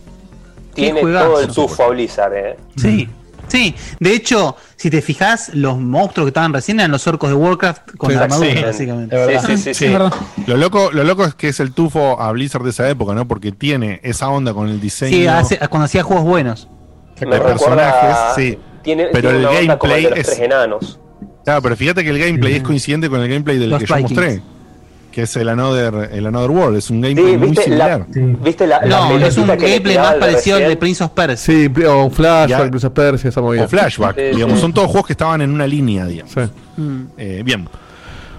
Tiene todo el tufo a Blizzard, eh. Sí. Sí, de hecho, si te fijas, los monstruos que estaban recién eran los orcos de Warcraft con Sí, la armadura, sí. básicamente. Sí, sí, sí, sí. Lo loco, lo loco es que es el tufo a Blizzard de esa época, ¿no? Porque tiene esa onda con el diseño. Sí, hace- cuando hacía juegos buenos. de Me personajes, sí. Tiene, pero tiene el gameplay de los es. tres enanos. Claro, pero fíjate que el gameplay es coincidente con el gameplay del Los que yo Vikings. mostré. Que es el Another, el Another World. Es un gameplay Sí, muy la, similar. ¿viste la, la No, es un gameplay más parecido al de? Prince of Persia. Sí, o flashback. Prince of Persia, esa movida. O flashback, Sí, digamos. sí. Son todos juegos que estaban en una línea, digamos. Mm. Eh, bien.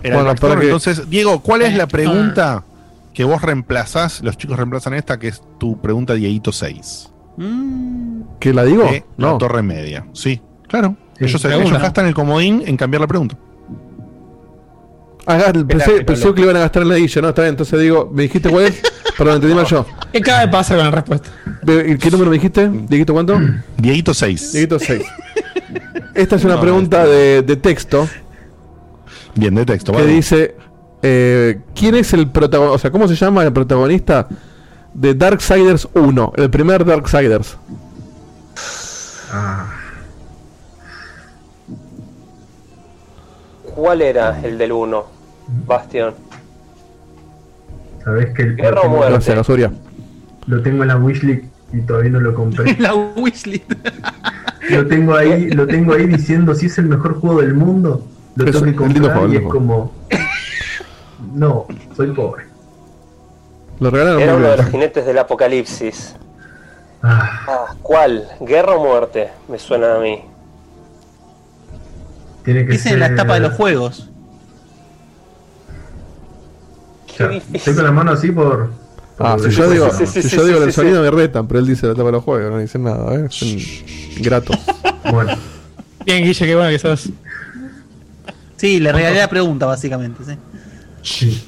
Era Bueno, que- Entonces, Diego, ¿cuál es la pregunta que vos reemplazás? Los chicos reemplazan esta, que es tu pregunta Dieguito 6. ¿Que la digo? No. La torre media. Sí, claro. ellos, ellos gastan el comodín en cambiar la pregunta. Ah, ah, pensé, que le iban a gastar en la no, está bien. Entonces digo, ¿me dijiste cuál es? Perdón, entendí mal yo. ¿Qué acaba de pasar con la respuesta? ¿Qué número me dijiste? ¿Dieguito cuánto? Dieguito 6. Dieguito 6. Esta es una No, pregunta de, de texto Bien, de texto. que vale. dice: eh, ¿Quién es el protagonista? O sea, ¿cómo se llama el protagonista de Darksiders 1? El primer Darksiders. Ah, ¿Cuál era el del 1? Bastión. sabés que el, Guerra lo, o tengo, muerte. Gracias, Gasuria. lo tengo en la wishlist y todavía no lo compré. la wishlist. lo tengo ahí, lo tengo ahí diciendo si es el mejor juego del mundo. Lo tengo que comprar y es como. No, soy pobre. Lo regalaron Era uno de los jinetes del apocalipsis. Ah, Ah, ¿cuál? ¿Guerra o muerte? Me suena a mí. Tiene que Dice ser. en la tapa de los juegos. O sea, estoy con la mano así por. por- Ah, si yo digo, Sí, sí, si sí, yo sí, digo sí, el sí. sonido me retan, pero él dice la tapa de los juegos, no dicen nada, ¿eh? Son gratos. Bueno, Bien, Guille, qué bueno que sos. Sí, le regalé la pregunta, básicamente. ¿sí? sí.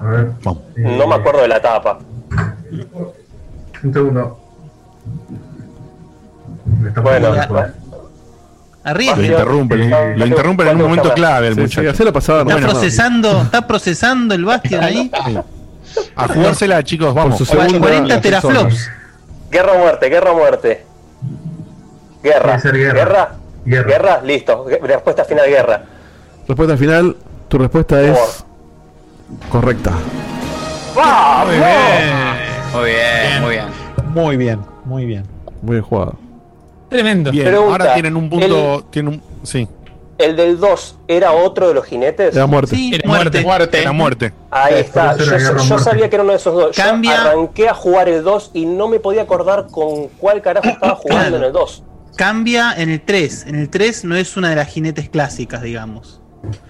A ver. eh, No me acuerdo de la tapa. Un segundo. Me está Bueno, Arriba. Lo interrumpen, lo interrumpen en un ¿cuándo momento clave el Sí, sí, muchacho. Está bueno, procesando, está procesando el Bastion ahí. A jugársela, chicos, vamos. Su segunda 40 teraflops. Guerra o muerte, guerra o muerte. Guerra. Guerra. ¿Guerra? Guerra. Guerra, listo. Respuesta final, guerra. Respuesta final, tu respuesta es correcta. ¡Vamos! Muy bien, muy bien. Muy bien, muy bien. Muy bien jugado. Tremendo. Bien, Pregunta, ahora tienen un punto. Tienen un, sí, ¿El del 2 era otro de los jinetes? Era muerte. Sí, Era muerte. muerte. era muerte. Ahí está. Yo, muerte. sabía que era uno de esos dos. Cambia. Yo arranqué a jugar el 2 y no me podía acordar con cuál carajo estaba jugando Claro. en el 2. Cambia en el 3. En el 3 no es una de las jinetes clásicas, digamos.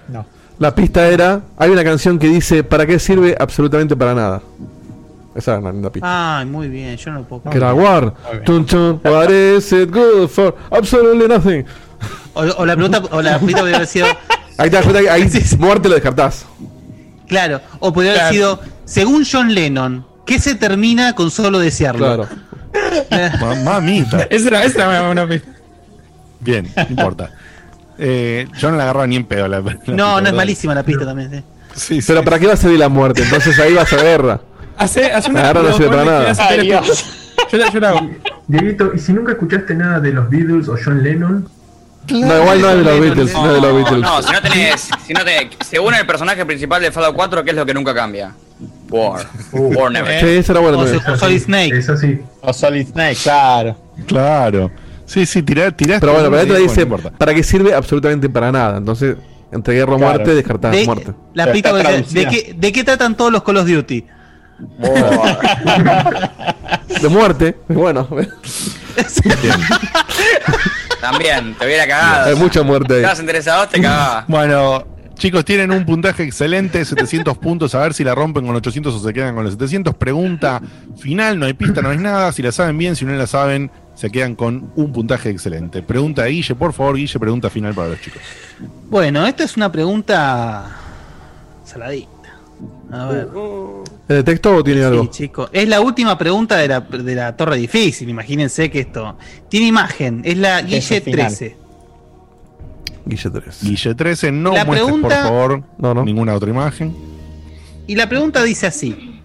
No. La pista era, hay una canción que dice, ¿para qué sirve? Absolutamente para nada. Esa era la linda pista. Ay, muy bien, yo no lo puedo que era War. bien. Tun, tun, what is it good for? Absolutely nothing. O, o la pregunta, o la pregunta podría haber sido, Ahí te das cuenta que ahí muerte lo descartás. claro, o podría haber Claro. sido, según John Lennon, ¿qué se termina con solo desearlo? Claro. Ma- Mamita. Esa era, esa era una pista. Bien, no importa. Eh, yo no la agarro ni en pedo. La, la pista, No, no es ¿verdad? malísima la pista también. sí. Sí, sí. Pero ¿para qué va a servir la muerte? Entonces ahí vas a guerra. Hace, hace una Ahora no sirve para nada. hace Ay, Dios. Yo la, yo la hago. Dieguito, ¿y si nunca escuchaste nada de los Beatles o John Lennon? No, igual no es de los Beatles, no es de los Beatles. No, si no tenés, si no te, según el personaje principal de Fallout 4, ¿qué es lo que nunca cambia? War. Uh. War never. Sí, esa era buena O, o Solid Snake. Es así. O Solid Snake, claro. Claro. Sí, sí, tirá, tiraste. Pero bueno, pero y la dijo, dice, no importa. ¿para qué sirve? Absolutamente para nada. Entonces, entre guerra o Claro. muerte, descartás De- muerte. La pista que dice, ¿de qué, ¿De qué tratan todos los Call of Duty? De muerte, bueno. También, te hubiera cagado. Hay mucha muerte ahí. Estabas interesado, te cagaba. Bueno, chicos, tienen un puntaje excelente, 700 puntos. A ver si la rompen con 800 o se quedan con los 700. Pregunta final, no hay pista, no hay nada. Si la saben bien, si no la saben, se quedan con un puntaje excelente. Pregunta de Guille, por favor, Guille, pregunta final para los chicos. Bueno, esta es una pregunta saladita. A ver. ¿Es de texto o tiene algo? Sí, chico. Es la última pregunta de la, de la torre difícil. Imagínense que esto tiene imagen. Es la Guille Ese final. 13. Guille 3. Guille 13, no La muestres, pregunta- por favor, ninguna otra imagen. Y la pregunta dice así.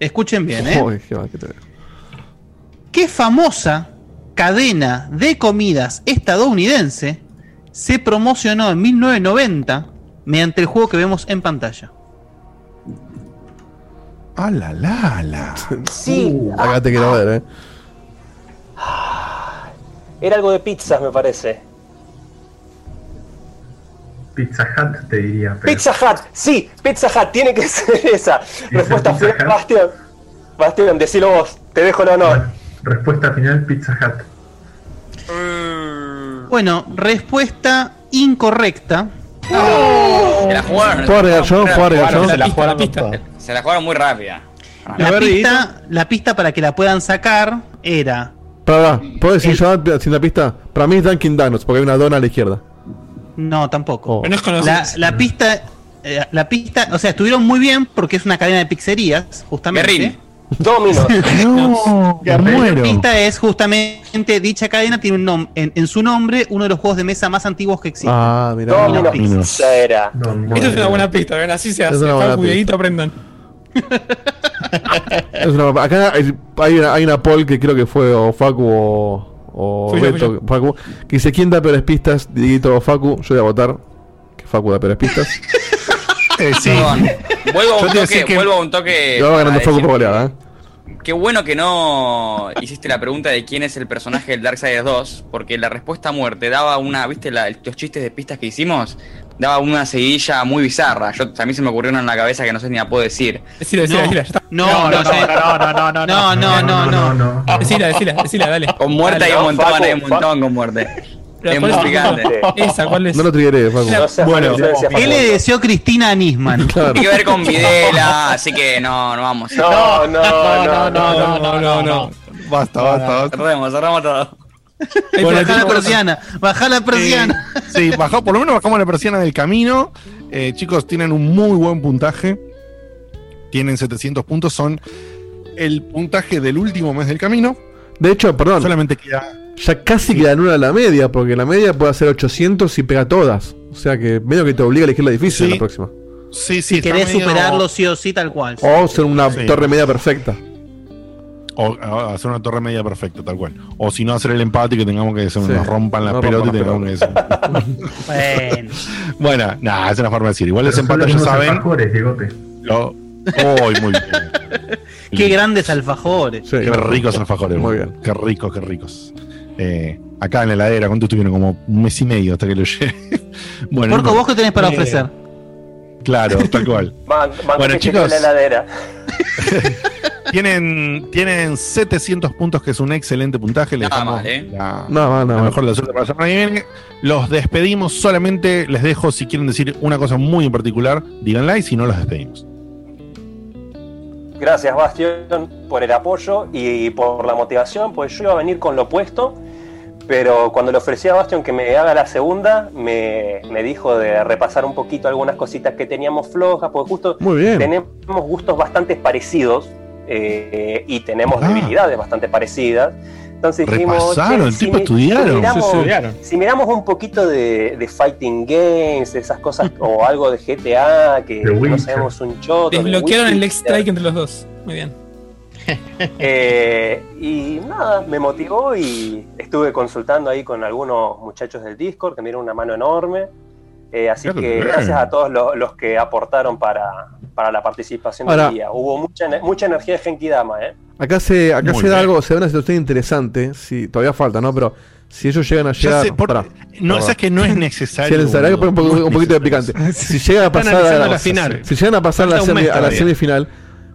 Escuchen bien, ¿eh? Uy, qué va, qué te veo. ¿Qué famosa cadena de comidas estadounidense se promocionó en 1990 mediante el juego que vemos en pantalla? ¡Ah, la, la, la! Sí. Uh, acá te quiero ver, eh. Era algo de pizzas, me parece. Pizza Hut te diría. pero- Pizza Hut, sí, Pizza Hut, tiene que ser esa. Respuesta final? Bastión. Bastión, decilo vos, te dejo el honor. Respuesta final, Pizza Hut. Bueno, respuesta incorrecta. Se la jugaron. Se la jugaron, Se la jugaron muy rápida. La pista, la pista para que la puedan sacar era Para, ¿puedo decir yo sin la pista? Para mí es Dunkin' Donuts, porque hay una dona a la izquierda. No, tampoco. Oh. Pero no es conocido. la, la pista, eh, la pista, o sea, estuvieron muy bien porque es una cadena de pizzerías, justamente. Guerrín. Domino. No, La muero. pista es justamente dicha cadena tiene un nom- en, en su nombre uno de los juegos de mesa más antiguos que existen. Ah, mira. Domino Pizza era. Esto es una buena pista, ¿ven? Así se Es hace. una buena Facu, pista. Aprendan. Es una- acá hay, hay una, hay una poll que creo que fue o Facu o, o Fui yo, Beto, fui yo. Facu, que dice quién da peores pistas, Dieguito o Facu. Yo voy a votar que Facu da peores pistas. Eh, sí. Vuelvo a un toque, que- vuelvo a un toque. Lo va ganando decir- por goleada, ¿eh? Qué bueno que no hiciste la pregunta de quién es el personaje del Darksiders 2, porque la respuesta a muerte daba una, ¿viste la- los chistes de pistas que hicimos? Daba una seguidilla muy bizarra. Yo, a mí se me ocurrió una en la cabeza que no sé ni la puedo decir. Decila, decila, decila. ya está. No, no, no, no, no, no, no, no, no. Decila, decila, decila, dale. Con muerte Dale. hay un montón, hay un montón con muerte. Pero Es ¿cuál muy es- picante. Esa, ¿cuál es? No lo triggeré, Facu. No seas Bueno. ¿Qué le deseó Cristina a Nisman? Claro. Tiene que ver con Videla, así que no, no vamos. No, no, no, no, No, no, no, no. Basta, basta, basta. Cerremos, cerramos todo. Bueno, Bajá la persiana, bajá la persiana. Eh, sí, bajó, por lo menos bajamos la persiana del camino. Eh, chicos, tienen un muy buen puntaje. Tienen 700 puntos. Son el puntaje del último mes del camino. De hecho, perdón, Solamente queda. Ya casi queda en una la media, porque la media puede hacer 800 y pega todas. O sea que medio que te obliga a elegir la difícil Sí. la próxima. Sí, sí, Si querés medio- superarlo sí o sí, tal cual. O ser una Sí. torre media perfecta. O hacer una torre media perfecta, tal cual. O si no, hacer el empate y que tengamos que se Sí. nos rompan las No pelotas y tengamos que. Bueno. bueno, nada, es una forma de decir. Igual ese empate ya saben. alfajores. Lo... Oh, muy bien. Qué grandes alfajores. Sí, Qué ricos alfajores. Muy bien. Qué ricos, qué ricos. Eh, acá en la heladera, ¿cuánto estuvieron? Como un mes y medio hasta que lo llevé. bueno, Porco, no- ¿vos qué tenés para Eh, ofrecer? Claro, tal cual. Ban- banco Bueno, chicos. la heladera. Tienen, tienen 700 puntos, que es un excelente puntaje. Les Nada mal, ¿eh? la, No, no, la no. mejor de la suerte para la semana que viene. Los despedimos. Solamente les dejo, si quieren decir una cosa muy en particular, díganla y si no, los despedimos. Gracias, Bastión, por el apoyo y por la motivación, pues yo iba a venir con lo opuesto, pero cuando le ofrecí a Bastión que me haga la segunda, me, me dijo de repasar un poquito algunas cositas que teníamos flojas, porque justo Muy bien. tenemos gustos bastante parecidos eh, y tenemos Ah. debilidades bastante parecidas. Entonces dijimos, Repasaron, che, el tipo mi- estudiaron. miramos- Sí, estudiaron. si miramos un poquito de, de fighting games, esas cosas, o algo de GTA, que, The no Witcher. sabemos un choto. de Desbloquearon el. Lex Strike entre los dos. Muy bien. Eh, y nada, me motivó y estuve consultando ahí con algunos muchachos del Discord que me dieron una mano enorme. Eh, así que gracias a todos los, los que aportaron para, para la participación Ahora- del día. Hubo mucha, mucha energía de Genki Dama, ¿eh? Acá se, acá Muy se da bien. algo, se da una situación interesante. Sí, todavía falta, ¿no? Pero Si ellos llegan a llegar. sé, por- pará, no, sabes que no es necesario, necesario. Hay que poner un, poco- un poquito de picante. Si llegan a pasar a la final. Si llegan a pasar la, semi- a la semifinal,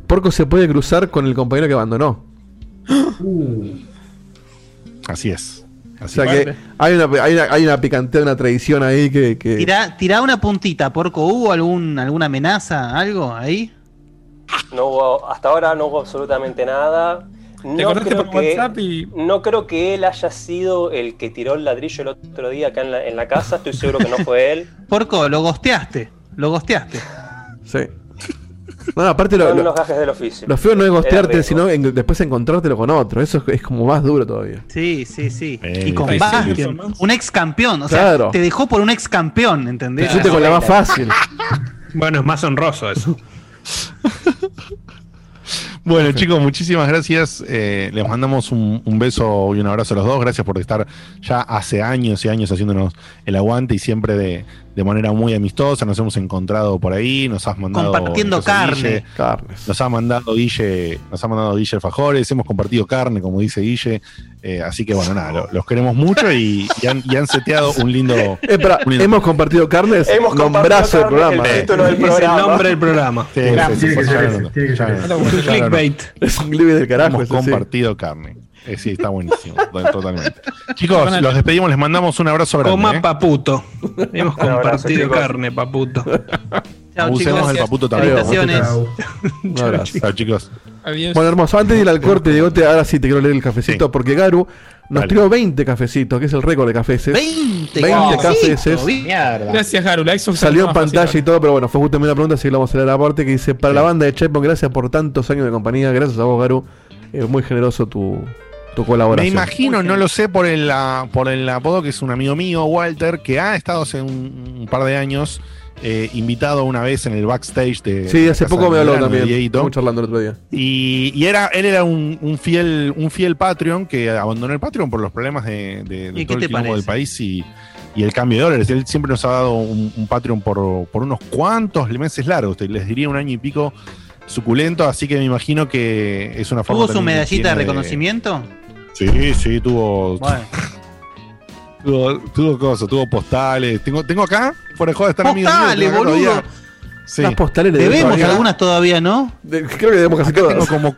Porco se puede cruzar con el compañero que abandonó. Así es. O sea que hay una, hay una, hay una picantea, una tradición ahí que. que- Tirá, tirá una puntita, Porco. ¿Hubo algún, alguna amenaza, algo ahí? No hubo, hasta ahora no hubo absolutamente nada. No acordaste creo, por que, WhatsApp y- no creo que él haya sido el que tiró el ladrillo el otro día acá en la, en la casa. Estoy seguro que no fue él. Porco, lo gosteaste. Lo gosteaste. Sí. No, aparte lo, Son lo- unos gajes del oficio. lo feo no es gostearte, sino en- después encontrártelo con otro. Eso es, es como más duro todavía. Sí, sí, sí. Eh, y con Bastion, un ex campeón. O sea, te dejó por un ex campeón, ¿entendés? Te con la más fácil. Bueno, es más honroso eso. Bueno, chicos, muchísimas gracias. Eh, les mandamos un, un beso y un abrazo a los dos. Gracias por estar ya hace años y años haciéndonos el aguante y siempre de, de manera muy amistosa. Nos hemos encontrado por ahí, nos has mandado. Compartiendo carne. Guille, nos ha mandado Guille, nos ha mandado Guille Fajores, hemos compartido carne, como dice Guille. Eh, así que bueno, nada, lo- los queremos mucho y, y han, y han seteado un lindo. Eh, un lindo- hemos compartido carnes. Hemos nombrazo del programa. el título del Es el programa. nombre del programa. Sí, sí, sí, Tiene que ser lo- Clickbait. Es un clip del carajo. Hemos compartido carne. Eh, sí, está buenísimo, totalmente. Chicos, los despedimos, les mandamos un abrazo grande. Coma ¿eh? paputo. Hemos abrazo, compartido carne, paputo. Chao, Abusemos chicos. del paputo también. Felicitaciones. Un abrazo. Chao, chicos. Adiós. Bueno, hermoso. Antes de ir al corte, Diegote, ahora sí te quiero leer el cafecito porque Garu nos tiró 20 cafecitos, que es el récord de cafés. 20, 20 cafecitos, cafés. Mierda. Gracias, Xbox Salió en pantalla fácil. y todo, pero bueno, fue justamente una pregunta, así que lo vamos a leer aparte, que dice, para la banda de Checkpoint, gracias por tantos años de compañía, gracias a vos, Garu. Es muy generoso tu, tu Me imagino, no lo sé por el, por el apodo que es un amigo mío, Walter, que ha estado hace un, un par de años eh, invitado una vez en el backstage de. Sí, hace poco me habló también. Estuvimos charlando el otro día. Y, y era, él era un, un fiel, un fiel Patreon que abandonó el Patreon por los problemas de, de- de ¿Y todo el quilombo del país y, y el cambio de dólares. Él siempre nos ha dado un, un Patreon por, por unos cuantos meses largos, les diría un año y pico suculento, así que me imagino que es una forma ¿Tuvo su medallita de reconocimiento? Sí, sí, tuvo, Bueno, tuvo, tuvo cosas, tuvo postales. Tengo, tengo acá, fuera de joda, están amigos Postales, boludo. todavía. Sí. Las postales de debemos todavía. algunas todavía, ¿no? De- creo que debemos casi Acá tengo todas. como,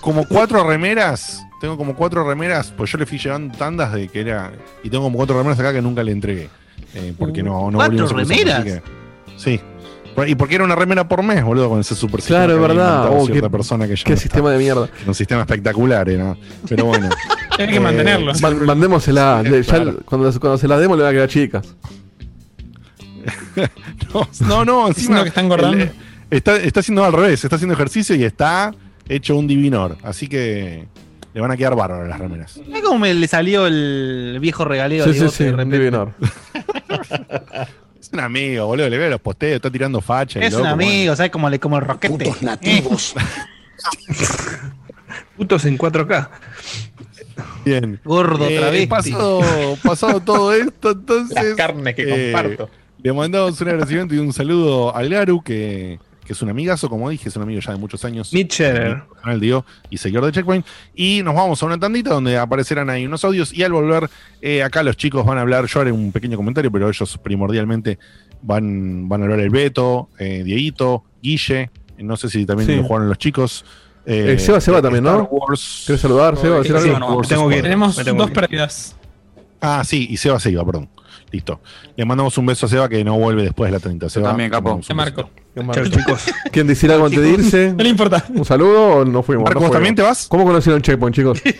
como cuatro remeras. Tengo como cuatro remeras, pues yo le fui llevando tandas de que era. Y tengo como cuatro remeras acá que nunca le entregué. eh, porque no, no ¿Cuatro remeras? así que- sí. Por- Y porque era una remera por mes, boludo, con ese super Claro, es sistema que había verdad. Oh, qué- persona que ya Qué no sistema de mierda. Un sistema espectacular, era. Pero bueno. Hay que Eh, mantenerlo. Man- mandémosela. Sí, le- ya claro. cuando, cuando se las demos le van a quedar chicas. No, no, no, encima. Que está engordando. el- está, está haciendo al revés, está haciendo ejercicio y está hecho un divinor. Así que le van a quedar bárbaras las remeras. Es como me le salió el viejo regaleo Sí, de sí, sí. de un repente. divinor. Es un amigo, boludo, le veo los posteos, está tirando facha. y Es un loco, amigo, ¿sabes? Como, le, como el roquete. nativos. Putos en 4K. Bien. Gordo Eh, travesti. pasado, pasado todo esto, entonces. Las carnes que eh, comparto. Le mandamos un agradecimiento y un saludo al Garu, que, que es un amigazo, como dije, es un amigo ya de muchos años. Mitchell. Canal Dio y seguidor de Checkpoint. Y nos vamos a una tandita donde aparecerán ahí unos audios. Y al volver, eh, acá los chicos van a hablar. Yo haré un pequeño comentario, pero ellos primordialmente van, van a hablar el Beto, eh, Dieguito, Guille. eh, No sé si también Sí. lo jugaron los chicos. Eh, Seba se va también, ¿no? Star Wars. ¿Quieres saludar, Seba? Tenemos dos pérdidas. Ah, sí, y Seba se iba, perdón. Listo. Le mandamos un beso a Seba que no vuelve después de la 30. Seba, también, capo. Te marco. Chao, chicos. ¿Quieren decir algo antes de irse? No le importa. ¿Un saludo o no fuimos? Marco, No ¿vos fuimos. también te vas? ¿Cómo conocieron Checkpoint, chicos?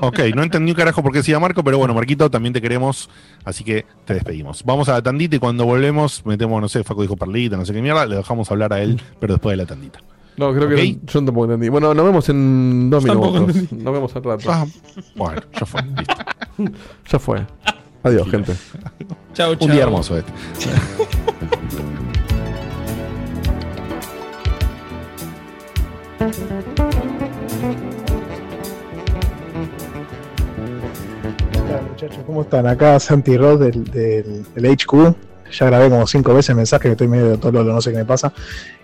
Ok, no entendí un carajo por qué decía Marco, pero bueno, Marquito, también te queremos, así que te despedimos. Vamos a la tandita y cuando volvemos metemos, no sé, Faco dijo Perlita, no sé qué mierda, le dejamos hablar a él, pero después de la tandita. No, creo que Ok. no- yo tampoco entendí. Bueno, nos vemos en dos minutos. Nos vemos al rato. Ah, bueno, ya fue, listo. Ya fue. Adiós, gente. Chau, chau. Un día hermoso este. Hola muchachos, ¿cómo están? Acá Santi Ross del, del, del HQ. Ya grabé como cinco veces mensajes que estoy medio de todo no sé qué me pasa.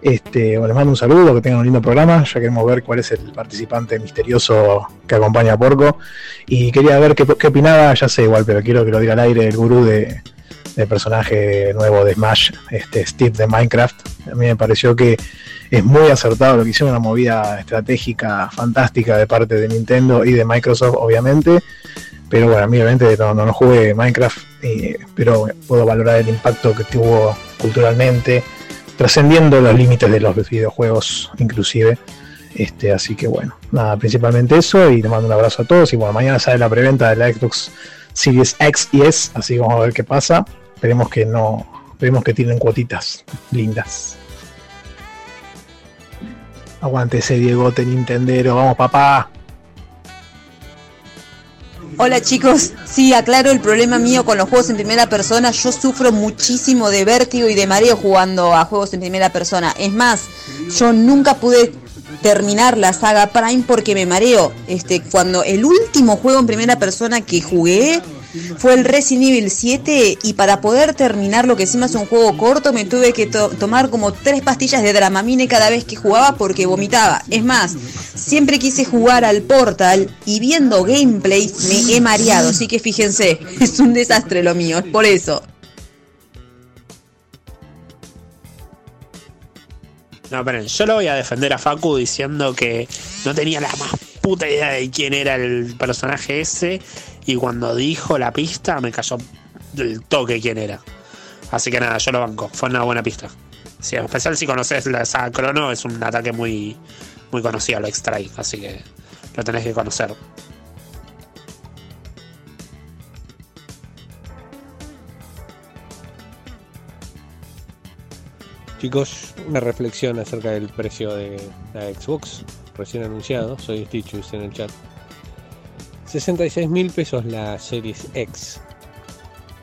Este, bueno, les mando un saludo, que tengan un lindo programa. Ya queremos ver cuál es el participante misterioso que acompaña a Porco. Y quería ver qué, qué opinaba, ya sé igual, pero quiero que lo diga al aire el gurú de, del personaje nuevo de Smash, este Steve de Minecraft. A mí me pareció que es muy acertado lo que hicieron, una movida estratégica fantástica de parte de Nintendo y de Microsoft, obviamente. Pero bueno, a mí obviamente no, no, no jugué Minecraft, eh, pero puedo valorar el impacto que tuvo culturalmente, trascendiendo los límites de los videojuegos inclusive. Este, así que bueno, nada, principalmente eso y les mando un abrazo a todos y bueno, mañana sale la preventa de la Xbox Series X y S, así que vamos a ver qué pasa. Esperemos que no, esperemos que tienen cuotitas lindas. Aguante ese Diegote Nintendero, vamos papá. Hola chicos, sí, aclaro el problema mío con los juegos en primera persona. Yo sufro muchísimo de vértigo y de mareo jugando a juegos en primera persona. Es más, yo nunca pude terminar la saga Prime porque me mareo. Este, cuando el último juego en primera persona que jugué fue el Resident Evil 7 y para poder terminar lo que encima es un juego corto me tuve que to- tomar como tres pastillas de Dramamine cada vez que jugaba porque vomitaba. Es más, siempre quise jugar al Portal y viendo gameplay me he mareado, así que fíjense, es un desastre lo mío, es por eso. No, esperen, yo lo voy a defender a Facu diciendo que no tenía la más puta idea de quién era el personaje ese y cuando dijo la pista me cayó del toque quién era. Así que nada, yo lo banco, fue una buena pista. Sí, en especial si conoces la saga Crono, es un ataque muy, muy conocido, lo extrae, así que lo tenés que conocer. Chicos, una reflexión acerca del precio de la Xbox recién anunciado. Soy Stitch, dice en el chat. 66 mil pesos la Series X.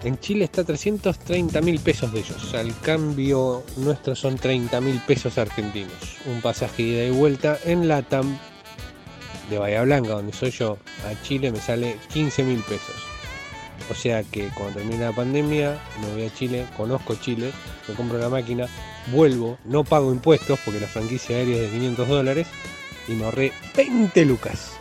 En Chile está 330 mil pesos de ellos. Al cambio nuestro son 30 mil pesos argentinos. Un pasaje ida y vuelta en LATAM de Bahía Blanca, donde soy yo, a Chile me sale 15 mil pesos. O sea que cuando termine la pandemia, me voy a Chile, conozco Chile, me compro la máquina, vuelvo, no pago impuestos porque la franquicia aérea es de 500 dólares y me ahorré 20 lucas.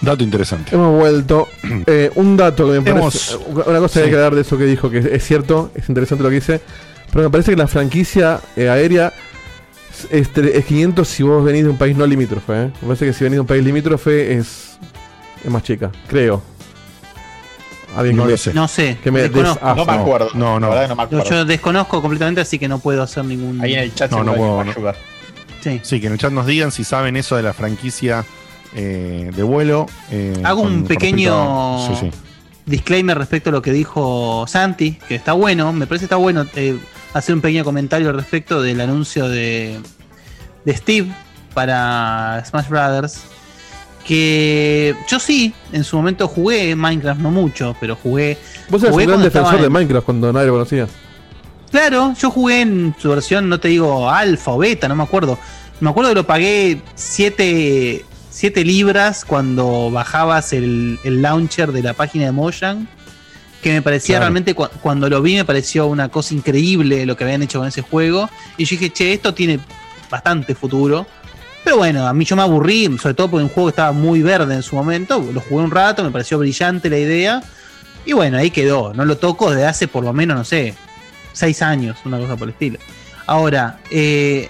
Dato interesante. Hemos vuelto. Eh, un dato que me Hemos- parece. Una cosa que hay Sí. que dar de eso que dijo, que es cierto, es interesante lo que dice. Pero me parece que la franquicia eh, aérea es, es 500 si vos venís de un país no limítrofe. ¿eh? Me parece que si venís de un país limítrofe es, es más chica, creo. Alguien No que lo me- sé. No sé, Que me desconozco. des- ah, No, no. Yo, yo desconozco completamente, así que no puedo hacer ningún. Ahí en el chat No, no puedo. no. Sí. que en el chat nos digan si saben eso de la franquicia eh, de vuelo. eh, Hago un pequeño respecto a- Sí, sí. disclaimer respecto a lo que dijo Santi, que está bueno, me parece que está bueno eh, hacer un pequeño comentario al respecto del anuncio de, de Steve para Smash Brothers. Que yo sí, en su momento jugué Minecraft, no mucho, pero jugué. Vos eras jugué un gran defensor de Minecraft cuando nadie lo conocía. Claro, yo jugué en su versión, no te digo alfa o beta, no me acuerdo. Me acuerdo que lo pagué 7 libras cuando bajabas el, el launcher de la página de Mojang. Que me parecía Claro. realmente, cu- cuando lo vi, me pareció una cosa increíble lo que habían hecho con ese juego. Y yo dije, che, esto tiene bastante futuro. Pero bueno, a mí yo me aburrí, sobre todo porque un juego que estaba muy verde en su momento. Lo jugué un rato, me pareció brillante la idea. Y bueno, ahí quedó. No lo toco desde hace por lo menos, no sé, seis años, una cosa por el estilo. Ahora, eh,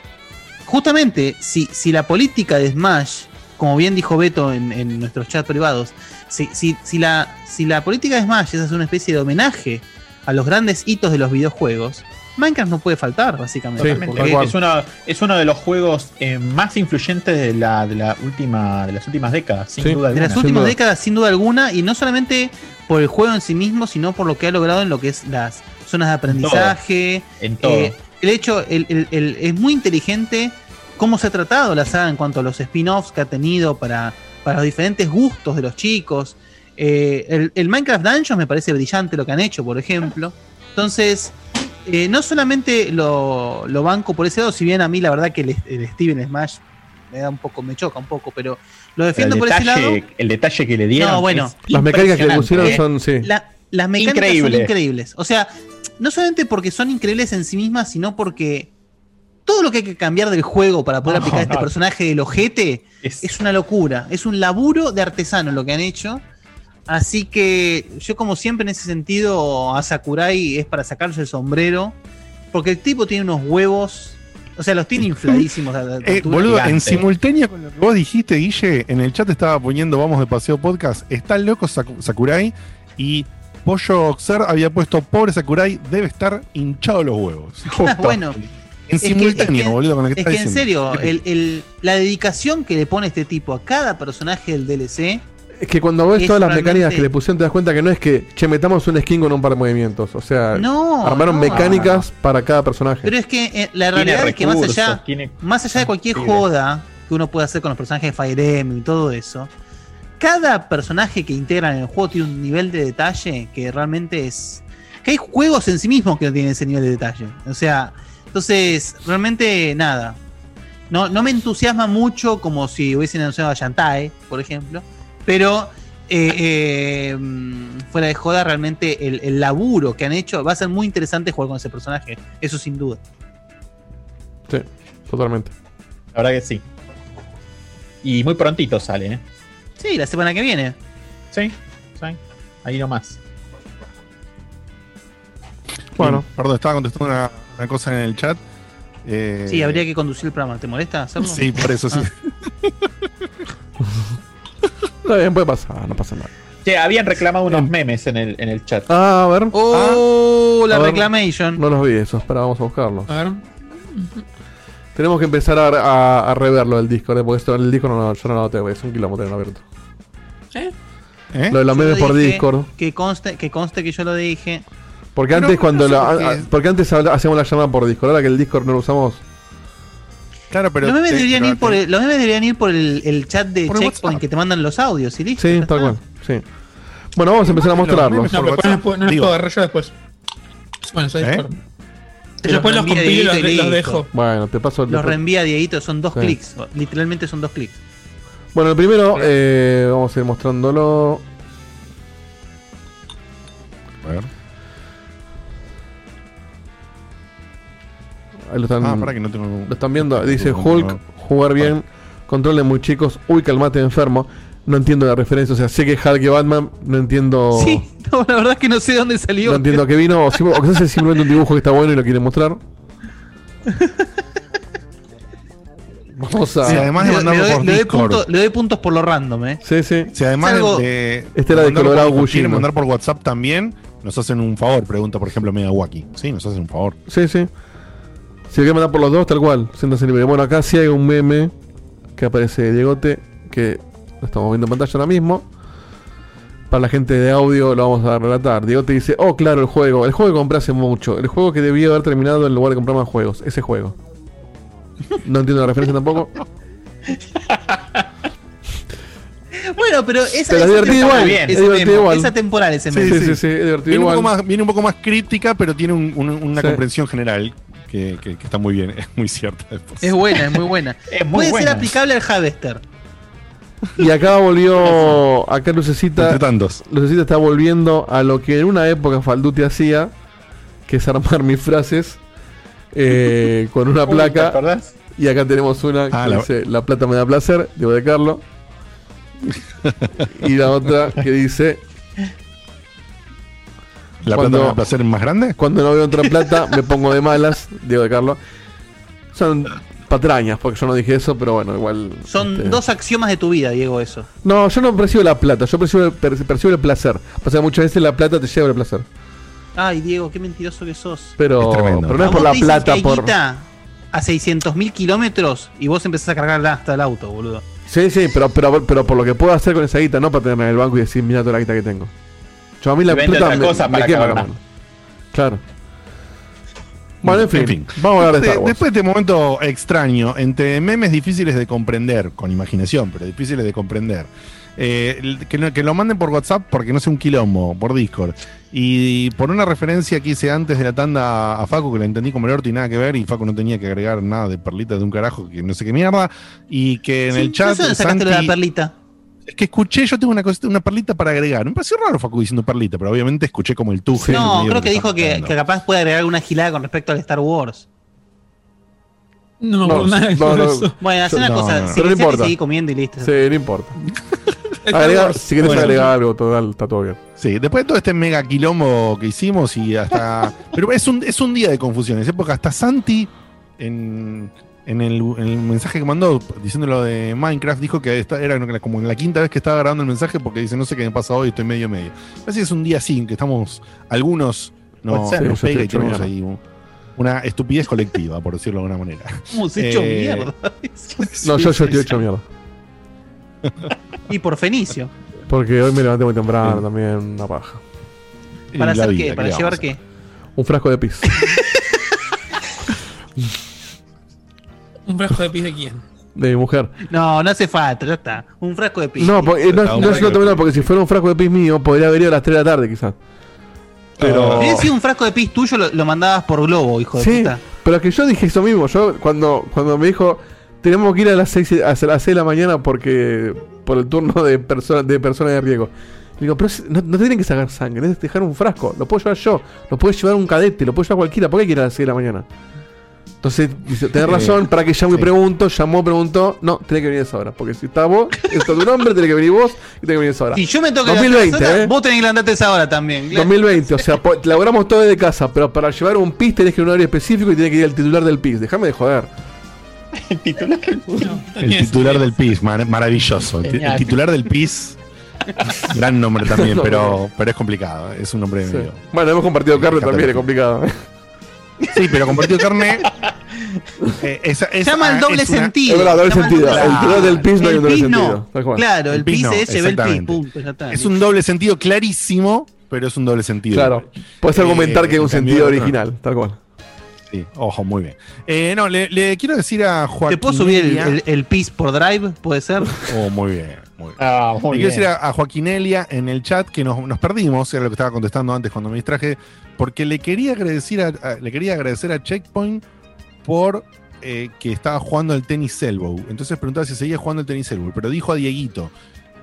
justamente, si, si la política de Smash, como bien dijo Beto en, en nuestros chats privados, si, si, si, la, si la política de Smash es hacer una especie de homenaje a los grandes hitos de los videojuegos, Minecraft no puede faltar, básicamente. Porque- es, uno, es uno de los juegos eh, más influyentes de la, de la última de las últimas décadas, sin duda de alguna. las últimas décadas, sin duda alguna, y no solamente por el juego en sí mismo, sino por lo que ha logrado en lo que es las zonas de aprendizaje. En todo. Eh, el hecho, el- el- el- es muy inteligente cómo se ha tratado la saga en cuanto a los spin-offs que ha tenido para, para los diferentes gustos de los chicos. Eh, el, el Minecraft Dungeons me parece brillante lo que han hecho, por ejemplo. Entonces, eh, no solamente lo, lo banco por ese lado, si bien a mí la verdad que el, el Steven Smash me da un poco, me choca un poco, pero lo defiendo por ese lado. el detalle que le dieron. No, bueno. es Las mecánicas que le pusieron impresionante. son, sí. La- las mecánicas Increíble. son increíbles. O sea, no solamente porque son increíbles en sí mismas, sino porque todo lo que hay que cambiar del juego para poder No, aplicar a este no. personaje del ojete es... una locura. Es un laburo de artesano lo que han hecho. Así que yo, como siempre, en ese sentido, a Sakurai es para sacarse el sombrero. Porque el tipo tiene unos huevos. O sea, los tiene infladísimos. Eh, boludo, en simultánea con lo que vos dijiste, Guille, en el chat estaba poniendo Vamos de Paseo Podcast. Está loco Saku- Sakurai y Pollo Oxer había puesto Pobre Sakurai, debe estar hinchado los huevos. bueno. En Es que- simultáneo, es que- boludo, con lo que Es que en serio, el- el- la dedicación que le pone este tipo a cada personaje del DLC. Es que cuando ves Es todas las mecánicas que le pusieron, te das cuenta que no es que, che, metamos un skin con un par de movimientos. O sea, No, armaron no. mecánicas para cada personaje. Pero es que eh, la realidad es que más allá, tiene- más allá de cualquier joda que uno pueda hacer con los personajes de Fire Emblem y todo eso, cada personaje que integran en el juego tiene un nivel de detalle que realmente es. que hay juegos en sí mismos que no tienen ese nivel de detalle. O sea, entonces, realmente nada. No, no me entusiasma mucho como si hubiesen anunciado a Yantae, por ejemplo. Pero eh, eh, mm, fuera de joda, realmente el, el laburo que han hecho va a ser muy interesante jugar con ese personaje. Eso sin duda. Sí, totalmente. La verdad que sí. Y muy prontito sale, ¿eh? Sí, la semana que viene. Sí, sí. Ahí nomás. Bueno, perdón, estaba contestando una, una cosa en el chat. Eh, Sí, habría que conducir el programa. ¿Te molesta hacerlo? Sí, por eso sí. Está bien, puede pasar, no pasa nada. Che, habían reclamado unos memes en el, en el chat. Ah, a ver. Oh, la ver. reclamation. No los vi esos, espera, vamos a buscarlos. A ver. Tenemos que empezar a, a, a reverlo el Discord, eh, porque esto en el Discord no, yo no lo tengo, es un kilómetro tenerlo abierto. ¿Eh? Lo de los Yo memes por dije Discord. Que conste, que conste que yo lo dije. Porque Pero antes cuando no sé la- por qué. a- a- porque antes hacíamos la llamada por Discord, ahora que el Discord no lo usamos. Claro, los memes te- deberían pero ir por el, los memes deberían ir por el, el chat de Por Checkpoint que te mandan los audios y listo. Sí, tal cual. Sí. Bueno, vamos a empezar a mostrarlos. No, pero después no puedo- no los Digo. puedo agarrar yo después. Bueno, soy ¿Eh? Yo después los compilo y los, dejo. Bueno, te paso el Los reenvía Dieguito, son dos Sí. clics. Literalmente son dos clics. Bueno, el primero, eh, vamos a ir mostrándolo. A ver. Ahí lo están, Ah, pará que no tengo- lo están viendo. Dice Hulk, jugar bien, control de muy chicos. Uy, calmate enfermo. No entiendo la referencia. O sea, sé que es Hulk y Batman. No entiendo. Sí, no, la verdad es que no sé dónde salió. No entiendo a qué vino. O, si- o quizás es simplemente un dibujo que está bueno y lo quieren mostrar. Vamos a. Sí, además de Le- mandarlo le, doy- por le doy Discord. punto- le doy puntos por lo random, eh. Sí, sí. Si además algo- de. Este era de Colorado por- quieren mandar por WhatsApp también, nos hacen un favor. Pregunta, por ejemplo, Megawaki. Sí, nos hacen un favor. Sí, sí. Si lo quieren mandar por los dos, tal cual. Siéntanse libre. Bueno, acá sí hay un meme que aparece Diegote, que lo estamos viendo en pantalla ahora mismo. Para la gente de audio lo vamos a relatar. Diegote dice, oh claro, el juego. El juego que compré hace mucho. El juego que debía haber terminado en lugar de comprar más juegos. Ese juego. No entiendo la referencia tampoco. Bueno, pero esa, Pero es divertido temporal, igual, ese es divertido igual. Esa temporal ese Sí, meme. sí, sí, es divertido Viene un, poco más, viene un poco más crítica, pero tiene un- un- una Sí. comprensión general que, que- que está muy bien. Es muy cierta. Es buena, es muy buena. Es muy Puede buena. ser aplicable al Harvester. Y acá volvió. Acá Lucecita. Entre tantos. Lucecita está volviendo a lo que en una época Falduti hacía, que es armar mis frases eh, con una Uy, ¿te placa. acordás? Y acá tenemos una que Ah, la- dice: La plata me da placer, debo de Carlos. y la otra que dice: ¿La Cuando- plata va a placer más grande? Cuando no veo otra plata, me pongo de malas, Diego de Carlos. Son patrañas, porque yo no dije eso, pero bueno, igual. Son este, dos axiomas de tu vida, Diego, eso. No, yo no percibo la plata, yo percibo, per- percibo el placer. Pasa que muchas veces la plata te lleva el placer. Ay, Diego, qué mentiroso que sos. Pero, Es tremendo. pero no es ¿A por la plata, por. guita a 600.000 kilómetros y vos empezás a cargar hasta el auto, boludo. Sí, sí, pero, pero, pero por lo que puedo hacer con esa guita, no para tenerla en el banco y decir, mira toda la guita que tengo. Yo a mí la plata me, cosa me para quema la cagarla. mano. Claro. Bueno, en fin, vamos a hablar de Después- Star Wars. Después de este momento extraño, entre memes difíciles de comprender, con imaginación, pero difíciles de comprender, eh, que, no- que lo manden por WhatsApp porque no sé un quilombo, por Discord. Y por una referencia que hice antes de la tanda a Facu, que la entendí como el orto y nada que ver, y Facu no tenía que agregar nada de perlita de un carajo, que no sé qué mierda, y que en Sí, el chat... no sacaste la perlita. Es que escuché, yo tengo una, cosita- una perlita para agregar. Me pareció raro Facu diciendo perlita, pero obviamente escuché como el tuje. No, creo que dijo que, que capaz puede agregar alguna gilada con respecto al Star Wars. No me acuerdo nada de eso. Bueno, haz una no, cosa, no, si pero no que importa. seguí comiendo y listo. Sí, no importa. Agregar, si quieres Bueno. agregar algo, total, está todo bien. Sí, después de todo este mega quilombo que hicimos y hasta. pero es un, es un día de confusiones, ¿eh? porque hasta Santi, en, en, el, en el mensaje que mandó diciendo lo de Minecraft, dijo que esta- era como la quinta vez que estaba grabando el mensaje porque dice: No sé qué me pasa hoy, estoy medio medio. Así es un día así, en que estamos. Algunos no, Puede ser. nos Sí, yo pega y estoy hecho tenemos mierda. ahí un- una estupidez colectiva, por decirlo de alguna manera. ¿Cómo se hecho Eh, mierda? No, yo, yo estoy hecho mierda. Y por Fenicio. Porque hoy me levanté muy temprano también, una paja. ¿Para hacer vida, qué? ¿qué ¿Para llevar qué? Un frasco de pis. ¿Un frasco de pis de quién? De mi mujer. No, no hace falta, ya está. Un frasco de pis. No, porque, no, no es lo terminal, porque si fuera un frasco de pis mío, podría haber ido a las 3 de la tarde, quizás. Pero. Hubiera sido un frasco de pis tuyo, lo, lo mandabas por globo, hijo de Sí, puta. pero que yo dije eso mismo. Yo, cuando, cuando me dijo, tenemos que ir a las 6, a las 6 de la mañana porque por el turno de, persona, de personas de riesgo. Digo, pero no, no tienen que sacar sangre, es dejar un frasco. Lo puedo llevar yo, lo puede llevar un cadete, lo puede llevar cualquiera. ¿Por qué hay que ir a las 6 de la mañana? Entonces, dice, tenés razón, para que llamo y pregunto, llamó, preguntó, no, tenés que venir a esa hora. Porque si está vos, esto es tu nombre, tenés que venir vos y tenés que venir a esa hora. Si yo me toco 2020, la ¿eh? vos tenés que andarte esa hora también. claro. 2020, o sea, laburamos todo desde casa, pero para llevar un PIS tenés que ir a un horario específico y tenés que ir al titular del PIS. Déjame de joder. El titular del PIS, mar- maravilloso. El, ti- el Genial. titular del PIS, gran nombre también, pero, pero es complicado. Es un nombre Sí. medio. Bueno, hemos compartido carne también, es complicado. Sí, pero compartido carne. eh, esa- esa- Llama el doble es una- sentido. Es verdad, doble Llama sentido. doble El titular del PIS no hay un doble PIS sentido. tal cual. Claro, el, PIS no, es ve el PIS, exactamente. punto, ya está. Es un doble sentido clarísimo, pero es un doble sentido. Claro. Puedes Eh, argumentar que es un cambio, sentido otro- original, tal cual. Sí, ojo, muy bien. Eh, no, le, le quiero decir a Joaquín. ¿Te puedo subir el, el, el PIS por Drive? ¿Puede ser? Oh, muy bien, muy bien. Ah, quiero bien. decir a, a Joaquín Elia en el chat que nos, nos perdimos, era lo que estaba contestando antes cuando me distraje, porque le quería agradecer a, a- le quería agradecer a Checkpoint por eh, que estaba jugando el tenis elbow. Entonces preguntaba si seguía jugando el tenis elbow, pero dijo a Dieguito.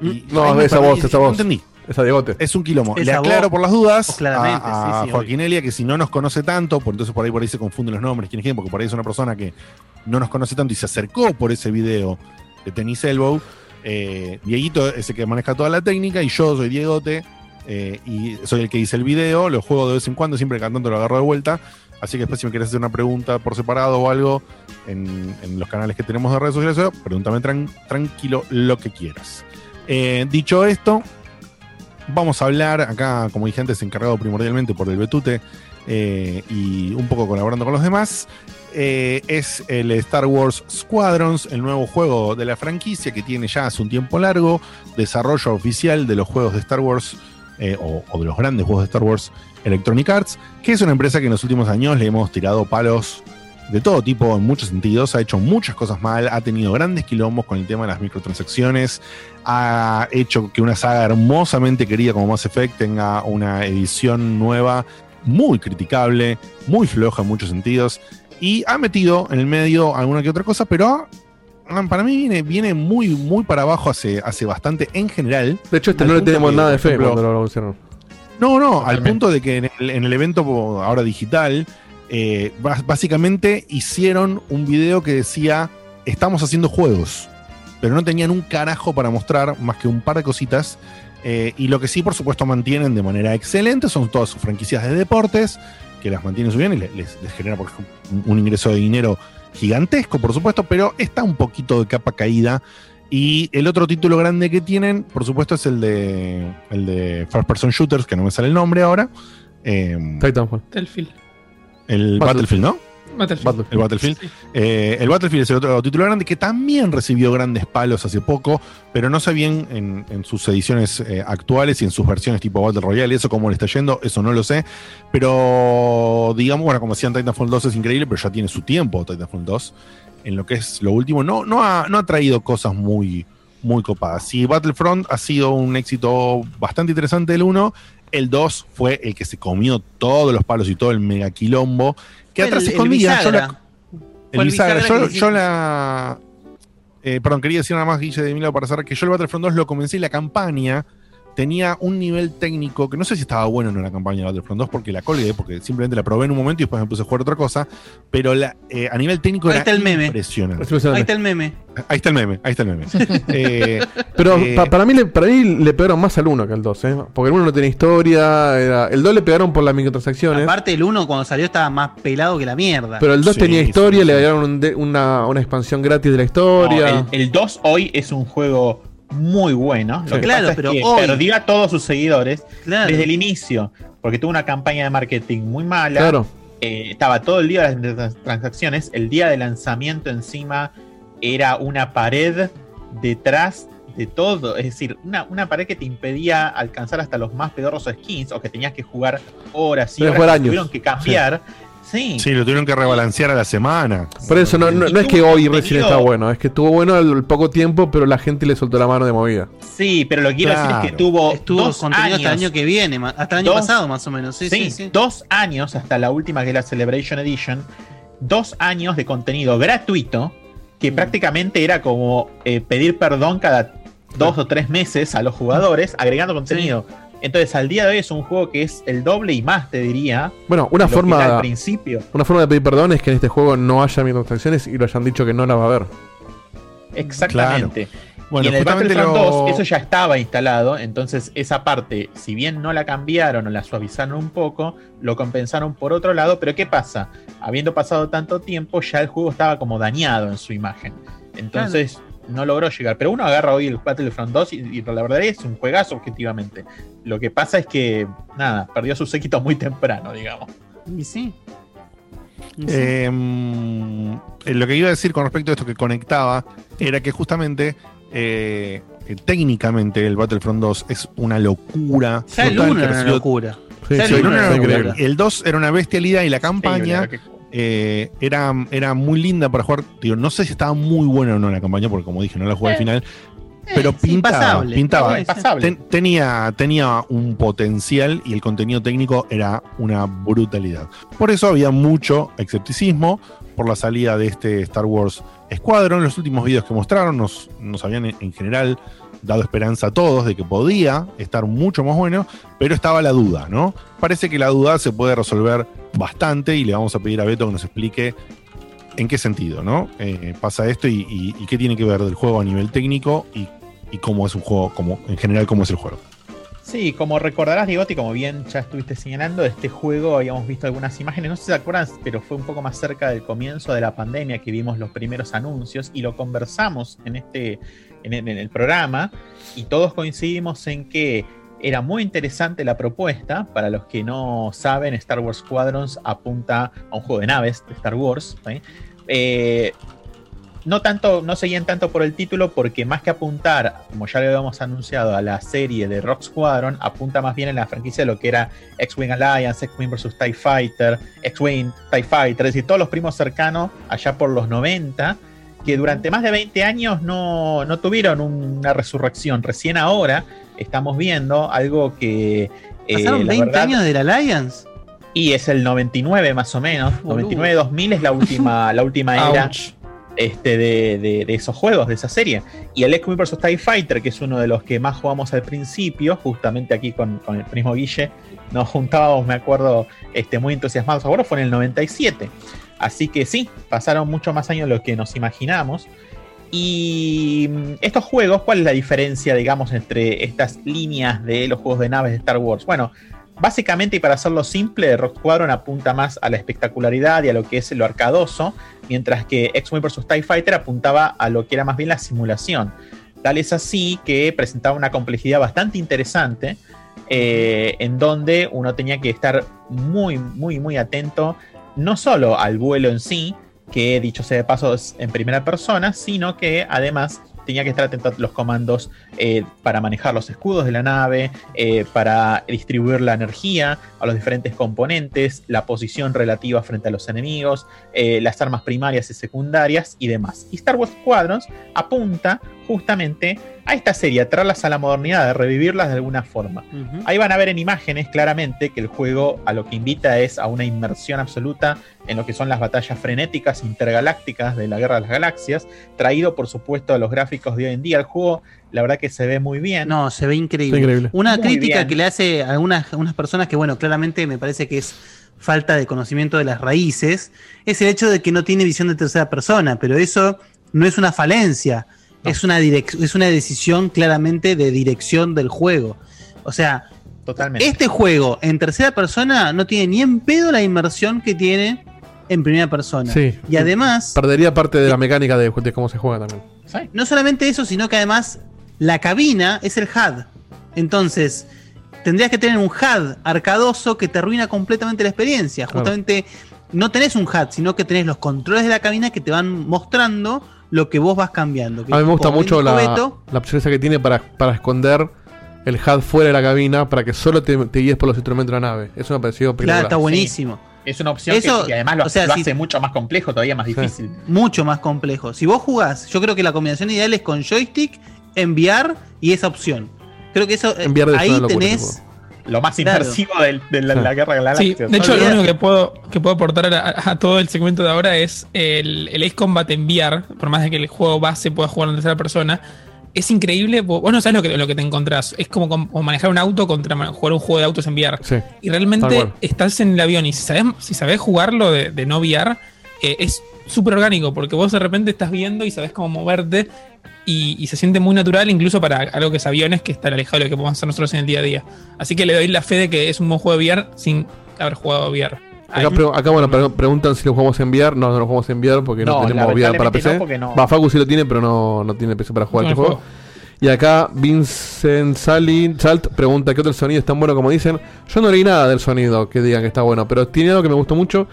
Y ahí No, esa perdí, voz, esa no voz. entendí. Esa Diegote. Es un quilombo. Esa Le aclaro voz, por las dudas claramente, a, a sí, sí, Joaquín Elia que si no nos conoce tanto, por entonces por ahí por ahí se confunden los nombres, quién es quién, porque por ahí es una persona que no nos conoce tanto y se acercó por ese video de Tenis Elbow. Eh, Dieguito es el que maneja toda la técnica y yo soy Diegote eh, y soy el que hice el video, lo juego de vez en cuando, siempre cantando lo agarro de vuelta. Así que después si me quieres hacer una pregunta por separado o algo en, los canales que tenemos de redes sociales, pregúntame tran- tranquilo lo que quieras. Eh, dicho esto, vamos a hablar acá, como dije antes, encargado primordialmente por el Betute eh, y un poco colaborando con los demás. Eh, es el Star Wars Squadrons, el nuevo juego de la franquicia que tiene ya hace un tiempo largo desarrollo oficial de los juegos de Star Wars eh, o, o de los grandes juegos de Star Wars Electronic Arts, que es una empresa que en los últimos años le hemos tirado palos de todo tipo en muchos sentidos, ha hecho muchas cosas mal, ha tenido grandes quilombos con el tema de las microtransacciones, ha hecho que una saga hermosamente querida como Mass Effect tenga una edición nueva muy criticable, muy floja en muchos sentidos, y ha metido en el medio alguna que otra cosa, pero ah, para mí viene, viene muy, muy para abajo hace, hace bastante en general. De hecho, este no le tenemos que, nada de fe ejemplo, cuando lo anunciaron. no, no, al punto de que en el, en el evento ahora digital, eh, básicamente hicieron un video que decía, estamos haciendo juegos, pero no tenían un carajo para mostrar más que un par de cositas. eh, y lo que sí, por supuesto, mantienen de manera excelente son todas sus franquicias de deportes, que las mantienen su bien y les, les- les genera por ejemplo, un, ingreso de dinero gigantesco, por supuesto, pero está un poquito de capa caída. Y el otro título grande que tienen, por supuesto, es el de, el de First Person Shooters, que no me sale el nombre ahora, Eh, Titanfall. Battlefield. El Battlefield, ¿no? Battlefield. El Battlefield. Eh, el Battlefield es el otro título grande que también recibió grandes palos hace poco, pero no sé bien en, en sus ediciones eh, actuales y en sus versiones tipo Battle Royale y eso cómo le está yendo, eso no lo sé. Pero digamos, bueno, como decían, Titanfall 2 es increíble, pero ya tiene su tiempo Titanfall 2. En lo que es lo último, no, no, ha, no ha traído cosas muy, muy copadas. Si Battlefront ha sido un éxito bastante interesante el 1, el 2 fue el que se comió todos los palos y todo el mega quilombo. Se el escondía. Yo bisagra. la- el bisagra. Yo, yo la. eh, perdón, quería decir nada más, Guille de Milo, para saber que yo el Battlefront 2 lo comencé y la campaña tenía un nivel técnico que no sé si estaba bueno no la campaña de Battlefront 2 porque la colgué, porque simplemente la probé en un momento y después me puse a jugar otra cosa. Pero la, eh, a nivel técnico Ahí era está el meme. impresionante. Ahí está el meme. Ahí está el meme, ahí está el meme. Eh, Pero eh, pa- para, mí, le- para mí le pegaron más al 1 que al 2, ¿eh? Porque el 1 no tenía historia, era- el 2 le pegaron por las microtransacciones. Aparte, el 1 cuando salió estaba más pelado que la mierda. Pero el 2 tenía historia, le dieron un una, una expansión gratis de la historia. No, el, el 2 hoy es un juego muy bueno. Lo que Claro, pasa pero es que hoy- perdió a todos sus seguidores Claro. desde el inicio, porque tuvo una campaña de marketing muy mala. Claro. Eh, estaba todo el día de las transacciones. El día de lanzamiento encima era una pared detrás de todo. Es decir, una, una pared que te impedía alcanzar hasta los más pedorros skins o que tenías que jugar horas y horas. que. Tuvieron que cambiar. Sí. Sí, lo tuvieron que rebalancear a la semana. Por eso no, no, no es que hoy recién está bueno, es que estuvo bueno al poco tiempo, pero la gente le soltó la mano de movida. Sí, pero lo que quiero decir es que Claro. tuvo Estuvo dos contenido hasta el años año que viene, hasta el año Dos- pasado más o menos. Sí, sí, Sí, sí. dos años hasta la última que es la Celebration Edition. Dos años de contenido gratuito que Mm. prácticamente era como eh, pedir perdón cada dos o tres meses a los jugadores agregando contenido. Entonces, al día de hoy es un juego que es el doble y más, te diría. Bueno, una forma, al principio. una forma de pedir perdón es que en este juego no haya microtransacciones y lo hayan dicho que no la va a haber. Exactamente. Bueno, y en el justamente Battlefront lo- 2 eso ya estaba instalado, entonces esa parte, si bien no la cambiaron o la suavizaron un poco, lo compensaron por otro lado, pero ¿qué pasa? Habiendo pasado tanto tiempo, ya el juego estaba como dañado en su imagen. Entonces no logró llegar. Pero uno agarra hoy el Battlefront 2 y, y la verdad es un juegazo objetivamente. Lo que pasa es que, nada, perdió su séquito muy temprano, digamos. Y sí. Eh, mm, eh, lo que iba a decir con respecto a esto que conectaba era que justamente eh, eh, técnicamente el Battlefront 2 es una locura. Total, una locura. Sí, el sí, el uno uno era era una locura. El 2 era una bestialidad y la campaña eh, era, era muy linda para jugar. Digo, no sé si estaba muy buena o no la campaña, porque como dije, no la jugué al Eh, final. Pero pintaba, pintaba. Ten- tenía, tenía un potencial y el contenido técnico era una brutalidad. Por eso había mucho escepticismo por la salida de este Star Wars Squadron. Los últimos videos que mostraron nos, nos habían en, en general dado esperanza a todos de que podía estar mucho más bueno, pero estaba la duda, ¿no? Parece que la duda se puede resolver bastante y le vamos a pedir a Beto que nos explique en qué sentido, ¿no? Eh, pasa esto y, qué tiene que ver del juego a nivel técnico y, cómo es un juego, como, en general, cómo es el juego. Sí, como recordarás, Digote, como bien ya estuviste señalando, este juego habíamos visto algunas imágenes, no sé si se acuerdan, pero fue un poco más cerca del comienzo de la pandemia que vimos los primeros anuncios y lo conversamos en este en el programa y todos coincidimos en que era muy interesante la propuesta. Para los que no saben, Star Wars Squadrons apunta a un juego de naves de Star Wars. Eh, no tanto, no seguían tanto por el título, porque más que apuntar, como ya lo habíamos anunciado, a la serie de Rock Squadron, apunta más bien en la franquicia de lo que era X-Wing Alliance, X-Wing vs. TIE Fighter, X-Wing, TIE Fighter, es decir, todos los primos cercanos allá por los 90, que durante más de 20 años no, no tuvieron una resurrección. Recién ahora estamos viendo algo que. eh, ¿Pasaron la 20 verdad- años del Alliance? y es el 99 más o menos. Boludo. 99-2000 es la última, la última era Ouch. Este, de, esos juegos, de esa serie. Y el X-Wing vs. TIE Fighter, que es uno de los que más jugamos al principio, justamente aquí con, con el primo Guille, nos juntábamos, me acuerdo, este, muy entusiasmados. Ahora fue en el 97. Así que sí, pasaron mucho más años de lo que nos imaginamos. Y mm, estos juegos, ¿cuál es la diferencia, digamos, entre estas líneas de los juegos de naves de Star Wars? Bueno, básicamente, y para hacerlo simple, Rock Squadron apunta más a la espectacularidad y a lo que es lo arcadoso, mientras que X-Wing vs. TIE Fighter apuntaba a lo que era más bien la simulación. Tal es así que presentaba una complejidad bastante interesante, eh, en donde uno tenía que estar muy, muy, muy atento, no solo al vuelo en sí, que dicho sea de paso es en primera persona, sino que además tenía que estar atento a los comandos eh, para manejar los escudos de la nave, eh, para distribuir la energía a los diferentes componentes, la posición relativa frente a los enemigos, eh, las armas primarias y secundarias y demás. Y Star Wars Squadrons apunta justamente a esta serie, a traerlas a la modernidad, a revivirlas de alguna forma. Ahí van a ver en imágenes claramente que el juego a lo que invita es a una inmersión absoluta en lo que son las batallas frenéticas intergalácticas de la Guerra de las Galaxias, traído por supuesto a los gráficos de hoy en día. El juego, la verdad que se ve muy bien. No, se ve increíble. increíble. Una Muy crítica bien. que le hace a algunas, a unas personas que, bueno, claramente me parece que es falta de conocimiento de las raíces, es el hecho de que no tiene visión de tercera persona, pero eso no es una falencia, es, una direc- es una decisión claramente de dirección del juego. O sea, Totalmente. este juego en tercera persona no tiene ni en pedo la inmersión que tiene en primera persona. Sí. Y además, Perdería parte de la mecánica de, de cómo se juega también. no solamente eso, sino que además la cabina es el HUD. Entonces, tendrías que tener un HUD arcadoso que te arruina completamente la experiencia. Claro. Justamente no tenés un HUD, sino que tenés los controles de la cabina que te van mostrando lo que vos vas cambiando. Que A mí me gusta mucho la, Beto, la opción esa que tiene para, para esconder el HUD fuera de la cabina para que solo te, te guíes por los instrumentos de la nave. Eso me pareció Claro, espectacular. está buenísimo. Es una opción que- Eso, que, además lo, o sea, lo si- hace mucho más complejo, todavía más difícil. mucho más complejo. Si vos jugás, yo creo que la combinación ideal es con joystick, enviar y esa opción. Creo que eso eh, Enviar ahí tenés Lo más Claro. inmersivo del- de, la, la Guerra de las Sí, de hecho, lo único que puedo, que puedo aportar a, a todo el segmento de ahora es el, el Ace Combat enviar, por más de que el juego base pueda jugar en tercera persona. Es increíble, vos no sabes lo que, lo que te encontrás. Es como, como manejar un auto contra jugar un juego de autos en VR. Sí, Y realmente estás en el avión y si sabes, si sabes jugarlo de, de no VR, eh, es súper orgánico porque vos de repente estás viendo y sabes cómo moverte y, y se siente muy natural incluso para algo que es aviones que está alejado de lo que podemos hacer nosotros en el día a día. Así que le doy la fe de que es un buen juego de VR sin haber jugado VR. Acá, pre- acá, bueno, pre- preguntan si lo jugamos en VR. No, no lo jugamos en VR porque no, No, tenemos VR para PC. no, porque no. Va, Facu sí lo tiene, pero no, no tiene PC para jugar No, este juego. Y acá Vincent Sali, Salt pregunta qué otro sonido es tan bueno como dicen. Yo no leí nada del sonido que digan que está bueno, pero tiene algo que me gustó mucho,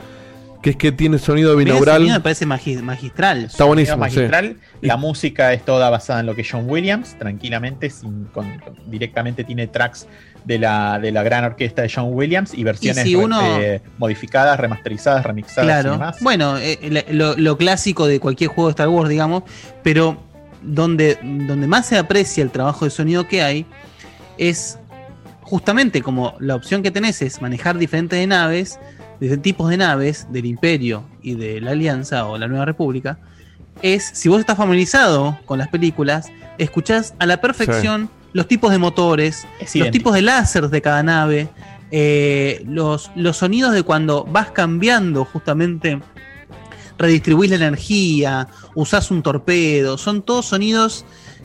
que es que tiene sonido binaural. sonido me parece magi- magistral. Está buenísimo, magistral. La música es toda basada en lo que John Williams, tranquilamente, sin, con- con- directamente tiene tracks de la, de la gran orquesta de John Williams y versiones si re- uno- eh, modificadas, remasterizadas, remixadas y Claro. demás. Bueno, eh, la- lo, lo clásico de cualquier juego de Star Wars, digamos, pero donde, donde más se aprecia el trabajo de sonido que hay es justamente como la opción que tenés es manejar diferentes naves, diferentes tipos de naves del Imperio y de la Alianza o la Nueva República, es si vos estás familiarizado con las películas, escuchás a la perfección los tipos de motores, los idéntico. tipos de láseres de cada nave, eh, los, los sonidos de cuando vas cambiando justamente, redistribuís la energía, usás un torpedo, son todos sonidos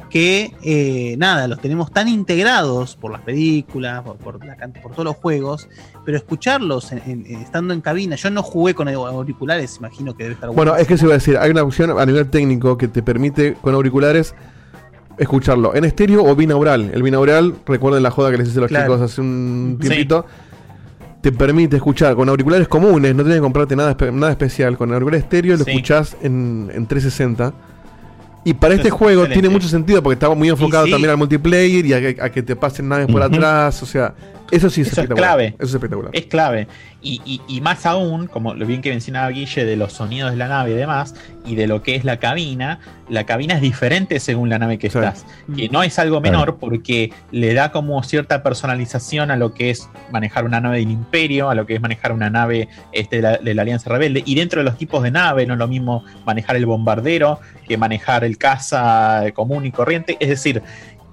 que, eh, nada, los tenemos tan integrados por las películas, por, por la por todos los juegos, pero escucharlos en- en- en- estando en cabina, yo no jugué con auriculares, imagino que debe estar Bueno, bueno. es que se iba a decir, hay una opción a nivel técnico que te permite con auriculares escucharlo en estéreo o binaural. El binaural, recuerden la joda que les hice a los Claro. chicos hace un Sí. tiempito, te permite escuchar con auriculares comunes, no tienes que comprarte nada, nada especial. Con auriculares estéreo lo Sí. escuchás en, en 360. Y para este Es juego excelente. tiene mucho sentido porque está muy enfocado sí. también al multiplayer y a, que- a que te pasen naves por atrás. O sea, eso sí es Eso es espectacular. clave. Eso es espectacular. Es clave. Y, y- y más aún, como lo bien que mencionaba Guille, de los sonidos de la nave y demás, y de lo que es la cabina, la cabina es diferente según la nave que estás. Que no es algo menor porque le da como cierta personalización a lo que es manejar una nave del Imperio, a lo que es manejar una nave este, de, la, de la Alianza Rebelde. Y dentro de los tipos de nave, no es lo mismo manejar el bombardero que manejar el caza común y corriente. Es decir,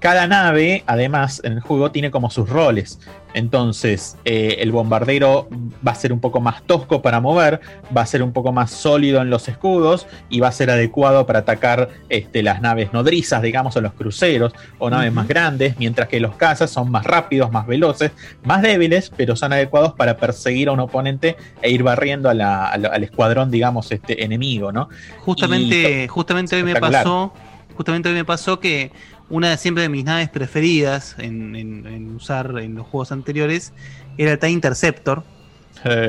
cada nave, además, en el juego tiene como sus roles. Entonces, eh, el bombardero va a ser un poco más tosco para mover, va a ser un poco más sólido en los escudos y va a ser adecuado para atacar este, las naves nodrizas, digamos, o los cruceros o naves más grandes, mientras que los cazas son más rápidos, más veloces, más débiles, pero son adecuados para perseguir a un oponente e ir barriendo a la- a la- al escuadrón, digamos, este, enemigo, ¿no? Justamente, Y- justamente hoy me pasó, justamente hoy me pasó que una siempre de mis naves preferidas en, en- en usar en los juegos anteriores era el TIE Interceptor.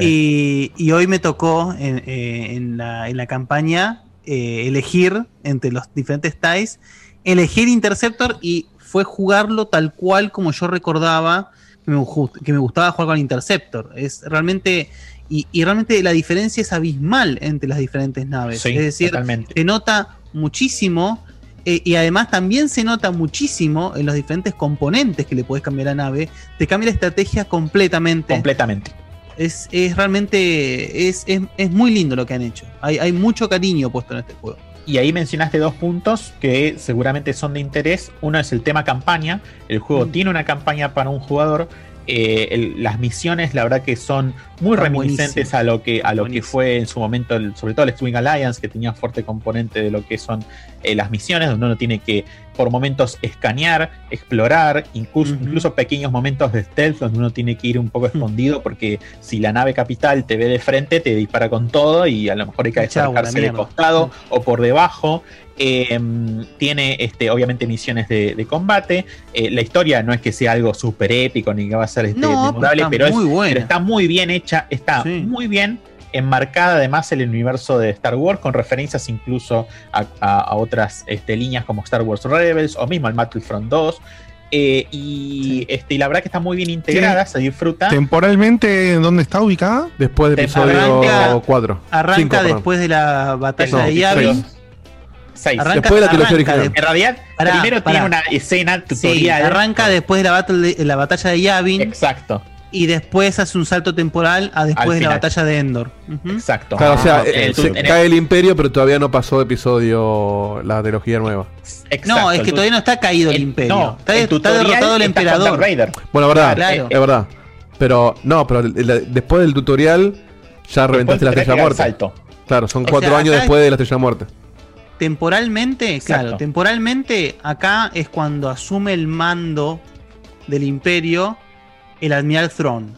Y, y hoy me tocó en, eh, en la, campaña eh, elegir entre los diferentes TIEs, elegir Interceptor y fue jugarlo tal cual como yo recordaba que me, que me gustaba jugar con Interceptor. Es realmente. Y, y realmente la diferencia es abismal entre las diferentes naves. Sí, es decir, se nota muchísimo. Eh, y además también se nota muchísimo en los diferentes componentes que le puedes cambiar a la nave. Te cambia la estrategia completamente. Completamente. Es, es realmente. Es, es, es muy lindo lo que han hecho. Hay, hay mucho cariño puesto en este juego. Y ahí mencionaste dos puntos que seguramente son de interés. Uno es el tema campaña. El juego Mm. tiene una campaña para un jugador. Eh, el- las misiones, la verdad que son muy reminiscentes a lo que a lo que fue en su momento, el- sobre todo el Swing Alliance, que tenía fuerte componente de lo que son eh, las misiones, donde uno tiene que por momentos escanear, explorar, incluso, incluso pequeños momentos de stealth donde uno tiene que ir un poco escondido porque si la nave capital te ve de frente te dispara con todo y a lo mejor hay que descargarse de costado o por debajo. Eh, tiene este, obviamente misiones de, de combate. Eh, la historia no es que sea algo súper épico ni que va a ser este, No, memorable, pero pero, está es- muy buena. pero está muy bien hecha, está muy bien enmarcada además en el universo de Star Wars, con referencias incluso a, a- a otras este, líneas como Star Wars Rebels o mismo al Battlefront 2. Eh, y, este, y la verdad que está muy bien integrada, se disfruta. Temporalmente, ¿dónde está ubicada? Después del episodio Arranca- 4. Arranca después de la batalla de Yavin. Arranca- Después de la trilogía arranca original. de- En realidad, Pará, primero pará. tiene una escena Sí, tutorial. arranca después de la, battle de- la batalla de Yavin. Exacto. Y después hace un salto temporal a después de la batalla de Endor. Exacto. Claro, o sea, eh, el- se en el- cae el imperio, pero todavía no pasó episodio la trilogía nueva. No, es que todavía no está caído el, imperio. no, está, el está tutorial derrotado el emperador. Bueno, verdad, Claro. es verdad. Pero, no, pero el- el- después del tutorial ya reventaste la estrella dar muerte. salto. Claro, son O cuatro sea, años después de la estrella muerte. Temporalmente, Exacto. claro, temporalmente acá es cuando asume el mando del imperio el admiral Thrawn.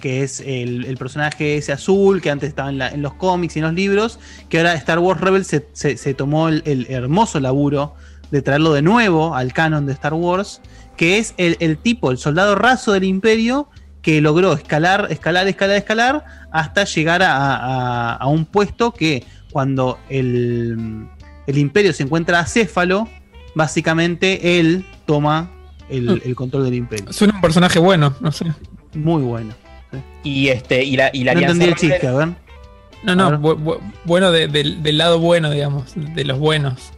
Que es el, el personaje ese azul que antes estaba en, la- en los cómics y en los libros, que ahora Star Wars Rebels se, se- se tomó el, el hermoso laburo de traerlo de nuevo al canon de Star Wars, que es el, el tipo, el soldado raso del imperio que logró escalar, escalar, escalar, escalar hasta llegar a, a- a un puesto que cuando el, el imperio se encuentra acéfalo, básicamente él toma el, el control del imperio. Suena un personaje bueno, no sé. Muy bueno. Y este, y la, y la no Alianza entendí el chiste, a ver. No, no, bu- bu- bueno de- del- del lado bueno, digamos, de los buenos.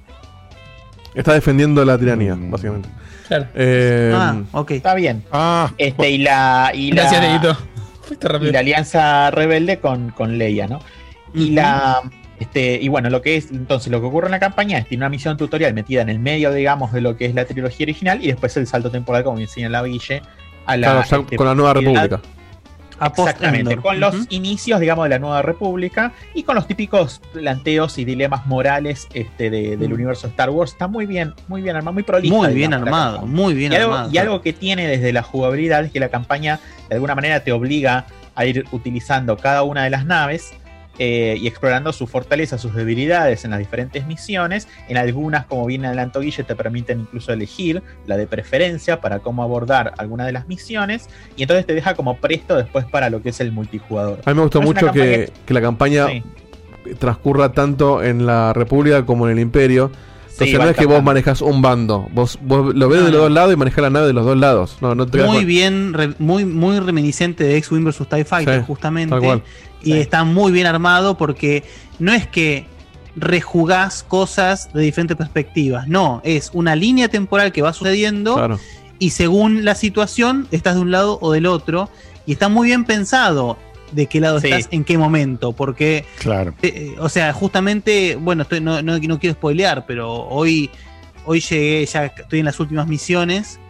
Está defendiendo la tiranía, básicamente. Claro. Eh, Ah, ok. Está bien. Ah, Este, y la. Y la, Gracias, Dieguito. Fuiste rápido. y la alianza rebelde con, con Leia, ¿no? Y la. Este, y bueno, lo que es, entonces, lo que ocurre en la campaña es tiene una misión tutorial metida en el medio, digamos, de lo que es la trilogía original, y después el salto temporal, como enseña la Guille, a la. claro, este, con la nueva república. A Exactamente, con los inicios, digamos, de la nueva república y con los típicos planteos y dilemas morales este, de- del universo Star Wars. Está muy bien, muy bien armado, muy prolija. Muy bien digamos, armado, muy bien y algo, armado. Y algo que tiene desde la jugabilidad es que la campaña de alguna manera te obliga a ir utilizando cada una de las naves eh, y explorando sus fortalezas, sus debilidades en las diferentes misiones. En algunas, como bien adelantó Guille, te permiten incluso elegir la de preferencia para cómo abordar alguna de las misiones. Y entonces te deja como presto después para lo que es el multijugador. A mí me gustó mucho que, que la campaña Sí. transcurra tanto en la República como en el Imperio. Entonces Sí, no va es que vos manejas un bando, vos, vos lo ves No, de los no. dos lados y manejas la nave de los dos lados. No, no te das Muy bien, re- muy, muy reminiscente de X-Wing vs TIE Fighter, Sí, justamente. Y está muy bien armado porque no es que rejugás cosas de diferentes perspectivas. No, es una línea temporal que va sucediendo Claro. y según la situación estás de un lado o del otro. Y está muy bien pensado de qué lado Sí. estás en qué momento. Porque Claro. eh, eh, o sea, justamente, bueno, estoy, no, no, no quiero spoilear, pero hoy, hoy llegué, ya estoy en las últimas misiones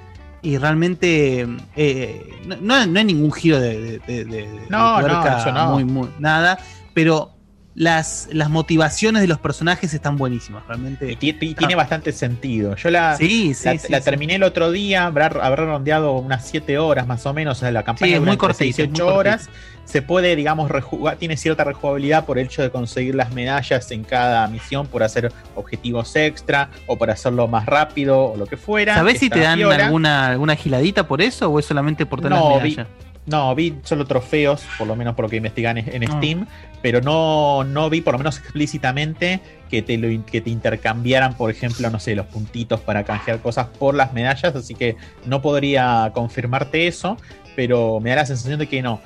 y realmente eh, no, no, hay ningún giro de, de, de- de- de No, no, tuerca eso no. muy, muy, nada, pero las, las motivaciones de los personajes están buenísimas, realmente. Y, ti- y tiene bastante sentido. Yo la, Sí, sí, la, sí, la sí. terminé el otro día, habrá, habrá rondeado unas 7 horas más o menos. O sea, la campaña Sí, es muy entre cortita, es 6 y muy 8 horas. Se puede, digamos, rejugar, tiene cierta rejugabilidad por el hecho de conseguir las medallas en cada misión por hacer objetivos extra o por hacerlo más rápido o lo que fuera. ¿Sabés si te dan alguna, alguna giladita por eso o es solamente por tener No, las vi, medallas? No, vi solo trofeos, por lo menos por lo que investigan en, Ah. Steam, pero no, no vi, por lo menos explícitamente, que te, lo, que te intercambiaran, por ejemplo, no sé, los puntitos para canjear cosas por las medallas, así que no podría confirmarte eso, pero me da la sensación de que no.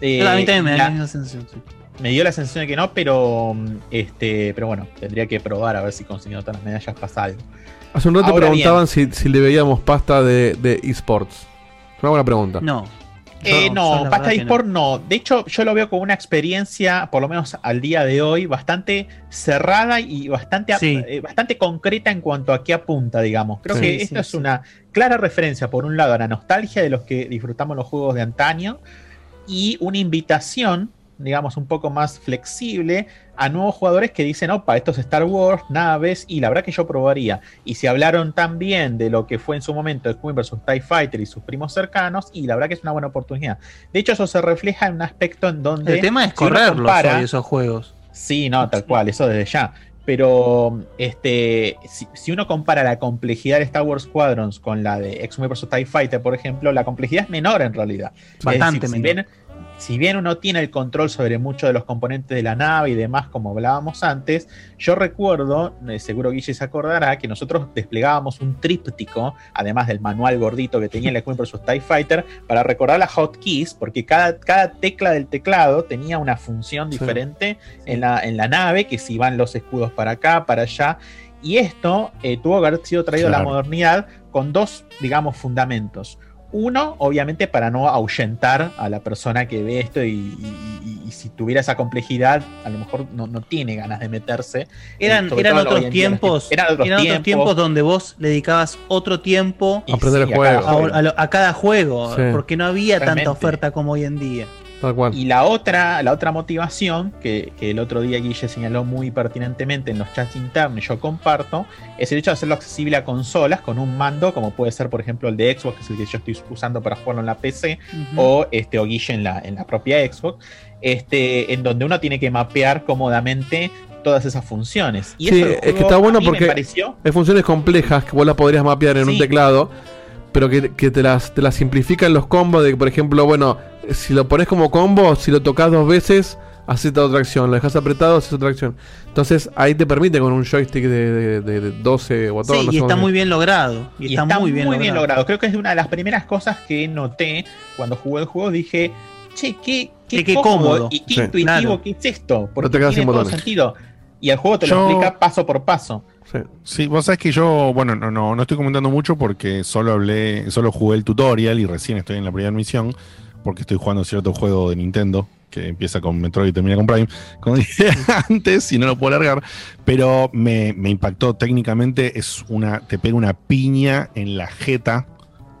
Eh, Pero a mí también me da la- la misma sensación. sí. me dio la sensación de que no, pero mm, este, pero bueno, tendría que probar a ver si consiguiendo todas las medallas pasa algo. Hace un rato Ahora preguntaban si, si le veíamos pasta de, de esports. Una buena pregunta. No. Eh, no, Pasta que eSport no. De hecho, yo lo veo como una experiencia, por lo menos al día de hoy, bastante cerrada y bastante, Sí. eh, bastante concreta en cuanto a qué apunta, digamos. Creo Sí, que sí, esto es una clara referencia, por un lado, a la nostalgia de los que disfrutamos los juegos de antaño y una invitación, digamos, un poco más flexible a nuevos jugadores que dicen, opa, esto es Star Wars, naves, y la verdad que yo probaría. Y si hablaron también de lo que fue en su momento Queen vs. TIE Fighter y sus primos cercanos, y la verdad que es una buena oportunidad. De hecho, eso se refleja en un aspecto en donde... El tema es correrlos hoy, esos juegos. Sí, no, tal cual, eso desde ya. Pero este, si, si uno compara la complejidad de Star Wars Squadrons con la de X-Men vs. TIE Fighter, por ejemplo, la complejidad es menor en realidad. Bastante decir, si menor. Si bien uno tiene el control sobre muchos de los componentes de la nave y demás, como hablábamos antes, yo recuerdo, eh, seguro Guille se acordará, que nosotros desplegábamos un tríptico, además del manual gordito que tenía el X-Men vs. TIE Fighter, para recordar las hotkeys, porque cada, cada tecla del teclado tenía una función diferente en, la, en la nave, que si van los escudos para acá, para allá. Y esto eh, tuvo que haber sido traído a la modernidad con dos, digamos, fundamentos. Uno, obviamente, para no ahuyentar a la persona que ve esto y, y- y- y si tuviera esa complejidad, a lo mejor no, no tiene ganas de meterse. Eran, eran otros tiempos. Eran otros tiempos. tiempos donde vos le dedicabas otro tiempo Y Aprender sí, el a cada a, juego. a lo- a cada juego. Sí. Porque no había Realmente. tanta oferta como hoy en día. Y la otra, la otra motivación que, que el otro día Guille señaló muy pertinentemente en los chats internos, yo comparto, es el hecho de hacerlo accesible a consolas con un mando, como puede ser, por ejemplo, el de Xbox, que es el que yo estoy usando para jugarlo en la PC, o este, o Guille en la, en la propia Xbox, este, en donde uno tiene que mapear cómodamente todas esas funciones. Y Sí, eso es que está bueno porque pareció hay funciones complejas que vos las podrías mapear en un teclado, pero que, que te, las, te las simplifican los combos de, por ejemplo, bueno, si lo pones como combo, si lo tocas dos veces, haces esta otra acción, lo dejas apretado, haces otra acción. Entonces ahí te permite con un joystick de, de, de- de 12 botones. Sí, no y está muy bien logrado. Y, está, muy bien logrado. Creo que es una de las primeras cosas que noté cuando jugué el juego. Dije, che, qué, qué, Qué- qué cómodo, cómodo. y qué Sí. intuitivo Claro. que es esto. Porque te quedas tiene sin todo sentido. Y el juego te lo Yo- explica paso por paso. Sí, vos sabés que yo, bueno, no, no, no estoy comentando mucho porque solo hablé, solo jugué el tutorial y recién estoy en la primera misión porque estoy jugando cierto juego de Nintendo que empieza con Metroid y termina con Prime, como dije antes, y no lo puedo largar, pero me, me impactó técnicamente, es una, te pega una piña en la jeta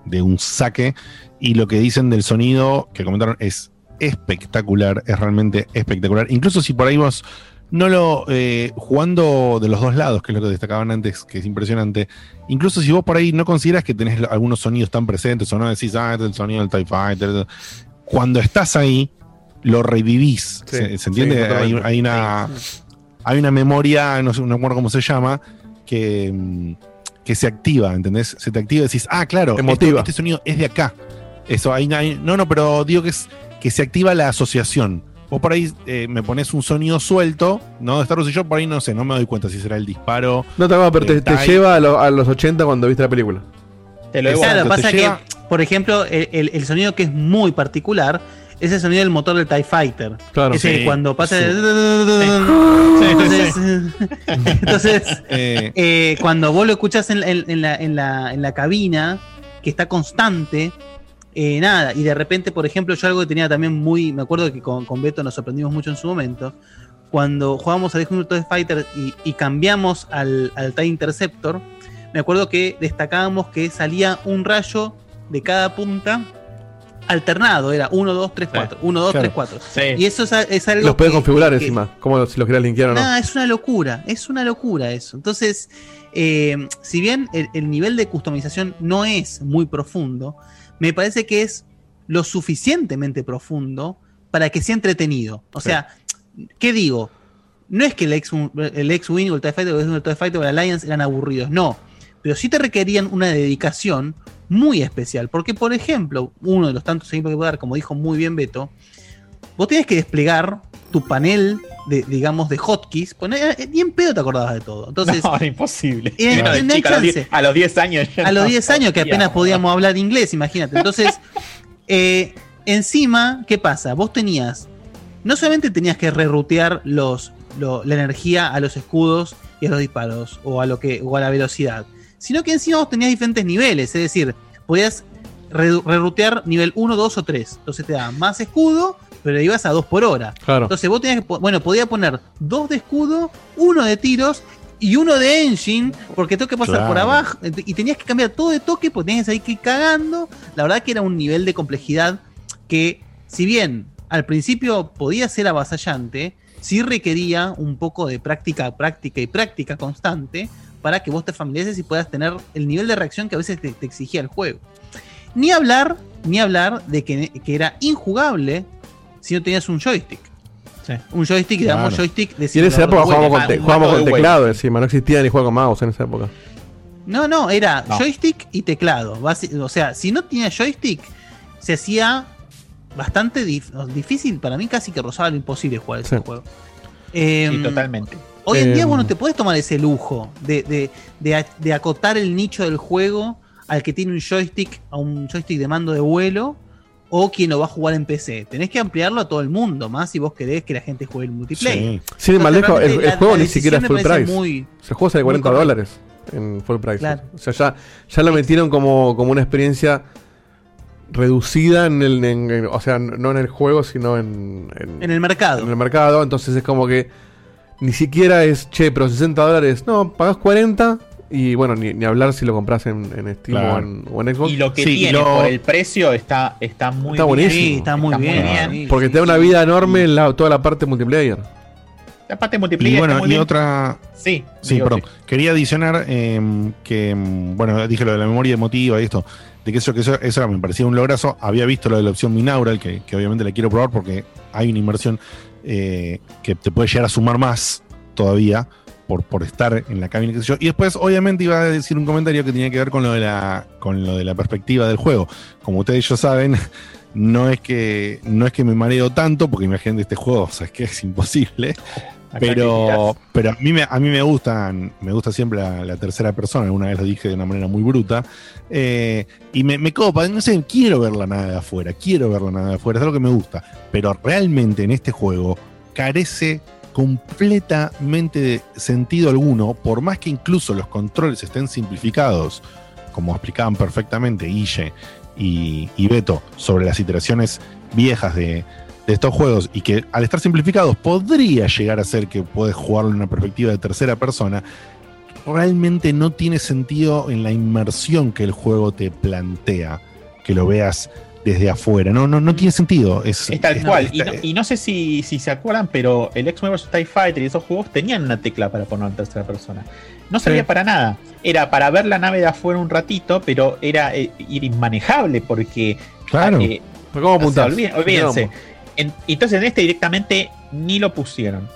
de un saque, y lo que dicen del sonido que comentaron es espectacular, es realmente espectacular, incluso si por ahí vos no lo eh, jugando de los dos lados, que es lo que destacaban antes, que es impresionante. Incluso si vos por ahí no consideras que tenés algunos sonidos tan presentes o no decís, ah, este es el sonido del TIE Fighter. Cuando estás ahí, lo revivís. Sí, ¿Se, se entiende? sí, hay, una, hay una memoria, no sé, no me acuerdo cómo se llama, que, mm, que se activa, ¿entendés? Se te activa y decís, ah, claro, esto- este sonido es de acá. Eso, ahí- no, no, pero digo que es que se activa la asociación. Vos por ahí eh, me pones un sonido suelto, ¿no? De Star Wars y yo por ahí no sé, no me doy cuenta si será el disparo. No te pero te, lleva a, lo- a los 80 cuando viste la película. Te lo Claro, Exacto, pasa te que, lleva- por ejemplo, el, el- el sonido que es muy particular es el sonido del motor del TIE Fighter. Claro. Ese Sí, cuando pasa sí. el- Entonces, entonces, Eh, eh, cuando vos lo escuchás en, en- en la, en la- en la cabina, que está constante, eh, nada, y de repente, por ejemplo, yo algo que tenía también muy, me acuerdo que con, con Beto nos sorprendimos mucho en su momento, cuando jugábamos al TIE Fighter y, y cambiamos al, al TIE Interceptor, me acuerdo que destacábamos que salía un rayo de cada punta alternado, era 1, 2, 3, 4. 1, 2, Claro. 3, 4. Y eso es, es algo. Los puedes configurar que- encima, como si los querés linkear o no. Nah, es una locura, es una locura eso. Entonces, eh, si bien el, el nivel de customización no es muy profundo, me parece que es lo suficientemente profundo para que sea entretenido. O sea, ¿qué digo? No es que el X- el X-Wing o el TIE Fighter o el TIE Fighter o el Alliance eran aburridos, no. Pero sí te requerían una dedicación muy especial. Porque, por ejemplo, uno de los tantos ejemplos que puedo dar, como dijo muy bien Beto, vos tienes que desplegar tu panel de, digamos, de hotkeys. Pues, eh, ni en pedo te acordabas de todo. Entonces, no, era imposible. no- no chica, a, los chance. 10, a los 10 años. ya a los no 10 años que apenas podíamos hablar inglés, imagínate. Entonces, eh, encima, ¿qué pasa? Vos tenías, no solamente tenías que rerutear los, lo- la energía a los escudos y a los disparos, o a, lo que, o a la velocidad, sino que encima vos tenías diferentes niveles, es decir, podías re- rerutear nivel 1, 2 o 3. Entonces te daba más escudo, pero ibas a 2 por hora. Claro. Entonces vos tenías que, bueno, podía poner 2 de escudo, 1 de tiros y uno de engine, porque tengo que pasar Claro. por abajo. Y tenías que cambiar todo de toque, porque tenías ahí que ir cagando. La verdad que era un nivel de complejidad que, si bien al principio podía ser avasallante, sí requería un poco de práctica, práctica y práctica constante para que vos te familiarices y puedas tener el nivel de reacción que a veces te, te exigía el juego. Ni hablar, ni hablar de que, que era injugable si no tenías un joystick. Un joystick, digamos, Claro. joystick de Y en esa época jugábamos con, te- jugábamos con teclado encima, no existía ni juego con mouse en esa época. No, no, era No. joystick y teclado. O sea, si no tenía joystick, se hacía bastante dif- difícil. Para mí casi que rozaba lo imposible jugar ese Sí. juego. Em, Sí, totalmente. Hoy en día Em, vos no te puedes tomar ese lujo de, de- de de acotar el nicho del juego al que tiene un joystick, a un joystick de mando de vuelo, o quien lo va a jugar en PC. Tenés que ampliarlo a todo el mundo, más si vos querés que la gente juegue el multiplayer. Más Entonces, lejos, el, realmente el la- juego la ni siquiera es full price. muy- el juego sale muy 40 correcta. dólares en full price. Claro. O sea, ya, ya lo metieron como, como una experiencia reducida en el. en- en- o sea, no en el juego, sino en, En el mercado. En el mercado. Entonces es como que ni siquiera es, che, pero 60 dólares. No, pagás 40. Y bueno, ni, ni hablar si lo compras en, en Steam Claro. o, en, o en Xbox. Y lo que Sí, tiene lo- por el precio está, está muy Está bien. buenísimo. bien. Porque te da una vida enorme en la- toda la parte multiplayer. La parte multiplayer Y bueno, está muy y bien. otra. Sí, Sí, digo, perdón. Quería adicionar em, que, em, bueno, dije lo de la memoria emotiva y esto, de que eso, que eso, eso me parecía un lograzo. Había visto lo de la opción Minaural, que, que obviamente la quiero probar porque hay una inversión eh, que te puede llegar a sumar más todavía por, por estar en la cabina, qué sé yo. Y después, obviamente, iba a decir un comentario que tenía que ver con lo de la, con lo de la perspectiva del juego. Como ustedes ya saben, no es que, no es que me mareo tanto, porque imagínate este juego, o sea, es que es imposible. Pero, pero a mí me, a mí me gustan, me gusta siempre la, la tercera persona, alguna vez lo dije de una manera muy bruta. eh, y me, me copa, no sé, quiero ver la nada de afuera, quiero ver la nada de afuera, es lo que me gusta. Pero realmente en este juego carece completamente de sentido alguno, por más que incluso los controles estén simplificados, como explicaban perfectamente Guille y, Beto sobre las iteraciones viejas de, de estos juegos y que al estar simplificados podría llegar a ser que puedes jugarlo en una perspectiva de tercera persona, realmente no tiene sentido en la inmersión que el juego te plantea, que lo veas desde afuera. No, no, no tiene sentido. Es, Es tal es- cual. Y no, y no sé si, si se acuerdan, pero el X-Men vs TIE Fighter y esos juegos tenían una tecla para poner en tercera persona. No servía Sí. para nada. Era para ver la nave de afuera un ratito, pero era, eh, era inmanejable porque. Claro. eh, ¿Pero cómo o sea, apuntás? olvíden- olvídense. En- entonces en este directamente ni lo pusieron.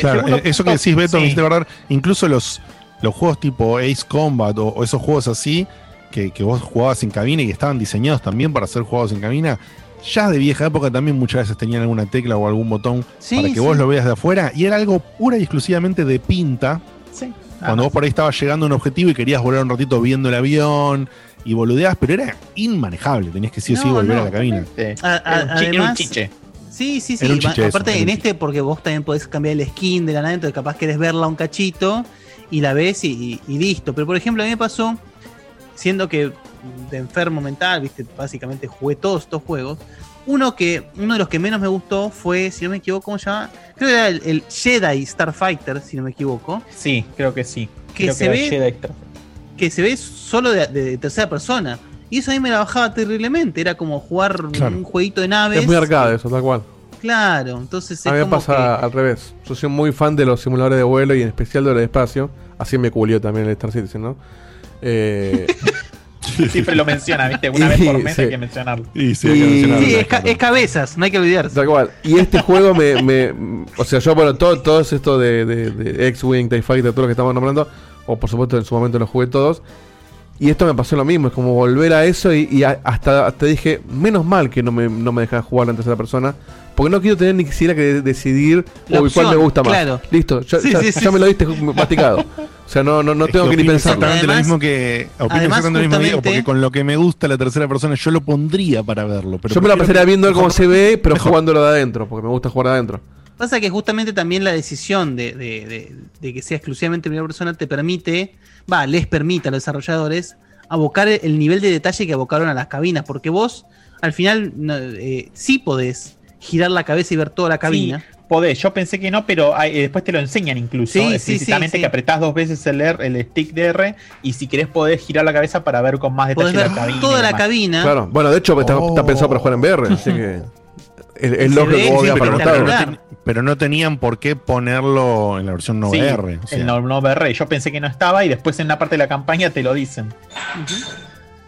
Claro, eh, eso que decís, Beto, me sí. hiciste acordar, incluso los, los juegos tipo Ace Combat o, o esos juegos así, que, que vos jugabas en cabina y que estaban diseñados también para ser jugados en cabina, ya de vieja época también muchas veces tenían alguna tecla o algún botón Sí, para que sí. vos lo veas de afuera, y era algo pura y exclusivamente de pinta. Sí. Cuando vos por ahí estabas llegando a un objetivo y querías volar un ratito viendo el avión y boludeabas, pero era inmanejable, tenías que sí o sí No, volver no. a la cabina. A- a- Era un chi- era un además, chiche. Sí, sí, sí. Eso, Aparte, en este, porque vos también podés cambiar el skin de la nave, entonces capaz querés verla un cachito y la ves y, y- y listo. Pero por ejemplo, a mí me pasó, siendo que de enfermo mental, viste, básicamente jugué todos estos juegos. Uno que, uno de los que menos me gustó fue, si no me equivoco, ¿cómo se llama? Creo que era el, el Jedi Starfighter, si no me equivoco. Sí, creo que sí. Que Creo se era ve- Jedi Star- que se ve solo de, de tercera persona. Y eso a mí me la bajaba terriblemente. Era como jugar Claro. un jueguito de naves. Es muy arcade eso, tal cual. Claro, entonces es A mí me pasa al revés. Yo soy muy fan de los simuladores de vuelo y en especial de los de espacio. Así me culió también el Star Citizen, ¿no? Eh, Siempre lo menciona, ¿viste? Una vez por mes hay que mencionarlo. Y que... Sí, es, ca- es cabezas, no hay que olvidarse. Tal cual. Y este juego me, me- O sea, yo, bueno, todo, todo esto de, de, de X-Wing, TIE Fighter, todo lo que estamos nombrando, o por supuesto en su momento los jugué todos. Y esto me pasó lo mismo, es como volver a eso y, y a- hasta, hasta dije, menos mal que no me, no me dejas jugar en tercera persona, porque no quiero tener ni siquiera que de- decidir La cuál me gusta más. claro. Listo, ya, Sí, ya- sí, ya sí, me lo diste masticado. O sea, no, no, no Es tengo que ni pensarlo. Exactamente lo mismo que. Opino además, exactamente lo mismo que porque con lo que me gusta la tercera persona, yo lo pondría para verlo. Pero yo me la prefiero pasaría viendo cómo mejor- se ve, pero mejor. jugándolo de adentro, porque me gusta jugar de adentro. Pasa que justamente también la decisión de, de- de- de que sea exclusivamente primera persona te permite, va, les permite a los desarrolladores abocar el, el nivel de detalle que abocaron a las cabinas, porque vos al final no, eh, sí podés girar la cabeza y ver toda la cabina. Sí, podés. Yo pensé que no, pero hay- eh, después te lo enseñan incluso. Sí, sí, explícitamente sí, sí. que apretás dos veces el, R, el stick de R y si querés podés girar la cabeza para ver con más detalle la cabina. toda la cabina. Claro, bueno, de hecho está, Oh. está pensado para jugar en VR, así que es, es Se lógico ve, que veas pero, el no ten- pero no tenían por qué ponerlo en la versión no Sí, VR. o sea. el no, no VR. Yo pensé que no estaba y después en una parte de la campaña te lo dicen.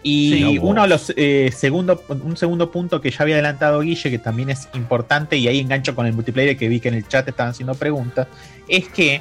Y Sí. uno de los eh, segundo, un segundo punto que ya había adelantado Guille, que también es importante, y ahí engancho con el multiplayer que vi que en el chat estaban haciendo preguntas, es que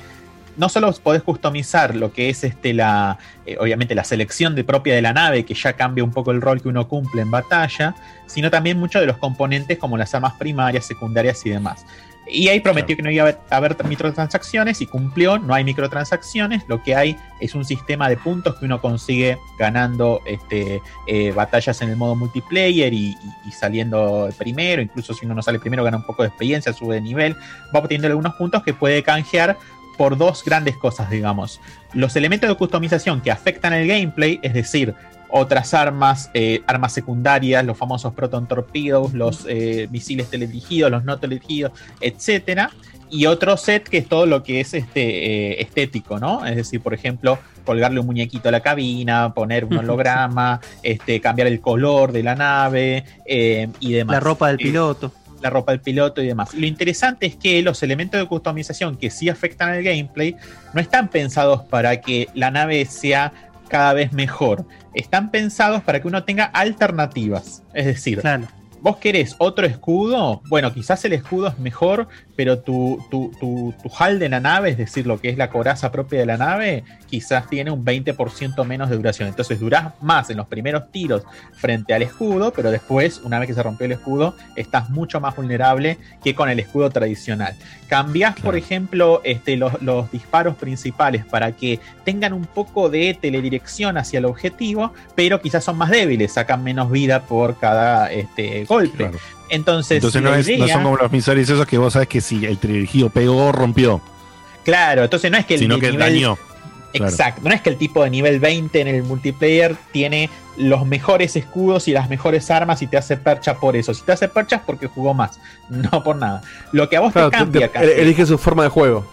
no solo podés customizar lo que es este la eh, obviamente la selección de propia de la nave, que ya cambia un poco el rol que uno cumple en batalla, sino también muchos de los componentes como las armas primarias, secundarias y demás. Y ahí prometió que no iba a haber, a haber microtransacciones y cumplió, no hay microtransacciones, lo que hay es un sistema de puntos que uno consigue ganando este, eh, batallas en el modo multiplayer y, y- y saliendo primero, incluso si uno no sale primero gana un poco de experiencia, sube de nivel, va obteniendo algunos puntos que puede canjear por dos grandes cosas, digamos. Los elementos de customización que afectan el gameplay, es decir, otras armas, eh, armas secundarias, los famosos proton torpedos, los eh, misiles teledirigidos, los no teledirigidos, etcétera. Y otro set que es todo lo que es este eh, estético, ¿no? Es decir, por ejemplo, colgarle un muñequito a la cabina, poner un holograma, este, cambiar el color de la nave eh, y demás. La ropa del Eh, piloto. la ropa del piloto y demás. Lo interesante es que los elementos de customización que sí afectan al gameplay no están pensados para que la nave sea cada vez mejor. Están pensados para que uno tenga alternativas. Es decir, vos querés otro escudo, bueno, quizás el escudo es mejor, pero tu, tu, tu, tu hull de la nave, es decir, lo que es la coraza propia de la nave, quizás tiene un 20% menos de duración. Entonces durás más en los primeros tiros frente al escudo, pero después, una vez que se rompió el escudo, estás mucho más vulnerable que con el escudo tradicional. Cambiás, por ejemplo, este, los, los disparos principales para que tengan un poco de teledirección hacia el objetivo, pero quizás son más débiles, sacan menos vida por cada este, golpe. Entonces, Entonces no, son como los misores esos que vos sabés que si el dirigido pegó, rompió. Claro, entonces no es que el Sino que nivel- dañó. Claro. Exacto, no es que el tipo de nivel 20 en el multiplayer tiene los mejores escudos y las mejores armas y te hace percha por eso. Si te hace percha es porque jugó más, no por nada. Lo que a vos Claro, te cambia te- casi- elige su forma de juego.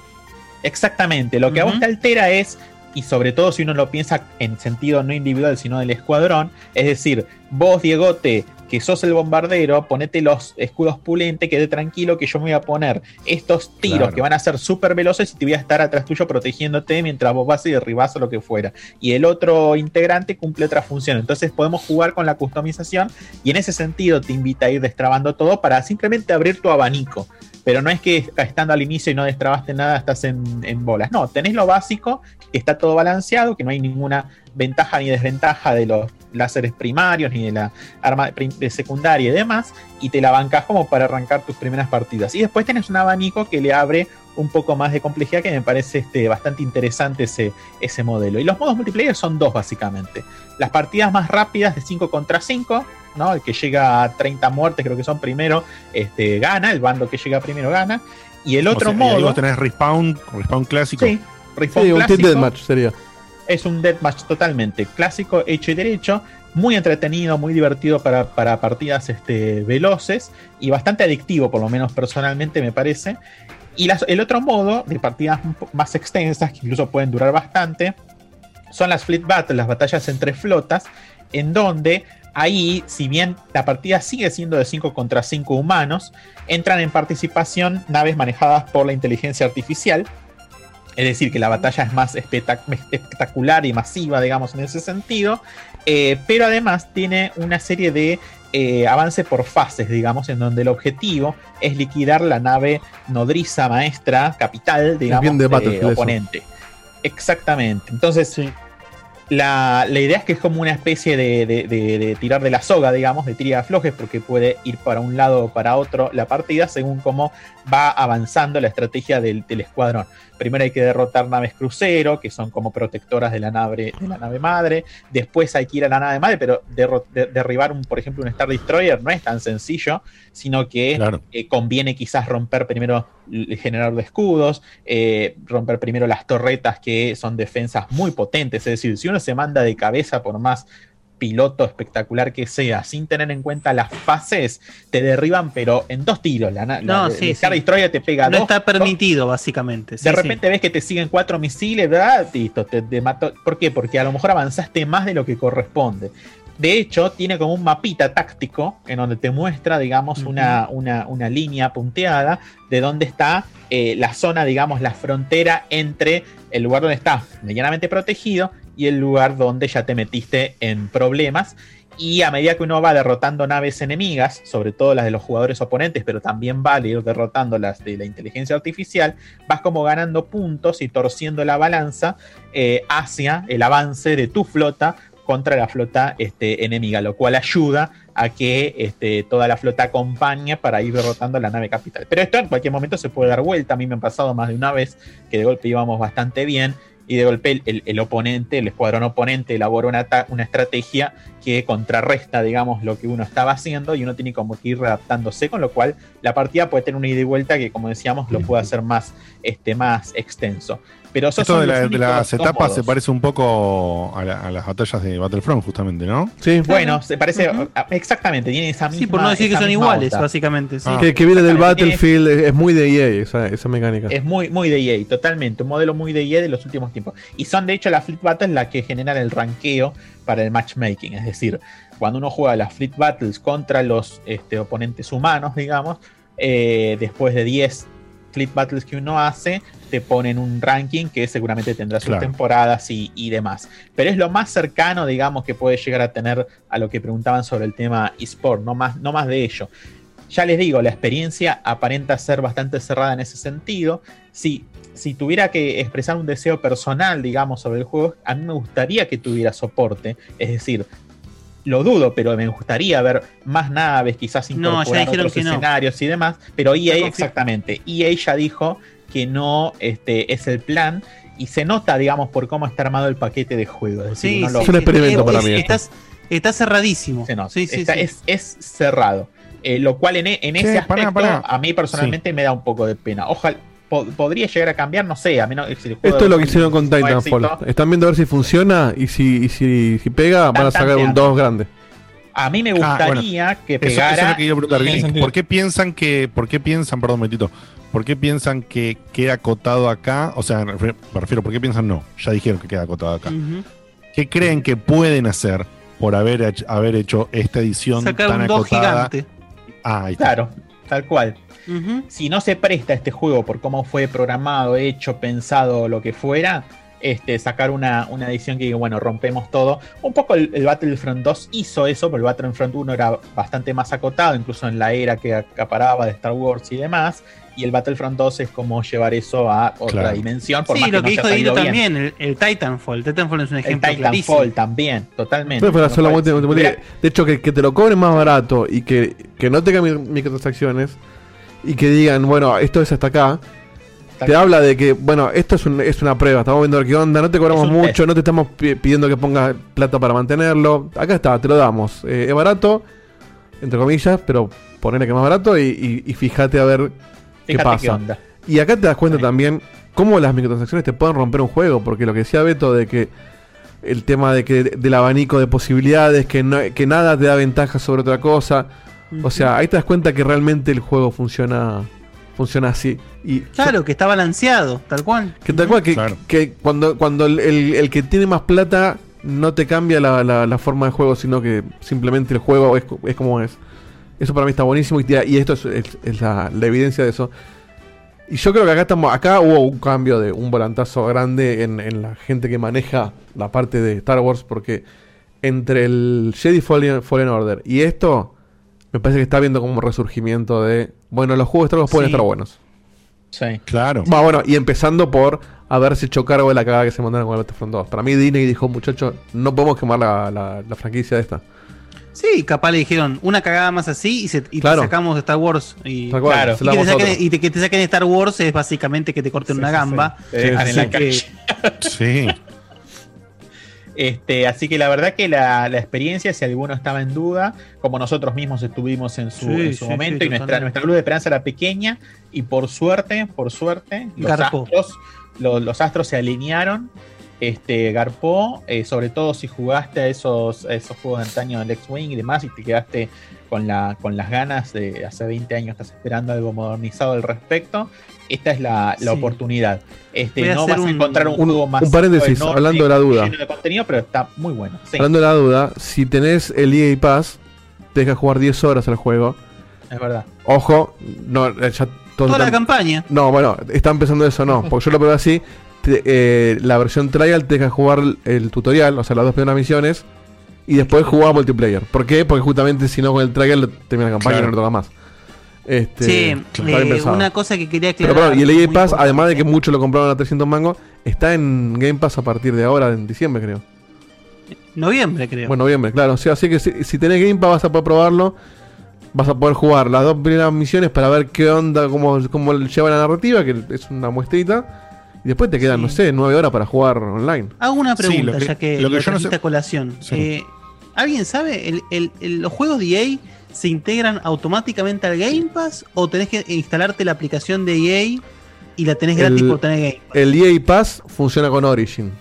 Exactamente, lo que a vos te altera es, y sobre todo si uno lo piensa en sentido no individual, sino del escuadrón, es decir, vos, Diegote, que sos el bombardero, ponete los escudos pulente, quede tranquilo que yo me voy a poner estos tiros Claro. que van a ser súper veloces y te voy a estar atrás tuyo protegiéndote mientras vos vas y derribás o lo que fuera. Y el otro integrante cumple otra función. Entonces podemos jugar con la customización y en ese sentido te invita a ir destrabando todo para simplemente abrir tu abanico. Pero no es que estando al inicio y no destrabaste nada, estás en, en bolas. No, tenés lo básico, que está todo balanceado, que no hay ninguna ventaja ni desventaja de los láseres primarios ni de la arma de secundaria y demás, y te la bancas como para arrancar tus primeras partidas. Y después tenés un abanico que le abre un poco más de complejidad, que me parece este, bastante interesante ese, ese modelo. Y los modos multiplayer son dos básicamente. Las partidas más rápidas de 5 contra 5, ¿no? El que llega a 30 muertes, creo que son primero, este, gana, el bando que llega primero gana. Y el otro O sea, y ahí modo... vos tenés respawn, respawn clásico. Sí, respawn Sí, un team clásico. deathmatch sería. Es un deathmatch totalmente clásico, hecho y derecho, muy entretenido, muy divertido para, para partidas este, veloces y bastante adictivo, por lo menos personalmente me parece. Y las- el otro modo de partidas más extensas, que incluso pueden durar bastante, son las Fleet Battles, las batallas entre flotas, en donde ahí, si bien la partida sigue siendo de 5 contra 5 humanos, entran en participación naves manejadas por la inteligencia artificial. Es decir, que la batalla es más espectac- espectacular y masiva, digamos, en ese sentido. Eh, pero además tiene una serie de eh, avances por fases, digamos, en donde el objetivo es liquidar la nave nodriza maestra, capital, digamos, de eso. oponente. Exactamente. Entonces, la, la idea es que es como una especie de, de- de- de tirar de la soga, digamos, de tira de aflojes, porque puede ir para un lado o para otro la partida según cómo va avanzando la estrategia del, del escuadrón. Primero hay que derrotar naves crucero, que son como protectoras de la nave, de la nave madre. Después hay que ir a la nave madre, pero de- derribar, un, por ejemplo, un Star Destroyer no es tan sencillo, sino que eh, conviene quizás romper primero el generador de escudos, eh, romper primero las torretas que son defensas muy potentes. Es decir, si uno se manda de cabeza por más piloto espectacular que sea, sin tener en cuenta las fases, te derriban, pero en dos tiros. La, No, sí, el Star sí. Destroyer te pega No dos está permitido, básicamente. sí, de repente ves que te siguen cuatro misiles, ¿verdad? Listo, te, te mató. ¿Por qué? Porque a lo mejor avanzaste más de lo que corresponde. De hecho, tiene como un mapita táctico en donde te muestra, digamos, una, una- una línea punteada de dónde está eh, la zona, digamos, la frontera entre el lugar donde estás medianamente protegido y el lugar donde ya te metiste en problemas. Y a medida que uno va derrotando naves enemigas, sobre todo las de los jugadores oponentes, pero también va a ir derrotando las de la inteligencia artificial, vas como ganando puntos y torciendo la balanza eh, hacia el avance de tu flota contra la flota este, enemiga, lo cual ayuda a que este, toda la flota acompañe para ir derrotando la nave capital. Pero esto en cualquier momento se puede dar vuelta. A mí me han pasado más de una vez que de golpe íbamos bastante bien y de golpe el, el- oponente, el escuadrón oponente, elabora una, una estrategia que contrarresta, digamos, lo que uno estaba haciendo y uno tiene como que ir readaptándose, con lo cual la partida puede tener una ida y vuelta que, como decíamos, lo puede hacer más, este, más extenso. Pero Esto de, la- las etapas se parece un poco a, la- a las batallas de Battlefront, justamente, ¿no? Sí. Bueno, se parece exactamente, tiene esa misma. Sí, por no decir que son iguales, onda. básicamente. Sí. Que, que viene del Battlefield, es, es muy de EA esa, esa mecánica. Es muy, muy de EA, totalmente. Un modelo muy de EA de los últimos tiempos. Y son, de hecho, las Fleet Battles las que generan el ranqueo para el matchmaking. Es decir, cuando uno juega las Fleet Battles contra los este, oponentes humanos, digamos, eh, después de 10 Fleet Battles que uno hace, te ponen un ranking que seguramente tendrá sus Claro. temporadas y, y demás. Pero es lo más cercano, digamos, que puede llegar a tener a lo que preguntaban sobre el tema eSport, no más, no más de ello. Ya les digo, la experiencia aparenta ser bastante cerrada en ese sentido. Si, si tuviera que expresar un deseo personal, digamos, sobre el juego, a mí me gustaría que tuviera soporte. Es decir, lo dudo, pero me gustaría ver más naves, quizás No, ya incorporar dijeron otros que no. escenarios y demás. Pero EA, confirmo. exactamente, EA ya dijo que no este, es el plan. Y se nota, digamos, por cómo está armado el paquete de juego. Es decir, Sí, uno sí, lo- Es un experimento para mí. Estás- está cerradísimo. Se nota. Sí, sí, Está- sí. Es, es cerrado. Eh, lo cual en, e- en ese aspecto a mí personalmente me da un poco de pena. Ojalá po- podría llegar a cambiar, no sé, a menos si el juego Esto es lo que hicieron con Titanfall. éxito. Están viendo a ver si funciona y si, y si, si pega, van a sacar un tanteando. 2 grande. A mí me Ah, bueno. gustaría que Eso- pegara. Eso, es lo que quiero preguntar. y- Vicky, ¿Por qué piensan que, por qué piensan, perdón, por qué piensan que queda acotado acá? O sea, me refiero, ¿por qué piensan no? Ya dijeron que queda acotado acá. ¿Qué creen que pueden hacer por haber, hecho- haber hecho esta edición Sacar tan un 2 acotada? gigante. Ah, ahí está. Claro, tal cual. Si no se presta este juego por cómo fue programado, hecho, pensado, lo que fuera, este, sacar una, una edición que diga, bueno, rompemos todo. Un poco el, el Battlefront 2 hizo eso, pero el Battlefront 1 era bastante más acotado, incluso en la era que acaparaba de Star Wars y demás. Y el Battlefront 2 es como llevar eso a otra Claro. dimensión. Por sí, más lo que haya dijo bien. también, el, el Titanfall. El Titanfall es un El ejemplo Titanfall clarísimo. también, totalmente. Pero De hecho, que, que te lo cobren más barato y que, que no tengan mi- microtransacciones y que digan, bueno, esto es hasta acá. Te habla de que, bueno, esto es, un- es una prueba, estamos viendo qué onda, no te cobramos mucho, test. no te estamos pi- pidiendo que pongas plata para mantenerlo. Acá está, te lo damos. Eh, es barato, entre comillas, pero ponele que más barato y, y- y fíjate a ver qué pasa. qué onda. Y acá te das cuenta también cómo las microtransacciones te pueden romper un juego, porque lo que decía Beto de que el tema de que del abanico de posibilidades, que, no, que nada te da ventaja sobre otra cosa. O sea, ahí te das cuenta que realmente el juego funciona funciona así. Y Claro, que está balanceado, tal cual. que tal cual, que, que cuando, cuando el, el- el que tiene más plata no te cambia la, la- la forma de juego, sino que simplemente el juego es, es como es. Eso para mí está buenísimo y, esto es, es- es la, la evidencia de eso. Y yo creo que acá estamos, acá hubo un cambio de un volantazo grande en, en la gente que maneja la parte de Star Wars, porque entre el Jedi Fallen, Fallen Order y esto, me parece que está viendo como un resurgimiento de, bueno, los juegos de Star Wars pueden Sí. estar buenos. Sí. Claro. Va, bueno, y empezando por haberse hecho cargo de la cagada que se mandaron con el Battlefront 2. Para mí Disney dijo, muchachos, no podemos quemar la, la- la franquicia de esta. Sí, capaz le dijeron una cagada más así y, se, y Claro. te sacamos de Star Wars. Y, cual, Claro. y, que te saquen, otro. y te- que te saquen de Star Wars es básicamente que te corten una gamba. sí. En la Sí. Este, así que la verdad que la, la experiencia, si alguno estaba en duda, como nosotros mismos estuvimos en su, Sí, en su sí, momento, sí, y nuestra, nuestra luz de esperanza era pequeña, y por suerte, por suerte, los astros, lo- los, astros se alinearon. Este, Garpó, eh, sobre todo si jugaste a esos, a esos juegos de antaño del X-Wing y demás, y te quedaste con, la, con las ganas de hace 20 años, estás esperando algo modernizado al respecto. Esta es la, la Sí. oportunidad. Este, no vas a un- encontrar un, un- juego más un paréntesis, enorme, hablando de la duda. lleno de contenido, pero está muy bueno. Sí. Hablando de la duda, si tenés el EA Pass, te deja jugar 10 horas al juego. Es verdad. Ojo, no, eh, ya Toda la campaña. No, bueno, está empezando eso, no. Porque yo lo probé así. te- eh, la versión trial te deja jugar el, tutorial, o sea, las dos primeras misiones. Y después jugar multiplayer. ¿Por qué? Porque justamente si no con el trial termina la campaña Claro. y no toca más. Este, Sí, eh, una cosa que quería Pero aclarar. perdón, y el EA Pass, importante. además de que muchos lo compraron a 300 mangos, está en Game Pass a partir de ahora, en diciembre creo. Noviembre, creo. Bueno, noviembre, claro. O sea, así que si, si tenés Game Pass vas a poder probarlo. Vas a poder jugar las dos primeras misiones para ver qué onda, cómo, cómo lleva la narrativa, que es una muestrita. Y después te quedan, no sé, nueve horas para jugar online. Hago una Sí, pregunta, lo que- ya que lo lo, que yo no sé- colación. Sí. Eh, ¿Alguien sabe? El- el- el- ¿Los juegos de EA se integran automáticamente al Game Pass? ¿O tenés que instalarte la aplicación de EA y la tenés gratis El- por tener Game Pass? El EA Pass funciona con Origin.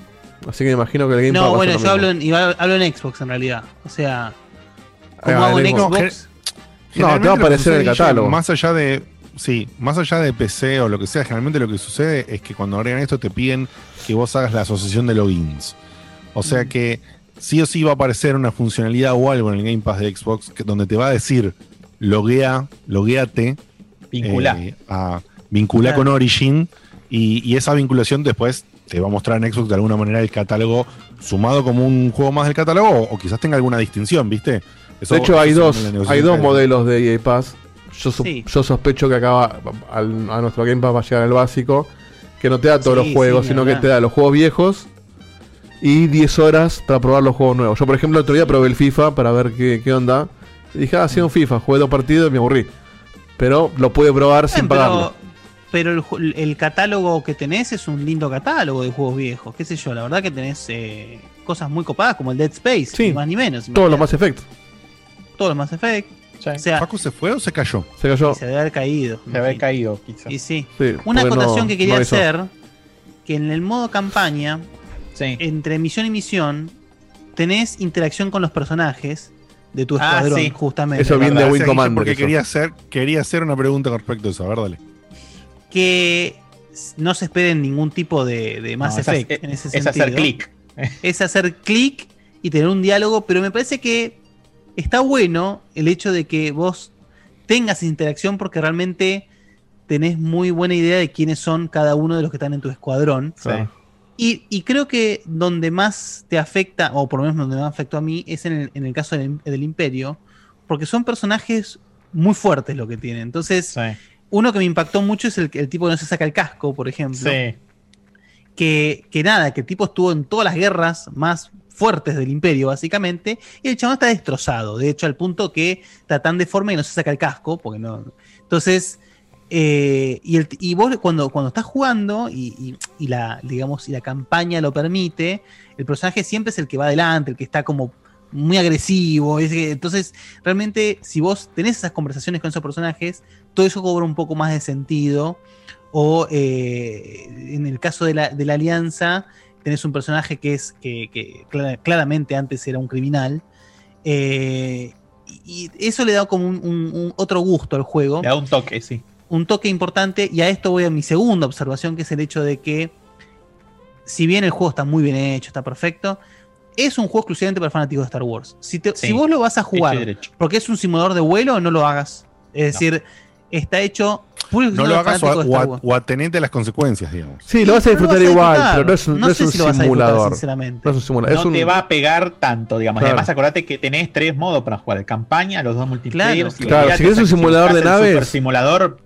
Así que me imagino que el Game Pass. va No, bueno, yo lo hablo en, hablo en Xbox en realidad. O sea, como Ah, hago en Xbox. No, te va a aparecer en el catálogo. Más allá de. Sí, más allá de PC o lo que sea, generalmente lo que sucede es que cuando agregan esto te piden que vos hagas la asociación de logins. O Mm. sea que sí o sí va a aparecer una funcionalidad o algo en el Game Pass de Xbox que- donde te va a decir loguea, logueate. Vinculá. eh, a vincular Claro. con Origin y, y esa vinculación después te va a mostrar en Xbox de alguna manera el catálogo sumado como un juego más del catálogo o, o quizás tenga alguna distinción, ¿viste? Eso- de hecho, hay dos, en la hay dos modelos de EA Pass. Yo, so- Sí. yo sospecho que acaba al- a nuestro Game Pass va a llegar el básico, que no te da todos Sí, los juegos, sí, sino que te da los juegos viejos y 10 horas para probar los juegos nuevos. Yo, por ejemplo, el otro día probé el FIFA para ver qué, qué onda. Y dije, ah, sí, un FIFA, jugué dos partidos y me aburrí. Pero lo pude probar sin pero- pagarlo. Pero el catálogo que tenés es un lindo catálogo de juegos viejos. Qué sé yo, la verdad que tenés eh, cosas muy copadas como el Dead Space, ni más ni menos. Todos los Mass Effect. Todos los Mass Effect. O sea, ¿Facu se fue o se cayó? Se cayó. se debe haber caído. Se había caído, quizás. Y sí. Sí, Una no- acotación que quería no hacer, que en el modo campaña, entre misión y misión, tenés interacción con los personajes de tu Ah, escuadrón, sí. justamente. Eso viene de Guille, Commander. Porque eso. quería hacer, quería hacer una pregunta con respecto a eso. A ver, dale. que no se esperen ningún tipo de, de Mass No, es Effect en ese es sentido. hacer clic. Es hacer clic y tener un diálogo, pero me parece que está bueno el hecho de que vos tengas interacción porque realmente tenés muy buena idea de quiénes son cada uno de los que están en tu escuadrón. Sí. Y, y creo que donde más te afecta, o por lo menos donde más afectó a mí, es en el, en el caso del, del Imperio, porque son personajes muy fuertes lo que tienen. Entonces, uno que me impactó mucho es el, el tipo que no se saca el casco, por ejemplo. Sí. Que, que nada, que el tipo estuvo en todas las guerras más fuertes del Imperio, básicamente, y el chabón está destrozado. De hecho, al punto que está tan deforme que no se saca el casco, porque no. Entonces. eh, y, el- y vos cuando, cuando estás jugando y, y- la, digamos, y la campaña lo permite, el personaje siempre es el que va adelante, el que está como muy agresivo. es que- entonces, realmente, si vos tenés esas conversaciones con esos personajes, todo eso cobra un poco más de sentido. O eh, en el caso de la, de la alianza, tenés un personaje que es que, que clara- claramente antes era un criminal. eh, y eso le da como un, un- un otro gusto al juego Le da un toque, sí. un toque importante y a esto voy a mi segunda observación, que es el hecho de que si bien el juego está muy bien hecho, está perfecto, es un juego exclusivamente para fanáticos de Star Wars. Si, te- Sí. si vos lo vas a jugar porque es un simulador de vuelo, no lo hagas. Es decir, está hecho No lo hagas o, a- o a las consecuencias, digamos. Sí, lo vas a disfrutar vas a igual, pero no es un, No no es sé un si lo vas a disfrutar, simulador. sinceramente. No es un simulador. No es un, te va a pegar tanto, digamos. Claro. Además, acordate que tenés tres modos para jugar: campaña, los dos multiplayer. Claro. Claro, si querés un simulador de naves- simulador,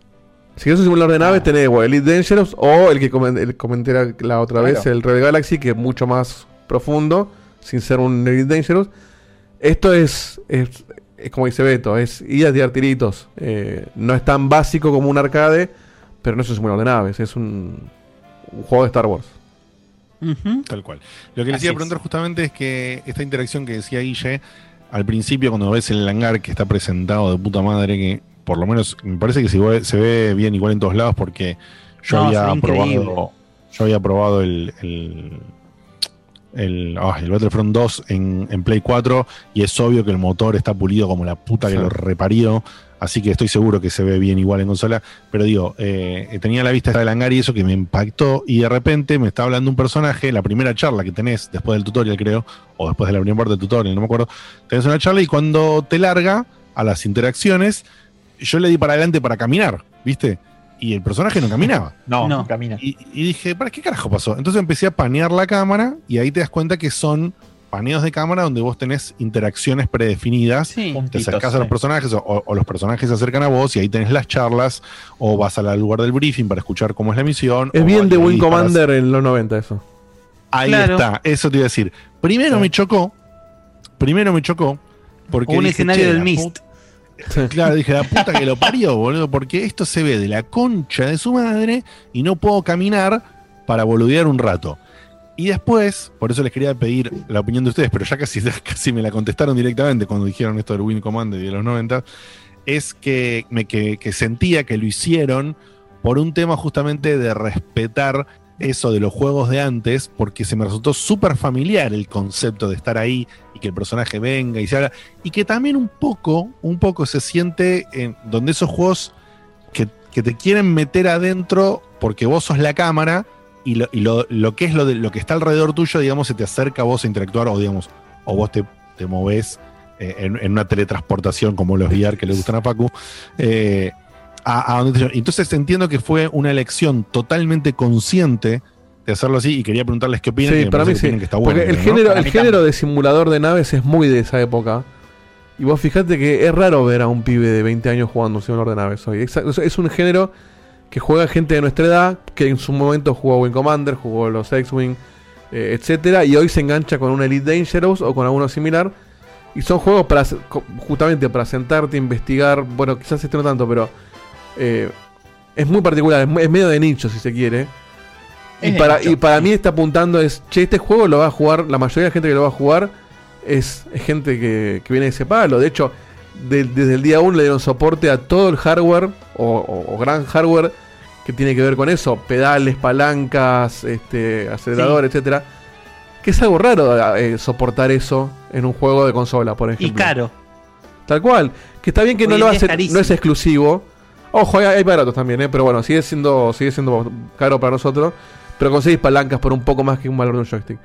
Si quieres un simulador de naves, tenés o Elite Dangerous o el que comenté la- otra Claro. vez, el Red Galaxy, que es mucho más profundo, sin ser un Elite Dangerous. Esto es, es, es como dice Beto, es ir a tirar tiritos. Eh, no es tan básico como un arcade, pero no es un simulador de naves, es un, un juego de Star Wars. Tal cual. Lo que les iba a es. preguntar justamente es que esta interacción que decía Guille, al principio cuando ves el hangar que está presentado de puta madre, que por lo menos me parece que se ve, se ve bien igual en todos lados porque yo No, había probado yo había probado el el, el, ah, el Battlefront 2 en, en Play 4 y es obvio que el motor está pulido como la puta que Sí. lo reparió. Así que estoy seguro que se ve bien igual en consola. Pero digo, eh, tenía la vista del hangar y eso que me impactó. Y de repente me está hablando un personaje, la primera charla que tenés después del tutorial, creo, o después de la primera parte del tutorial, no me acuerdo. Tenés una charla y cuando te larga a las interacciones, yo le di para adelante para caminar, ¿viste? Y el personaje no caminaba. no, No. no camina. Y, y dije, ¿para qué carajo pasó? Entonces empecé a panear la cámara y ahí te das cuenta que son paneos de cámara donde vos tenés interacciones predefinidas. Sí. Te acercás a los personajes o, o los personajes se acercan a vos y ahí tenés las charlas o vas al lugar del briefing para escuchar cómo es la misión. Es bien de Wing disparás. Commander en los 90 eso. Ahí Claro. está, eso te iba a decir. Primero me chocó, primero me chocó porque O un dije, escenario "Che, del Mist. Claro, dije, la puta que lo parió, boludo, porque esto se ve de la concha de su madre y no puedo caminar para boludear un rato. Y después, por eso les quería pedir la opinión de ustedes, pero ya casi, casi me la contestaron directamente cuando dijeron esto del Win Commander y de los 90, es que, me, que sentía que lo hicieron por un tema justamente de respetar eso de los juegos de antes, porque se me resultó súper familiar el concepto de estar ahí y que el personaje venga y se haga, y que también un poco, un poco se siente en donde esos juegos que, te quieren meter adentro porque vos sos la cámara y lo, lo, lo que es lo, de, lo que está alrededor tuyo, digamos, se te acerca a vos a interactuar o digamos, o vos te, te movés eh, en, en una teletransportación como los VR que le gustan a Pacu. eh, a, a donde te- entonces entiendo que fue una elección totalmente consciente de hacerlo así y quería preguntarles qué opinan. Sí, para mí parece que sí. opinan que está bueno, Porque el ¿no? género, el de simulador de naves es muy de esa época. Y vos fijate que es raro ver a un pibe de 20 años jugando un simulador de naves hoy. Es un género que juega gente de nuestra edad, que en su momento jugó Wing Commander, jugó los X-Wing, eh, etcétera, y hoy se engancha con un Elite Dangerous o con alguno similar. Y son juegos para justamente para sentarte, investigar. Bueno, quizás este no tanto, pero eh, es muy particular, es, medio de nicho si se quiere. Y para, y para mí está apuntando es, che, este juego lo va a jugar, la mayoría de la gente que lo va a jugar es, es gente que, que viene de ese palo. De hecho, de- desde el día 1 le dieron soporte a todo el hardware o, o- o gran hardware que tiene que ver con eso. Pedales, palancas, este, acelerador, etcétera. Que es algo raro eh, soportar eso en un juego de consola, por ejemplo. Y caro. Tal cual. Que está bien que Hoy no lo día es hace, carísimo. no es exclusivo. Ojo, hay, hay baratos también, ¿eh? pero bueno, sigue siendo, sigue siendo caro para nosotros. Pero conseguís palancas por un poco más que un valor de un joystick.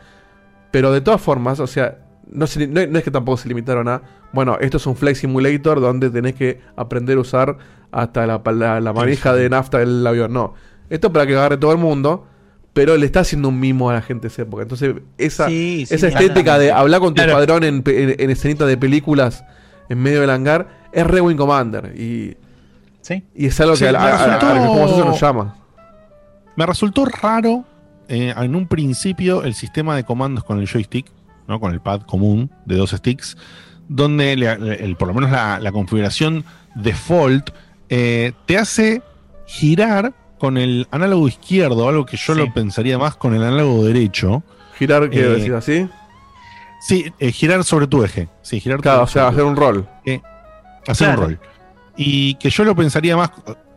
Pero de todas formas, o sea, no, se- no- no es que tampoco se limitaron a. Bueno, esto es un Flight Simulator donde tenés que aprender a usar hasta la, la, la manija de nafta del avión. No. Esto es para que agarre todo el mundo. Pero le está haciendo un mimo a la gente de esa época. Entonces, esa, Sí, sí, esa estética de hablar con tu Claro. padrón en, en, en escenitas de películas en medio del hangar es re Wing Commander. Y, y es algo Sí, que a, me a- a- a- resultó- como eso nos llama. Me resultó raro eh, en un principio el sistema de comandos con el joystick, ¿no? con el pad común de dos sticks, donde le- el- por lo menos la, la configuración default eh, te hace girar con el análogo izquierdo, algo que yo lo pensaría más con el análogo derecho. ¿Girar quiere Eh, decir así? Sí, eh, girar sobre tu eje. Sí, girar Claro, o sea, hacer un rol. eh, hacer Claro. un rol. Y que yo lo pensaría más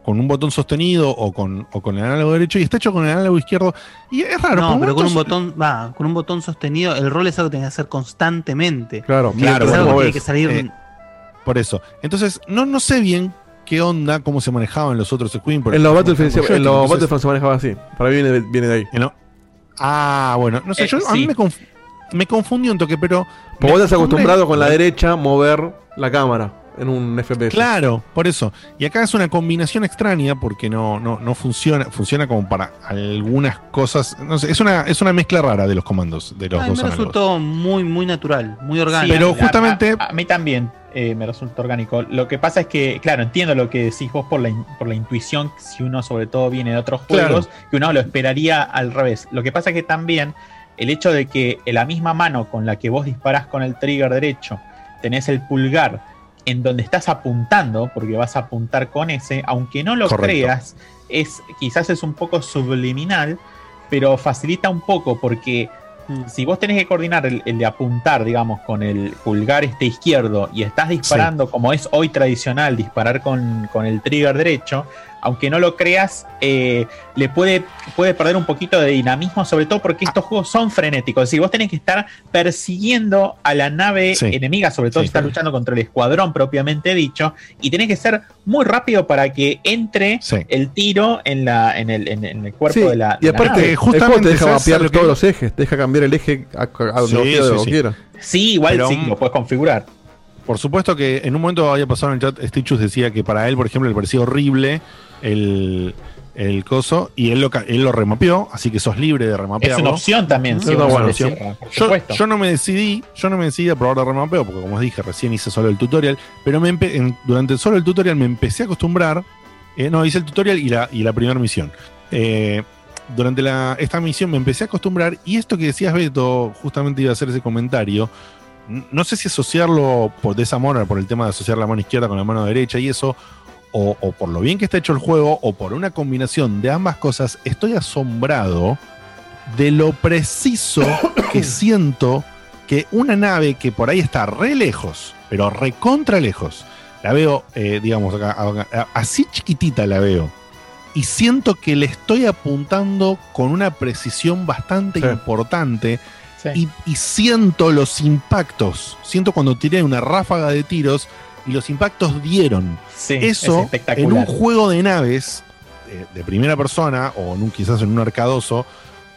con un botón sostenido o con, o con el análogo derecho y está hecho con el análogo izquierdo. Y es raro. No, pero con un botón, va, con un botón sostenido, el rol es algo que tenés que hacer constantemente. Claro, Claro, es algo bueno, que tiene que salir. Eh, por eso. Entonces, no, no sé bien qué onda, cómo se manejaban los otros Queen. En los Battlefield, se- en los Battlefront se manejaba así. Para mí viene, viene de ahí. Ah, bueno, no sé, Eh, yo, a mí me conf- me confundió un toque, pero. Porque vos estás acostumbrado con la derecha mover la cámara en un FPS. Claro, por eso. Y acá es una combinación extraña porque no, no, no funciona, funciona como para algunas cosas. No sé, es una, es una mezcla rara de los comandos de los dos me análogos. resultó muy, muy natural, muy orgánico. pero justamente- A, a mí también eh, me resulta orgánico. Lo que pasa es que, claro, entiendo lo que decís vos por la, in- por la intuición, si uno sobre todo viene de otros Claro. juegos, que uno lo esperaría al revés. Lo que pasa es que también el hecho de que en la misma mano con la que vos disparás con el trigger derecho tenés el pulgar en donde estás apuntando, porque vas a apuntar con ese, aunque no lo Correcto. creas, es, quizás es un poco subliminal, pero facilita un poco porque si vos tenés que coordinar el, el de apuntar, digamos, con el pulgar este izquierdo y estás disparando como es hoy tradicional, disparar con, con el trigger derecho, aunque no lo creas, eh, le puede, puede perder un poquito de dinamismo, sobre todo porque estos juegos son frenéticos. Es decir, vos tenés que estar persiguiendo a la nave Sí. enemiga, sobre todo Sí. si estás luchando contra el escuadrón propiamente dicho, y tenés que ser muy rápido para que entre Sí. el tiro en, la, en, el, en, en el cuerpo Sí, de la. y la aparte, nave. el juego te deja ¿sabes mapear que- todos los ejes, te deja cambiar el eje a, a donde quieras, sí, igual Pero, sí, lo puedes configurar. Por supuesto que en un momento había pasado en el chat, Stitchus decía que para él, por ejemplo, le parecía horrible el, el coso y él lo, él lo remapeó, así que sos libre de remapearlo. Es una opción también, sí, opción. Yo, no me decidí, yo no me decidí a probar de remapeo, porque como os dije, recién hice solo el tutorial, pero me en- durante solo el tutorial me empecé a acostumbrar, eh, no, hice el tutorial y la, y la primera misión. Eh, durante la, esta misión me empecé a acostumbrar y esto que decías Beto, justamente iba a hacer ese comentario, no sé si asociarlo por de esa manera, por el tema de asociar la mano izquierda con la mano derecha y eso, o, o por lo bien que está hecho el juego, o por una combinación de ambas cosas, estoy asombrado de lo preciso que siento que una nave que por ahí está re lejos, pero recontra lejos, la veo, eh, digamos, acá, acá, así chiquitita la veo, y siento que le estoy apuntando con una precisión bastante Sí. importante. Y, y siento los impactos. Siento cuando tiré una ráfaga de tiros y los impactos dieron. Sí, es Eso en espectacular. un juego de naves eh, de primera persona o en un, quizás en un arcadoso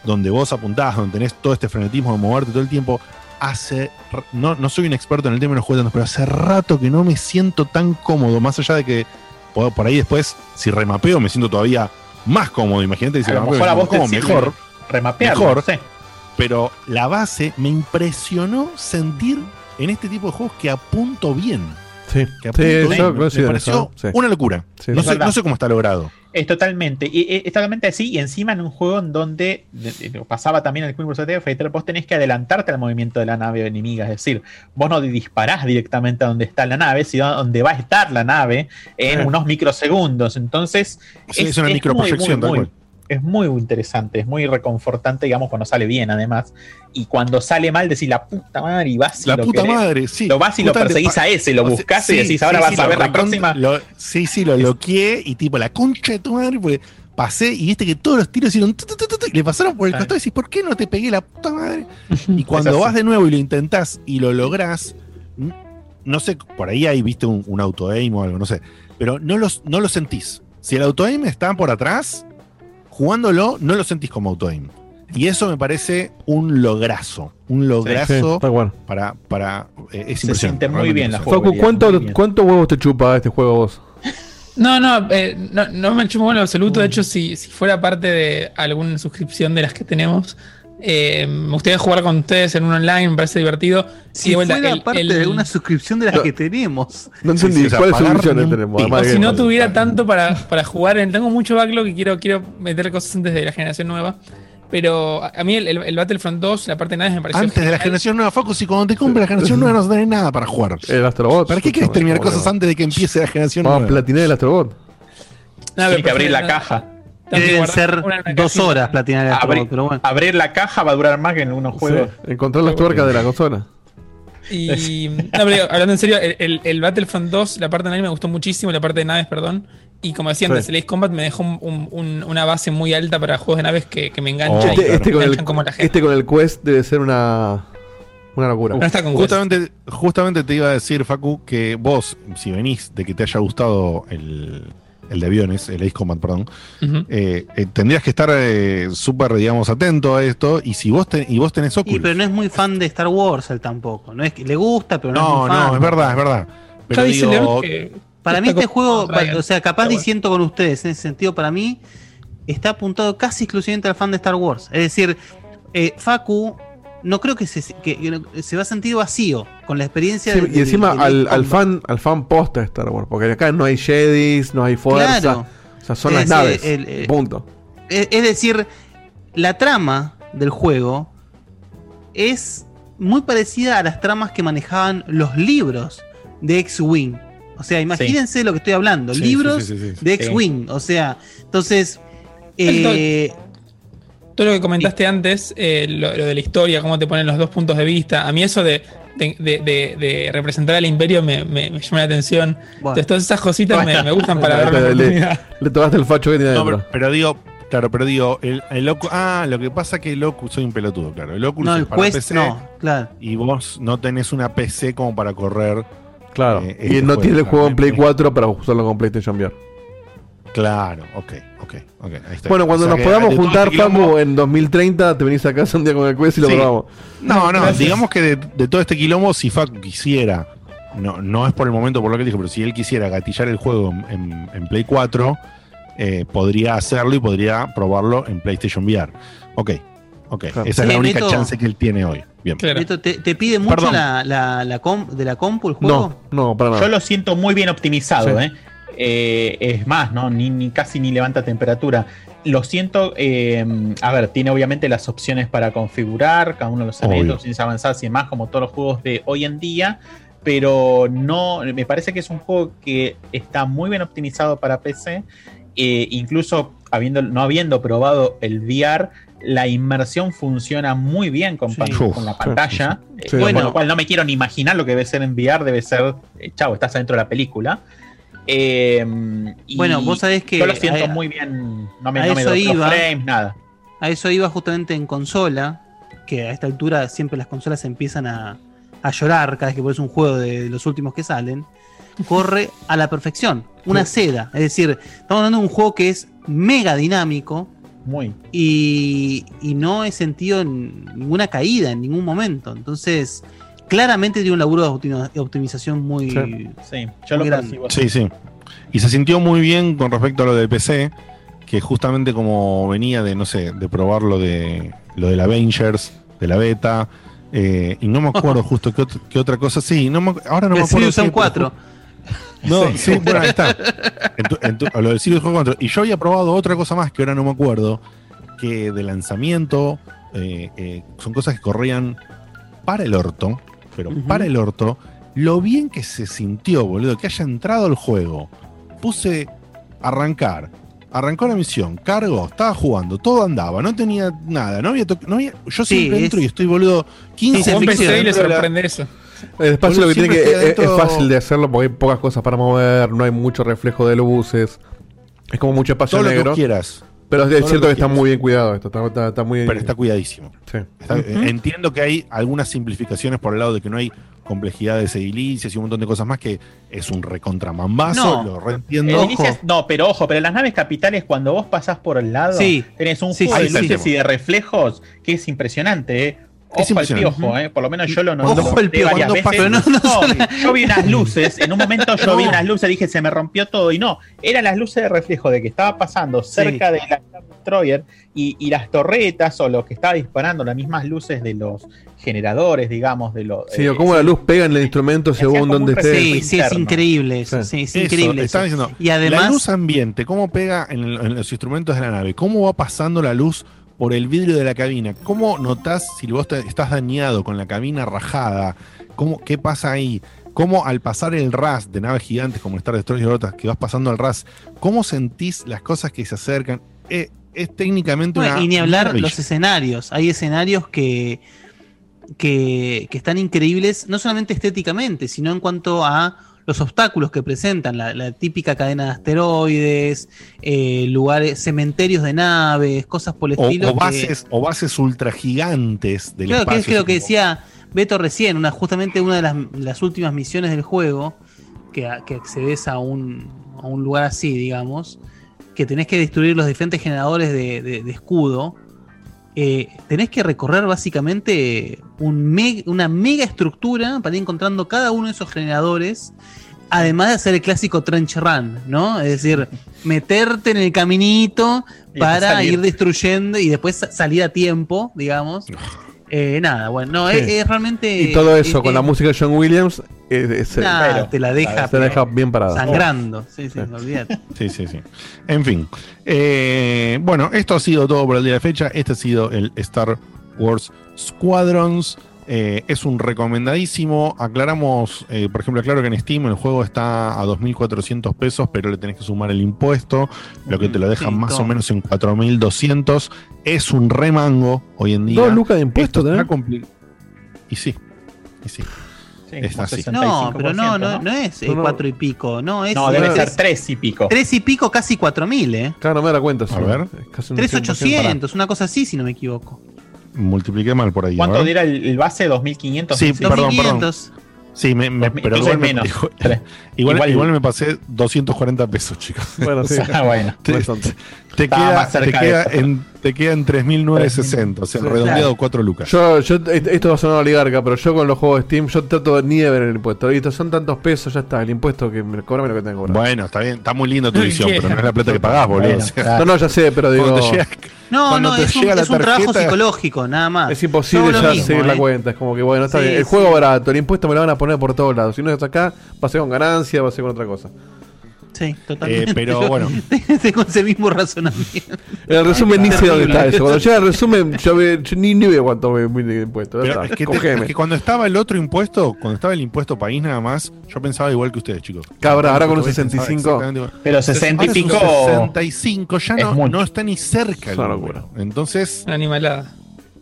donde vos apuntás, donde tenés todo este frenetismo de moverte todo el tiempo, hace, no, no soy un experto en el tema de los juegos, pero hace rato que no me siento tan cómodo, más allá de que por, por ahí después, si remapeo, me siento todavía más cómodo. Imagínate si A remapeo, mejor a vos sirve mejor. remapearlo, mejor, sé. pero la base me impresionó sentir en este tipo de juegos que apunto bien. Sí, Que Sí. Me pareció una locura. Sí. no, sé, verdad. no sé cómo está logrado. Es totalmente, y, y- es totalmente así, y encima en un juego en donde de- de- lo pasaba también el Queen Crusader Fighter, vos tenés que adelantarte al movimiento de la nave enemiga, es decir, vos no disparás directamente a donde está la nave, sino a donde va a estar la nave en Eh. unos microsegundos. Entonces, Sí, es una microproyección, muy, cual. Es muy interesante, es muy reconfortante, digamos, cuando sale bien, además. Y cuando sale mal, decís la puta madre y vas y La lo puta querés. madre, sí. Lo vas y lo perseguís a ese, lo buscás y decís, ahora sí, vas sí, a ver la próxima. lo- sí, sí, lo bloqueé y tipo, la concha de tu madre, pues pasé y viste que todos los tiros hicieron y le pasaron por el costado y decís, ¿por qué no te pegué la puta madre? Y cuando vas de nuevo y lo intentás y lo lográs, no sé, por ahí hay, viste, un, un auto-aim o algo, no sé, pero no, los, no lo sentís. Si el auto-aim está por atrás, jugándolo, no lo sentís como auto-aim. Y eso me parece un lograzo. Un lograzo Sí, para. para eh, es Se siente muy bien la. Facu, ¿cuánto, ¿cuántos huevos te chupa este juego vos? No, no, eh, no, no me chupo en lo absoluto. De hecho, si, si fuera parte de alguna suscripción de las que tenemos, eh, me gustaría jugar con ustedes en un online, me parece divertido. Si fuera el- parte el- de una suscripción de las No. que tenemos. No entendí, o sea, ¿cuáles un tenemos? Además si no tuviera tanto para, para jugar, en- tengo mucho backlog y quiero, quiero meter cosas antes de la generación nueva. Pero a a mí el, el- el Battlefront 2, la parte de naves me pareció. Antes de la generación nueva, Focus, y cuando te compres la generación nueva no a tener nada para jugar. El Astrobot. ¿Para qué quieres terminar cosas antes de que empiece la generación Vamos a nueva? platinar el Astrobot. No, Tienes que abrir la no, caja. Deben ser dos cajita. horas platinar el pero bueno. abrir la caja va a durar más que en unos juegos. Sí, encontrar las tuercas de la consola. Y no, pero hablando en serio, el, el- el Battlefront 2, la parte de naves me gustó muchísimo, la parte de naves, perdón. Y como decía antes, Sí. el Ace Combat me dejó un- un- un- una base muy alta para juegos de naves que, que me enganchan. y este, este con el, enganchan como la gente. este con el Quest debe ser una, una locura. No está con Quest. Justamente, justamente te iba a decir, Facu, que vos, si venís de que te haya gustado el, el de aviones, el Ace Combat, perdón, eh, eh, tendrías que estar eh, súper, digamos, atento a esto. Y si vos, te- y vos tenés Y, Oculus. pero no es muy fan de Star Wars él tampoco. No es que le gusta, pero no, es no, muy fan. no, es verdad, es verdad. Pero digo, que Para mí este juego, Ryan. o sea, capaz bueno. diciendo con ustedes, en ese sentido, para mí está apuntado casi exclusivamente al fan de Star Wars. Es decir, eh, Facu no creo que se, que- se va a sentir vacío con la experiencia Sí, de- y encima del al, al fan al fan posta de Star Wars, porque acá no hay Jedis, no hay fuerza, Claro. o sea, son Es las naves. el- el- punto. Es, es decir, la trama del juego es muy parecida a las tramas que manejaban los libros de X-Wing. O sea, imagínense lo que estoy hablando. Sí, libros sí, sí, sí, sí. de Sí. X-Wing. O sea, entonces... Eh, Todo lo que comentaste antes, eh, lo, lo de la historia, cómo te ponen los dos puntos de vista, a mí eso de, de, de- de- de representar al imperio me, me, me llama la atención. Entonces, todas esas cositas me, me gustan para ver la le, oportunidad. le tocaste el facho que tiene No, pero, pero digo, claro, pero digo, el, el Ocu- ah, lo que pasa que el Oculus, soy un pelotudo, claro. El Oculus No, es el para Quest PC no, claro. y vos no tenés una PC como para correr. Claro. eh, y este no tiene el juego en Play claramente. 4 para usarlo con PlayStation VR. Claro, ok, ok, ok. ahí está. Bueno, cuando O sea nos que podamos de todo juntar, este quilombo- Facu, en 2030, te venís a casa un día con el Quest y lo Sí. probamos. No, no, Gracias. digamos que de, de todo este quilombo, si Facu quisiera, no, no es por el momento por lo que dijo, pero si él quisiera gatillar el juego en, en- en Play 4, eh, podría hacerlo y podría probarlo en PlayStation VR. Ok, ok. Esa es la única chance que él tiene hoy. Bien. Beto, ¿te, te pide mucho Perdón. la, la, la com- de la compu el juego? No, para Yo lo siento muy bien optimizado, Sí. ¿eh? Eh, es más, ¿no? Ni, ni casi ni levanta temperatura. Lo siento, eh, a ver, tiene obviamente las opciones para configurar cada uno de los elementos, opciones avanzadas y demás, como todos los juegos de hoy en día. Pero no, me parece que es un juego que está muy bien optimizado para PC. eh, incluso habiendo, no habiendo probado el VR, la inmersión funciona muy bien con, pan- Uf, con la pantalla. sí, sí. Sí. bueno, Bueno. con lo cual no me quiero ni imaginar lo que debe ser en VR, debe ser, eh, chavo, estás adentro de la película. Eh, y Bueno, vos sabés que Yo lo siento a- muy bien, no me, a no me eso doy iba. frames, nada. A eso iba justamente en consola, que a esta altura siempre las consolas empiezan a, a llorar cada vez que pones un juego de los últimos que salen. Corre a la perfección, una seda. Es decir, estamos hablando de un juego que es mega dinámico. Muy. Y, y no he sentido ninguna caída en ningún momento. Entonces, claramente tiene un laburo de optimi- de optimización muy, Sí. Sí, yo muy lo grande. percibo. Sí, sí. Y se sintió muy bien con respecto a lo de PC, que justamente como venía de, no sé, de probar lo de lo del Avengers, de la beta, eh, y no me acuerdo justo qué, ot- qué otra cosa. Sí, no me acu- ahora no me El acuerdo. Pero 4. No, Sí. sí, bueno, ahí está. En tu- en tu- lo del Sirius Sam 4. Y yo había probado otra cosa más que ahora no me acuerdo, que de lanzamiento eh, eh, son cosas que corrían para el orto, pero para el orto, lo bien que se sintió, boludo, que haya entrado el juego. Puse arrancar. Arrancó la misión, cargó, estaba jugando, todo andaba, no tenía nada, no había, to- no había yo Sí, siempre es- entro y estoy boludo 15 Sí, en minutos PC y le sorprende eso. El espacio Boludo, lo que tiene que es, fácil de hacerlo porque hay pocas cosas para mover, no hay mucho reflejo de luces. Es como mucho espacio Todo lo que negro. quieras. Pero es cierto que que está muy bien cuidado esto, está, está- está muy Pero está cuidadísimo. Sí. Está- eh, Entiendo que hay algunas simplificaciones por el lado de que no hay complejidades edilicias y un montón de cosas más que es un recontramambazo, lo reentiendo. Edilicias- no, pero ojo, pero las naves capitales, cuando vos pasás por el lado, Sí. tenés un Sí, juego sí, de sí. luces y de reflejos que es impresionante, ¿eh? Ojo Es impresionante. al piojo, ¿eh? Por lo menos yo lo noté Ojo al piojo, varias veces. No, yo vi unas luces, en un momento yo No. vi unas luces, dije, se me rompió todo, y no, eran las luces de reflejo de que estaba pasando cerca de la Star Destroyer y, y las torretas o lo que estaba disparando, las mismas luces de los generadores, digamos, de los... Sí, o cómo la luz pega en el instrumento según donde esté. Sí, sí, es increíble eso. Sí, es Eso, increíble. estaba eso. diciendo, y además, la luz ambiente, cómo pega en, el- en los instrumentos de la nave, cómo va pasando la luz por el vidrio de la cabina, cómo notás si vos te- estás dañado con la cabina rajada, cómo, qué pasa ahí, cómo al pasar el RAS de naves gigantes como Star Destroyer y otras, que vas pasando al RAS, cómo sentís las cosas que se acercan. Eh, es técnicamente una. y ni hablar maravilla. los escenarios. Hay escenarios que, que, que están increíbles, no solamente estéticamente, sino en cuanto a los obstáculos que presentan, la, la típica cadena de asteroides, eh, lugares, cementerios de naves, cosas por el O, estilo. o que- bases, o bases ultra gigantes del Claro, que espacio. es que lo que decía Beto recién, una, justamente una de las, las últimas misiones del juego, que, que accedes a un, a un lugar así, digamos, que tenés que destruir los diferentes generadores de, de- de escudo, eh, tenés que recorrer básicamente un me- una mega estructura para ir encontrando cada uno de esos generadores. Además de hacer el clásico trench run, ¿no? Es decir, meterte en el caminito para ir destruyendo y después sa- salir a tiempo, digamos. Eh, nada, bueno, no, es, Sí. es realmente. Y todo eso con la música de John Williams te la deja, bien parada. sangrando. Sí, sí, olvídate. Sí, sí, sí. En fin. Eh, bueno, esto ha sido todo por el día de fecha. Este ha sido el Star Wars Squadrons. Eh, es un recomendadísimo. Aclaramos, eh, por ejemplo, aclaro que en Steam el juego está a 2.400 pesos, pero le tenés que sumar el impuesto, lo que te lo dejan Sí, más todo. o menos en 4.200. Es un remango hoy en día. Dos lucas de impuesto, Y sí, y sí. Es como así. No, pero no, no, ¿no? no es eh, cuatro y pico. No, es, No, debe es- ser tres y pico. Tres y pico, casi cuatro mil, ¿eh? Claro, no me da cuenta. A ver. Tres ochocientos, una cosa así, si no me equivoco. Multipliqué mal por ahí. ¿Cuánto diera el, el base? 2500. Sí, perdón, perdón. 2500. Sí, me, me- 2000, pero igual, me- menos. igual, Tres. igual, Igual- igual me pasé 240 pesos, chicos. Bueno, sí. Ah, bueno. Te, No queda, te queda en, te queda en 3.960, o sea, Sí. redondeado Claro. 4 lucas. Yo, yo, esto va a sonar oligarca, pero yo con los juegos de Steam, yo trato de ni de ver el impuesto. Listo, son tantos pesos, ya está. El impuesto que me cobra lo que tengo que cobrar. Bueno, está bien, está muy lindo tu visión, pero no es la plata que pagás, boludo. Bueno, o sea, claro. No, no, ya sé, pero digo. cuando te llega- No, cuando no, es un, es un trabajo psicológico, nada más. Es imposible ya mismo, seguir la ¿eh? cuenta. Es como que, bueno, está Sí, bien. El sí. juego barato, el impuesto me lo van a poner por todos lados. Si no es acá, va a ser con ganancia, va a ser con otra cosa. Sí, totalmente. Eh, pero Yo bueno. Tengo ese mismo razonamiento. En el resumen ni sé dónde está eso. Cuando llega el resumen, yo, ve- yo ni, ni veo cuánto me de impuesto. Pero es que, te- cogeme. es que cuando estaba el otro impuesto, cuando estaba el impuesto país nada más, yo pensaba igual que ustedes, chicos. Cabra, ahora con un Pensaba 65. exactamente igual. Pero 60 y Ahora es un pico. 65 ya es no, no está ni cerca. el una locura. Entonces, Una animalada.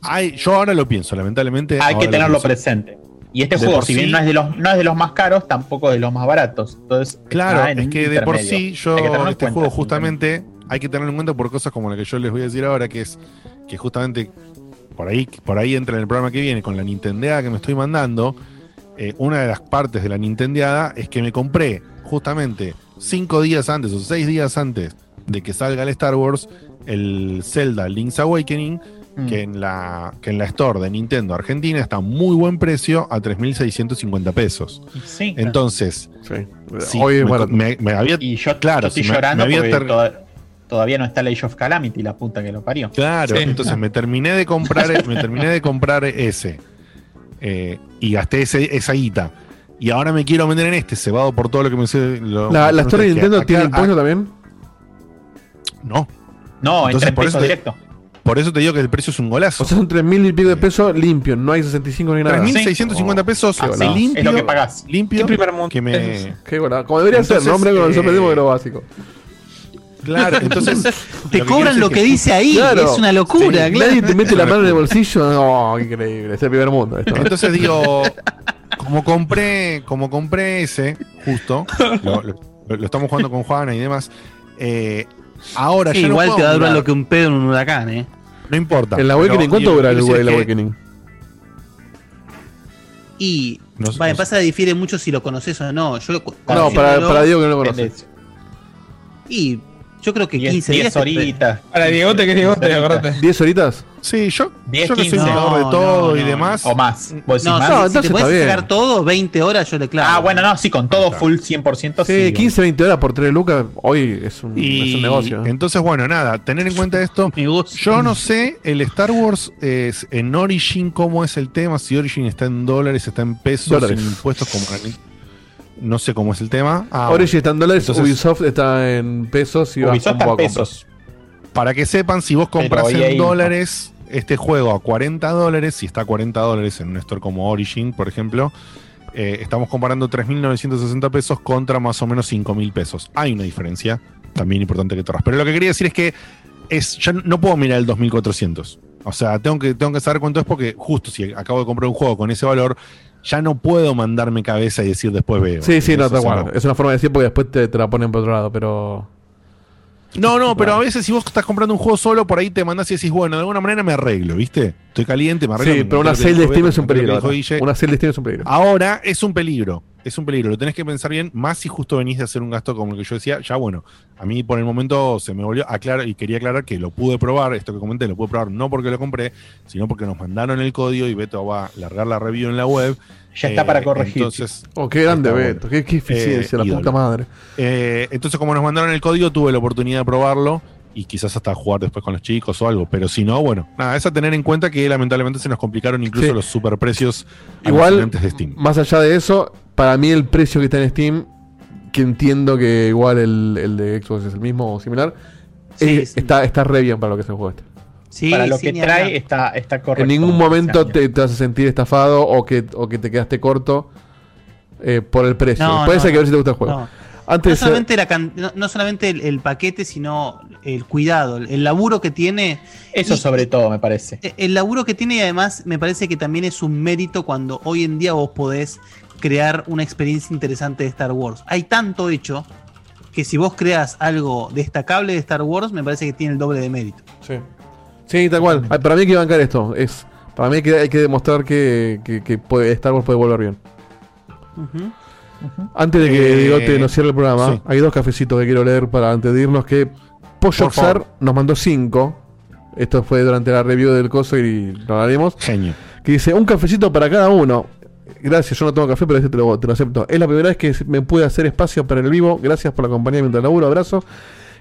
hay, yo ahora lo pienso, lamentablemente. Hay que lo tenerlo presente. Y este De juego, si bien no es, de los, no es de los más caros, tampoco de los más baratos. Entonces, Claro, en es que de por sí yo este cuenta, juego justamente hay que tenerlo en cuenta por cosas como la que yo les voy a decir ahora, que es que justamente por ahí, por ahí entra en el programa que viene con la Nintendeada que me estoy mandando. eh, una de las partes de la Nintendeada es que me compré justamente cinco días antes o seis días antes de que salga el Star Wars el Zelda Link's Awakening Mm. que en la que en la store de Nintendo Argentina está a muy buen precio a 3.650 pesos. Sí. Entonces, Sí. Sí, Hoy, me, bueno, me- me había. Y yo, claro, yo estoy si llorando me había porque ter- toda- todavía no está el Age of Calamity, la puta que lo parió. Claro, Sí. entonces me terminé de comprar, me terminé de comprar ese. eh, y gasté ese, esa guita. Y ahora me quiero vender en este, cebado por todo lo que me sé. lo- ¿La, la no Store de Nintendo tiene impuesto también? No. No, Entonces, en por peso eso te- directo. Por eso te digo que el precio es un golazo. O sea, son 3 mil y pico de pesos limpios, no hay 65 ni nada. 3.650 pesos golazo. limpio. Es lo que pagás. Limpio. ¿Qué primer mundo Que me. Qué golazo. Como debería ser, nombre con eh, el sorprendimos que lo básico. Claro, entonces. Te lo cobran lo que dice ahí, Claro. es una locura, Sí, claro. Nadie te mete la mano en el bolsillo. No, increíble. Es el primer mundo. Esto. Entonces digo, como compré, como compré ese, justo, lo, lo- lo estamos jugando con Juana y demás. eh, ahora Sí, ya no igual puedo te va a durar lo que un pedo en un huracán, ¿eh? No importa. ¿El Awakening cuánto dura el, el que- Awakening? Y No- vale, no- pasa difiere mucho si lo conoces o no. Yo No, para, para Diego que no lo conoce. Y yo creo que 10 15 días. 10 te- horitas. Para Diegote, que es Diegote, acordate. ¿10 horitas? Sí, yo, 10, yo que soy 15. un jugador No, de todo no, y no. demás. O más. ¿Vos decís No, más? No, si, entonces te puedes sacar todo, 20 horas yo le clavo. Ah, bueno, no, sí, con todo full 100%. Sí, sí, 15, 20 horas por 3 lucas. Hoy es un, es un Y negocio. ¿eh? entonces, bueno, nada, tener en cuenta esto. Yo no sé, el Star Wars es en Origin, cómo es el tema, si Origin está en dólares, está en pesos, Dólares. sin impuestos, como no sé cómo es el tema. Ah, Origin está en dólares, Entonces- Ubisoft está en pesos y va Ubisoft un está en poco a comprar. pesos. Para que sepan, si vos compras en dólares este juego a 40 dólares, si está a 40 dólares en un store como Origin, por ejemplo, eh, estamos comparando 3.960 pesos contra más o menos 5.000 pesos. Hay una diferencia, también importante que torras. Pero lo que quería decir es que es, ya no puedo mirar el 2.400. O sea, tengo que, tengo que saber cuánto es porque justo si acabo de comprar un juego con ese valor, ya no puedo mandarme cabeza y decir después veo. Sí, sí, no, está o sea, bueno. Es una forma de decir porque después te, te la ponen por otro lado, pero. No, no, pero a veces si vos estás comprando un juego solo, por ahí te mandás y decís, bueno, de alguna manera me arreglo, ¿viste? Estoy caliente, me arreglo. Sí, me pero una sale de Steam es un peligro. Una sale de Steam es un peligro. Ahora es un peligro, es un peligro, lo tenés que pensar bien, más si justo venís de hacer un gasto como el que yo decía, ya bueno, a mí por el momento se me volvió a aclarar y quería aclarar que lo pude probar, esto que comenté, lo pude probar no porque lo compré, sino porque nos mandaron el código y Beto va a largar la review en la web. Ya está para corregir. Entonces, Oh, qué grande, Beto. Qué, qué eficiencia, Eh, la ídolo. puta madre. Eh, entonces, como nos mandaron el código, tuve la oportunidad de probarlo y quizás hasta jugar después con los chicos o algo. Pero si no, bueno, nada, es a tener en cuenta que lamentablemente se nos complicaron incluso Sí. los superprecios Igual, de Steam. más allá de eso, para mí el precio que está en Steam, que entiendo que igual el, el de Xbox es el mismo o similar, Sí, eh, Está, está re bien para lo que es el juego este. Sí, para lo que trae hablar. está, está correcto. En ningún momento te, te vas a sentir estafado o que, o que te quedaste corto eh, por el precio. No, Puede no, ser que no. ver si te gusta el juego. No. Antes no de ser- solamente, la can- no, no solamente el, el paquete, sino el cuidado, el, el laburo que tiene. Eso Y- sobre todo, me parece. Eh, El laburo que tiene y además me parece que también es un mérito cuando hoy en día vos podés crear una experiencia interesante de Star Wars. Hay tanto hecho que si vos creas algo destacable de Star Wars, me parece que tiene el doble de mérito. Sí. Sí, tal cual. Para mí hay que bancar esto. Es, para mí hay que, hay que demostrar que, que, que puede, Star Wars puede volver bien. Antes de que Eh, Digote nos cierre el programa, sí. hay dos cafecitos que quiero leer para antes de irnos. Que favor. nos mandó cinco. Esto fue durante la review del coso y lo haremos. Genio. Que dice: Un cafecito para cada uno. Gracias, yo no tomo café, pero este te lo, te lo acepto. Es la primera vez que me pude hacer espacio para el vivo. Gracias por la compañía mientras laburo. Abrazo.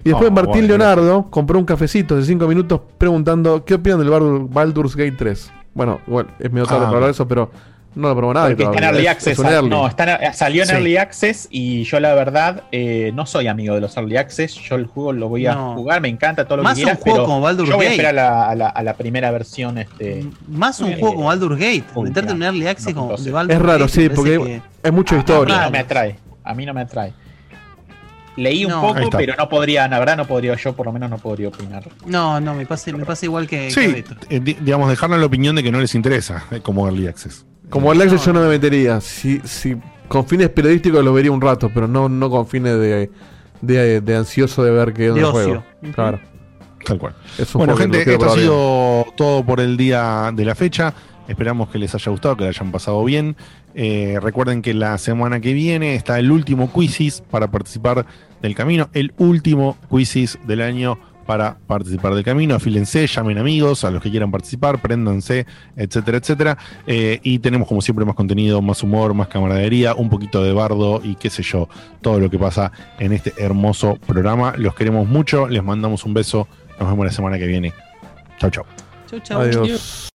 Y después Oh, Martín bueno, Leonardo compró un cafecito de 5 minutos preguntando qué opinan del Baldur- Baldur's Gate 3. Bueno, igual es medio tarde Ah, para hablar de eso, pero no lo probó nadie. Porque está en. Early Es- Access. es un ah, early. No, está en- salió en Sí. Early Access y yo la verdad eh, no soy amigo de los Early Access. Yo el juego lo voy a No. jugar, me encanta todo lo Más que un quieras, juego pero como Baldur's yo voy a Gate. esperar a la, a la- a la primera versión. Este, Más un Eh, juego como Baldur's Gate. Meterte en un. Early Access No, como de Baldur's Es raro, Gate, sí, porque que- hay mucha a historia. mí no me atrae. A mí no me atrae. Leí un No. Poco, pero no podría, la verdad no podría, yo por lo menos no podría opinar. No, no, me pasa, me pasa igual que, que Sí, Beto. eh, di- digamos, dejarnos la opinión de que no les interesa eh, como Early Access. Como el Access yo no me metería. Si, si con fines periodísticos lo vería un rato, pero no, no con fines de, de, de ansioso de ver qué De el juego. Claro. Tal cual. Es un Bueno, que gente, esto ha bien. sido todo por el día de la fecha. Esperamos que les haya gustado, que la hayan pasado bien. Eh, recuerden que la semana que viene está el último quizzes para participar del camino. El último quizzes del año para participar del camino. Afílense, llamen amigos, a los que quieran participar, préndanse, etcétera, etcétera. Eh, y tenemos como siempre más contenido, más humor, más camaradería, un poquito de bardo y qué sé yo, todo lo que pasa en este hermoso programa. Los queremos mucho, les mandamos un beso. Nos vemos la semana que viene. Chau, chau. Chau, chau. Adiós.